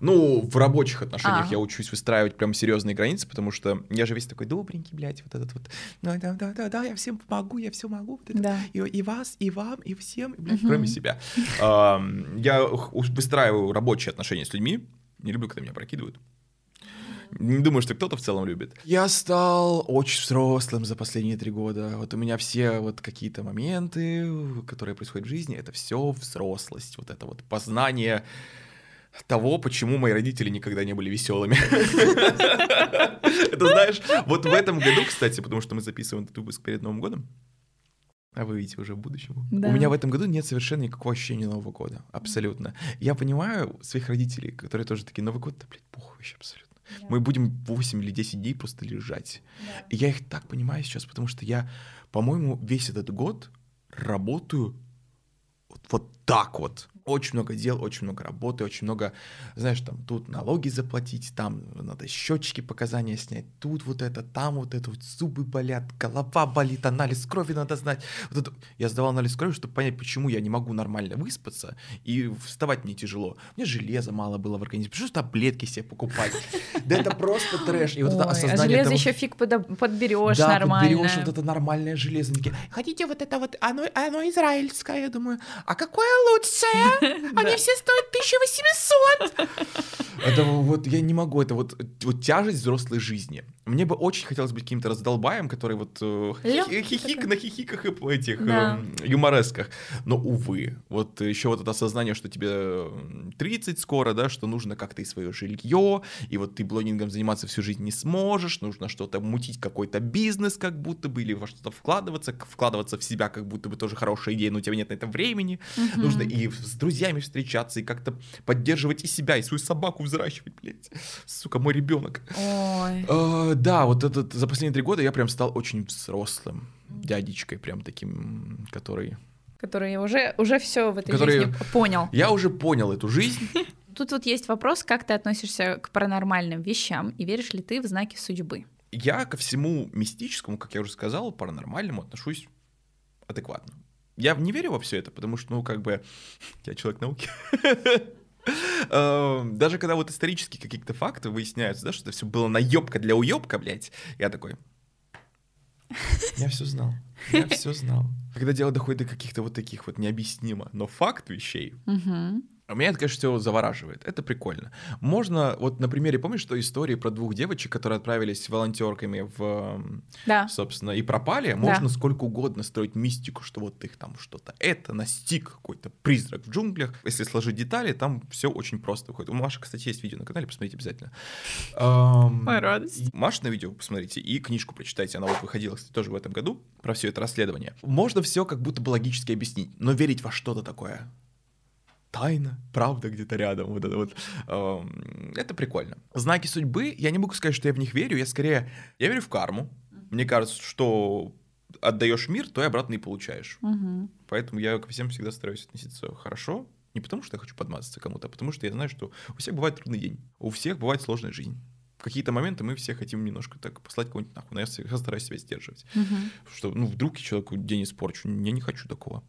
Ну, в рабочих отношениях а. я учусь выстраивать прям серьезные границы, потому что я же весь такой добренький, блядь, вот этот вот. Ну, да, да, да, да, я всем помогу, я все могу. Вот это, да. и, и вас, и вам, и всем, блядь, угу. кроме себя. Я выстраиваю рабочие отношения с людьми. Не люблю, когда меня прокидывают. Не думаю, что кто-то в целом любит. Я стал очень взрослым за последние три года. Вот у меня все вот какие-то моменты, которые происходят в жизни, это все взрослость. Вот это вот познание того, почему мои родители никогда не были веселыми. Это знаешь, вот в этом году, кстати, потому что мы записываем этот выпуск перед Новым годом, а вы видите уже в будущем. Да. У меня в этом году нет совершенно никакого ощущения Нового года. Абсолютно. Я понимаю своих родителей, которые тоже такие, Новый год, да, блядь, похуй вообще абсолютно. Да. Мы будем 8 или 10 дней просто лежать. Да. И я их так понимаю сейчас, потому что я, по-моему, весь этот год работаю вот, вот так вот очень много дел, очень много работы, очень много, знаешь, там тут налоги заплатить, там надо счетчики показания снять, тут вот это, там вот это, вот зубы болят, голова болит, анализ крови надо знать. Вот это. Я сдавал анализ крови, чтобы понять, почему я не могу нормально выспаться, и вставать мне тяжело. Мне железа мало было в организме, пришлось таблетки себе покупать. Да это просто трэш. И вот это а осознание железо еще фиг подберешь нормально. Подберешь вот это нормальное железо. Хотите вот это вот, оно израильское, я думаю, а какое лучшее? Они все стоят 1800. Это вот я не могу, это вот, вот тяжесть взрослой жизни. Мне бы очень хотелось быть каким-то раздолбаем, который вот э, хихи- хихик на хихиках и этих да. э, юморесках. Но, увы, вот еще вот это осознание, что тебе 30 скоро, да, что нужно как-то и свое жилье, и вот ты блогингом заниматься всю жизнь не сможешь, нужно что-то мутить, какой-то бизнес как будто бы, или во что-то вкладываться, вкладываться в себя как будто бы тоже хорошая идея, но у тебя нет на это времени. Угу. Нужно и с друзьями встречаться, и как-то поддерживать и себя, и свою собаку взращивать, блядь. Сука, мой ребенок. Ой. А, да, вот этот за последние три года я прям стал очень взрослым дядечкой, прям таким, который... Который уже, уже все в этой который... жизни понял. Я уже понял эту жизнь. Тут вот есть вопрос, как ты относишься к паранормальным вещам и веришь ли ты в знаки судьбы? Я ко всему мистическому, как я уже сказал, паранормальному отношусь адекватно. Я не верю во все это, потому что, ну, как бы, я человек науки. Эм, даже когда вот исторические какие-то факты выясняются, да, что это все было наебка для уебка, блядь, я такой, я все знал. Я все знал. Когда дело доходит до каких-то вот таких вот необъяснимо, но факт вещей, меня это, конечно, все завораживает. Это прикольно. Можно, вот на примере, помнишь, что истории про двух девочек, которые отправились волонтерками в, да. собственно, и пропали? Можно да. сколько угодно строить мистику, что вот их там что-то это настиг какой-то призрак в джунглях. Если сложить детали, там все очень просто выходит. У Маши, кстати, есть видео на канале, посмотрите обязательно. Моя радость. Маш на видео посмотрите и книжку прочитайте. Она вот выходила, кстати, тоже в этом году про все это расследование. Можно все как будто бы логически объяснить, но верить во что-то такое тайна, правда где-то рядом. Вот это вот. Это прикольно. Знаки судьбы, я не могу сказать, что я в них верю, я скорее, я верю в карму. Мне кажется, что отдаешь мир, то и обратно и получаешь. Угу. Поэтому я ко всем всегда стараюсь относиться хорошо. Не потому, что я хочу подмазаться кому-то, а потому что я знаю, что у всех бывает трудный день, у всех бывает сложная жизнь. В какие-то моменты мы все хотим немножко так послать кого-нибудь нахуй, но я стараюсь себя сдерживать. Угу. Что, ну, вдруг человеку день испорчу, я не хочу такого.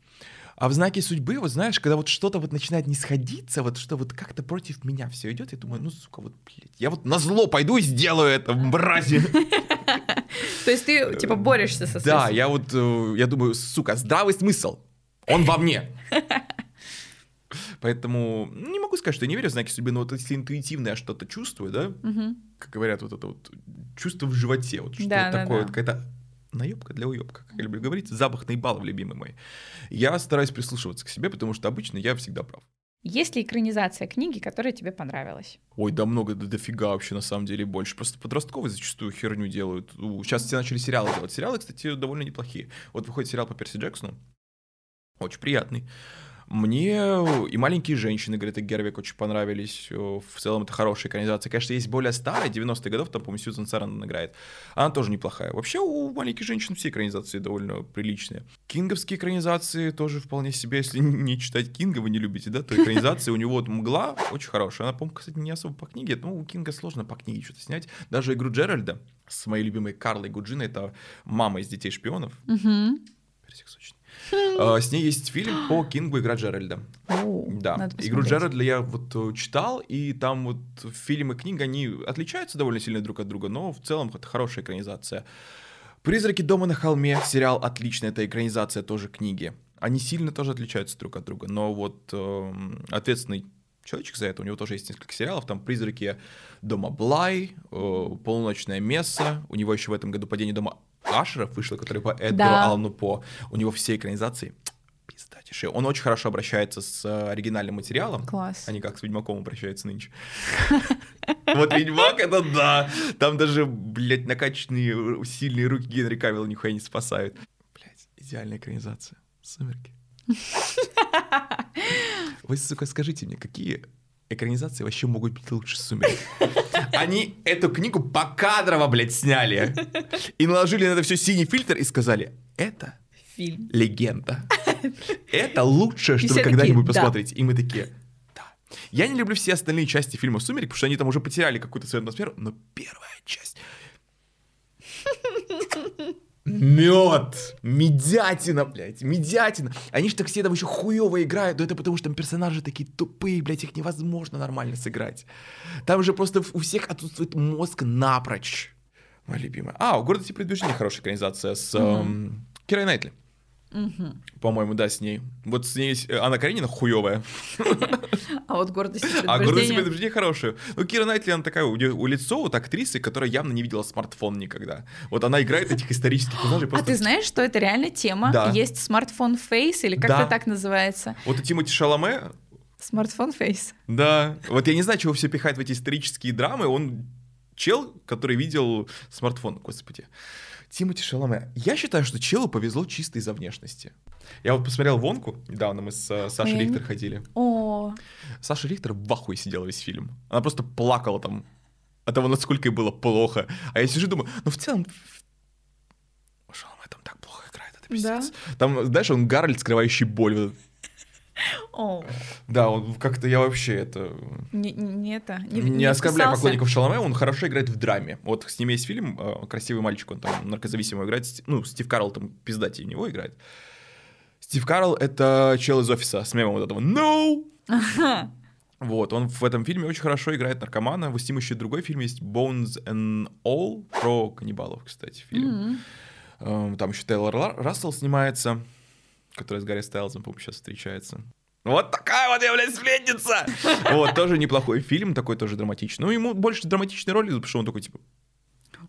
А в знаке судьбы, вот знаешь, когда вот что-то вот начинает не сходиться, вот что вот как-то против меня все идет, я думаю, ну, сука, вот, блядь, я вот на зло пойду и сделаю это, мрази. То есть ты, типа, борешься со Да, я вот, э, я думаю, сука, здравый смысл, он во мне. Поэтому не могу сказать, что я не верю в знаки судьбы, но вот если интуитивно я что-то чувствую, да, как говорят, вот это вот чувство в животе, вот что-то такое, какая-то наебка для уебка, как я люблю говорить, запах наебалов, любимый мой. Я стараюсь прислушиваться к себе, потому что обычно я всегда прав. Есть ли экранизация книги, которая тебе понравилась? Ой, да много, да дофига вообще, на самом деле, больше. Просто подростковые зачастую херню делают. Сейчас все начали сериалы делать. Сериалы, кстати, довольно неплохие. Вот выходит сериал по Перси Джексону. Очень приятный. Мне и «Маленькие женщины» Греты Гервик очень понравились. В целом это хорошая экранизация. Конечно, есть более старая, 90-х годов, там, по-моему, Сьюзан Сарандон играет. Она тоже неплохая. Вообще у «Маленьких женщин» все экранизации довольно приличные. Кинговские экранизации тоже вполне себе, если не читать Кинга, вы не любите, да, то экранизации у него вот «Мгла» очень хорошая. Она, по-моему, кстати, не особо по книге, но у Кинга сложно по книге что-то снять. Даже игру Джеральда с моей любимой Карлой Гуджиной, это мама из «Детей шпионов». Угу. Персик сочный. А, с ней есть фильм по Кингу «Игра Джеральда». Да, «Игру Джеральда» я вот э, читал, и там вот фильм и книга, они отличаются довольно сильно друг от друга, но в целом это хорошая экранизация. «Призраки дома на холме» сериал отличный, это экранизация тоже книги. Они сильно тоже отличаются друг от друга, но вот э, ответственный человечек за это. У него тоже есть несколько сериалов. Там «Призраки дома Блай», э, «Полуночное место». У него еще в этом году «Падение дома Ашеров вышло, который по Эдгару да. Аллану По. У него все экранизации пиздатейшие. Он очень хорошо обращается с э, оригинальным материалом. Класс. А не как с Ведьмаком обращается нынче. Вот Ведьмак, это да. Там даже, блядь, накачанные сильные руки Генри Кавилла нихуя не спасают. Блядь, идеальная экранизация. Сумерки. Вы, сука, скажите мне, какие экранизации вообще могут быть лучше «Сумерек». Они эту книгу покадрово, блядь, сняли. И наложили на это все синий фильтр и сказали, это фильм. Легенда. Это лучшее, что вы когда-нибудь посмотрите. И мы такие, да. Я не люблю все остальные части фильма «Сумерек», потому что они там уже потеряли какую-то свою атмосферу, но первая часть Мед, медятина, блядь, медятина. Они же так все там еще хуево играют, но это потому что там персонажи такие тупые, блядь, их невозможно нормально сыграть. Там же просто у всех отсутствует мозг напрочь. Моя любимая. А, у гордости и предубеждения хорошая экранизация с эм, Кирой Найтли. Мгм. По-моему, да, с ней. Вот с ней э, Анна Каренина хуевая, А вот гордость и а гордость и предубеждение. хорошая. Ну, Кира Найтли, она такая, у, лицо вот актрисы, которая явно не видела смартфон никогда. Вот она играет этих исторических персонажей А ты знаешь, что это реально тема? Да. Есть smartphone face или как это так называется? Вот у Тимоти Шаломе, Смартфон фейс. да, вот я не знаю, чего все пихать в эти исторические драмы, он чел, который видел смартфон, господи. Тимоти Шаломе. Я считаю, что челу повезло чисто из-за внешности. Я вот посмотрел Вонку, недавно мы с э, Сашей Ой, Рихтер ходили. О, Саша Рихтер в ахуе сидела весь фильм. Она просто плакала там от того, насколько ей было плохо. А я сижу и думаю, ну в целом... Шаломе там так плохо играет, это пиздец. Там, знаешь, он Гарольд, скрывающий боль. Вот. Да, он как-то я вообще это... не, не это. Не, оскорбляю вписался. поклонников Шаломе, он хорошо играет в драме. Вот с ним есть фильм э, «Красивый мальчик», он там наркозависимого играет. Ну, Стив Карл там пиздатей него играет. Стив Карл — это чел из офиса с мемом вот этого «No!» Вот, он в этом фильме очень хорошо играет наркомана. С ним еще другой фильм есть «Bones and All» про каннибалов, кстати, фильм. Эм, Там еще Тейлор Рассел снимается, который с Гарри Стайлзом, по-моему, сейчас встречается. Вот такая вот я, блядь, сплетница! Вот, тоже неплохой фильм, такой тоже драматичный. Ну, ему больше драматичной роли, потому что он такой, типа...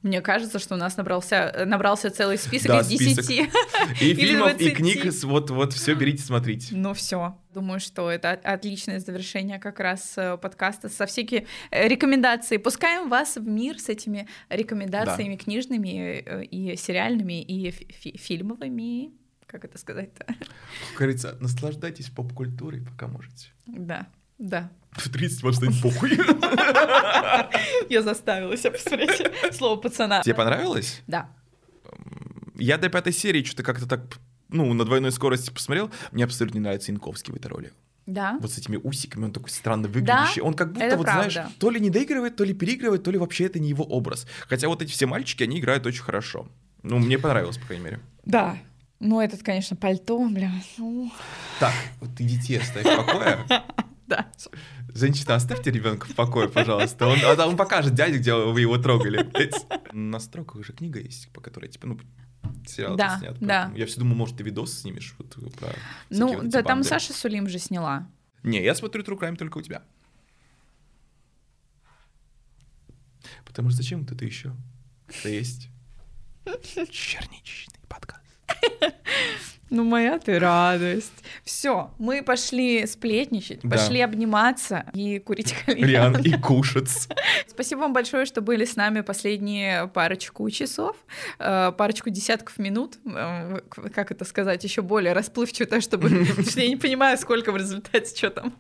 Мне кажется, что у нас набрался, набрался целый список Да, из список. 10. И фильмов, и 20. книг, вот, вот, все берите, смотрите. Ну все, думаю, что это от- отличное завершение как раз э, подкаста со всякие э, рекомендации. Пускаем вас в мир с этими рекомендациями книжными э, и сериальными и фи- фи- фильмовыми. Как это сказать-то? Как говорится, наслаждайтесь поп-культурой, пока можете. Да, да. В 30 вам станет похуй. Я заставила себя посмотреть слово пацана. Тебе понравилось? Да. Я до пятой серии что-то как-то так, ну, на двойной скорости посмотрел. Мне абсолютно не нравится Янковский в этой роли. Да. Вот с этими усиками, он такой странно выглядящий. он как будто, это вот правда. знаешь, то ли не доигрывает, то ли переигрывает, то ли вообще это не его образ. Хотя вот эти все мальчики, они играют очень хорошо. Ну, мне понравилось, по крайней мере. Да. Ну, этот, конечно, пальто, бля. ну, Так, вот ты детей оставь в покое. да. Женщина, оставьте ребенка в покое, пожалуйста. Он, а он покажет дяде, где вы его трогали. На строках же книга есть, по которой, типа, ну, сериал Да, снят. да. Я все думал, может, ты видос снимешь вот, про Ну, вот да, там банды. Саша Сулим же сняла. Не, я смотрю True Crime только у тебя. Потому что зачем вот это еще? Это есть черничный подкаст. Ну, моя ты радость. Все, мы пошли сплетничать, Да. пошли обниматься и курить Риан кальян. и кушать. Спасибо вам большое, что были с нами последние парочку часов, э, парочку десятков минут. Э, Как это сказать? Еще более расплывчато, чтобы... Я не понимаю, сколько в результате, что там.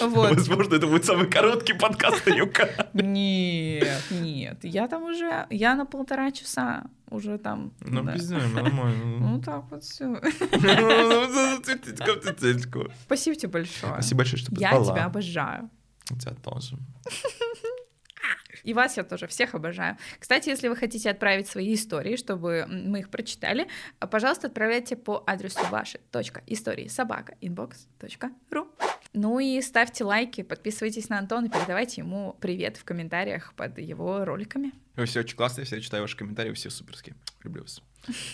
Вот. Возможно, это будет самый короткий подкаст Танюка. Нет, нет. Я там уже... Я на полтора часа уже там... Ну, да. пиздец, нормально. Ну, так вот все. Спасибо Спасибо тебе большое. большое, что Я позвала. тебя обожаю. Тебя тоже. И вас я тоже всех обожаю. Кстати, если вы хотите отправить свои истории, чтобы мы их прочитали, пожалуйста, отправляйте по адресу ваши истории собака inbox.ru. Ну и ставьте лайки, подписывайтесь на Антона, передавайте ему привет в комментариях под его роликами. Вы все очень классные, все читаю ваши комментарии, все суперские. Люблю вас.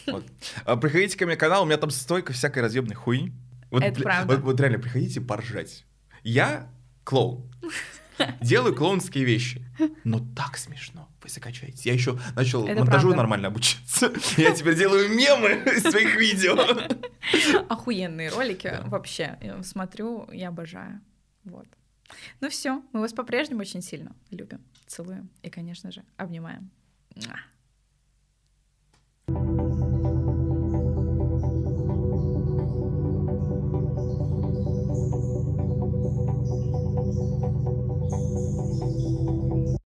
Вот. А, Приходите ко мне на канал, у меня там стойка всякой разъемной хуйни. Вот, Это правда. Вот, вот реально, приходите поржать. Я клоун. Делаю клоунские вещи. Но так смешно. Вы закачаете. Я еще начал Это монтажу правда. нормально обучиться. Я теперь делаю мемы из своих видео. Охуенные ролики да. вообще. Я смотрю, я обожаю. Вот. Ну все, мы вас по-прежнему очень сильно любим, целуем и, конечно же, обнимаем. Thank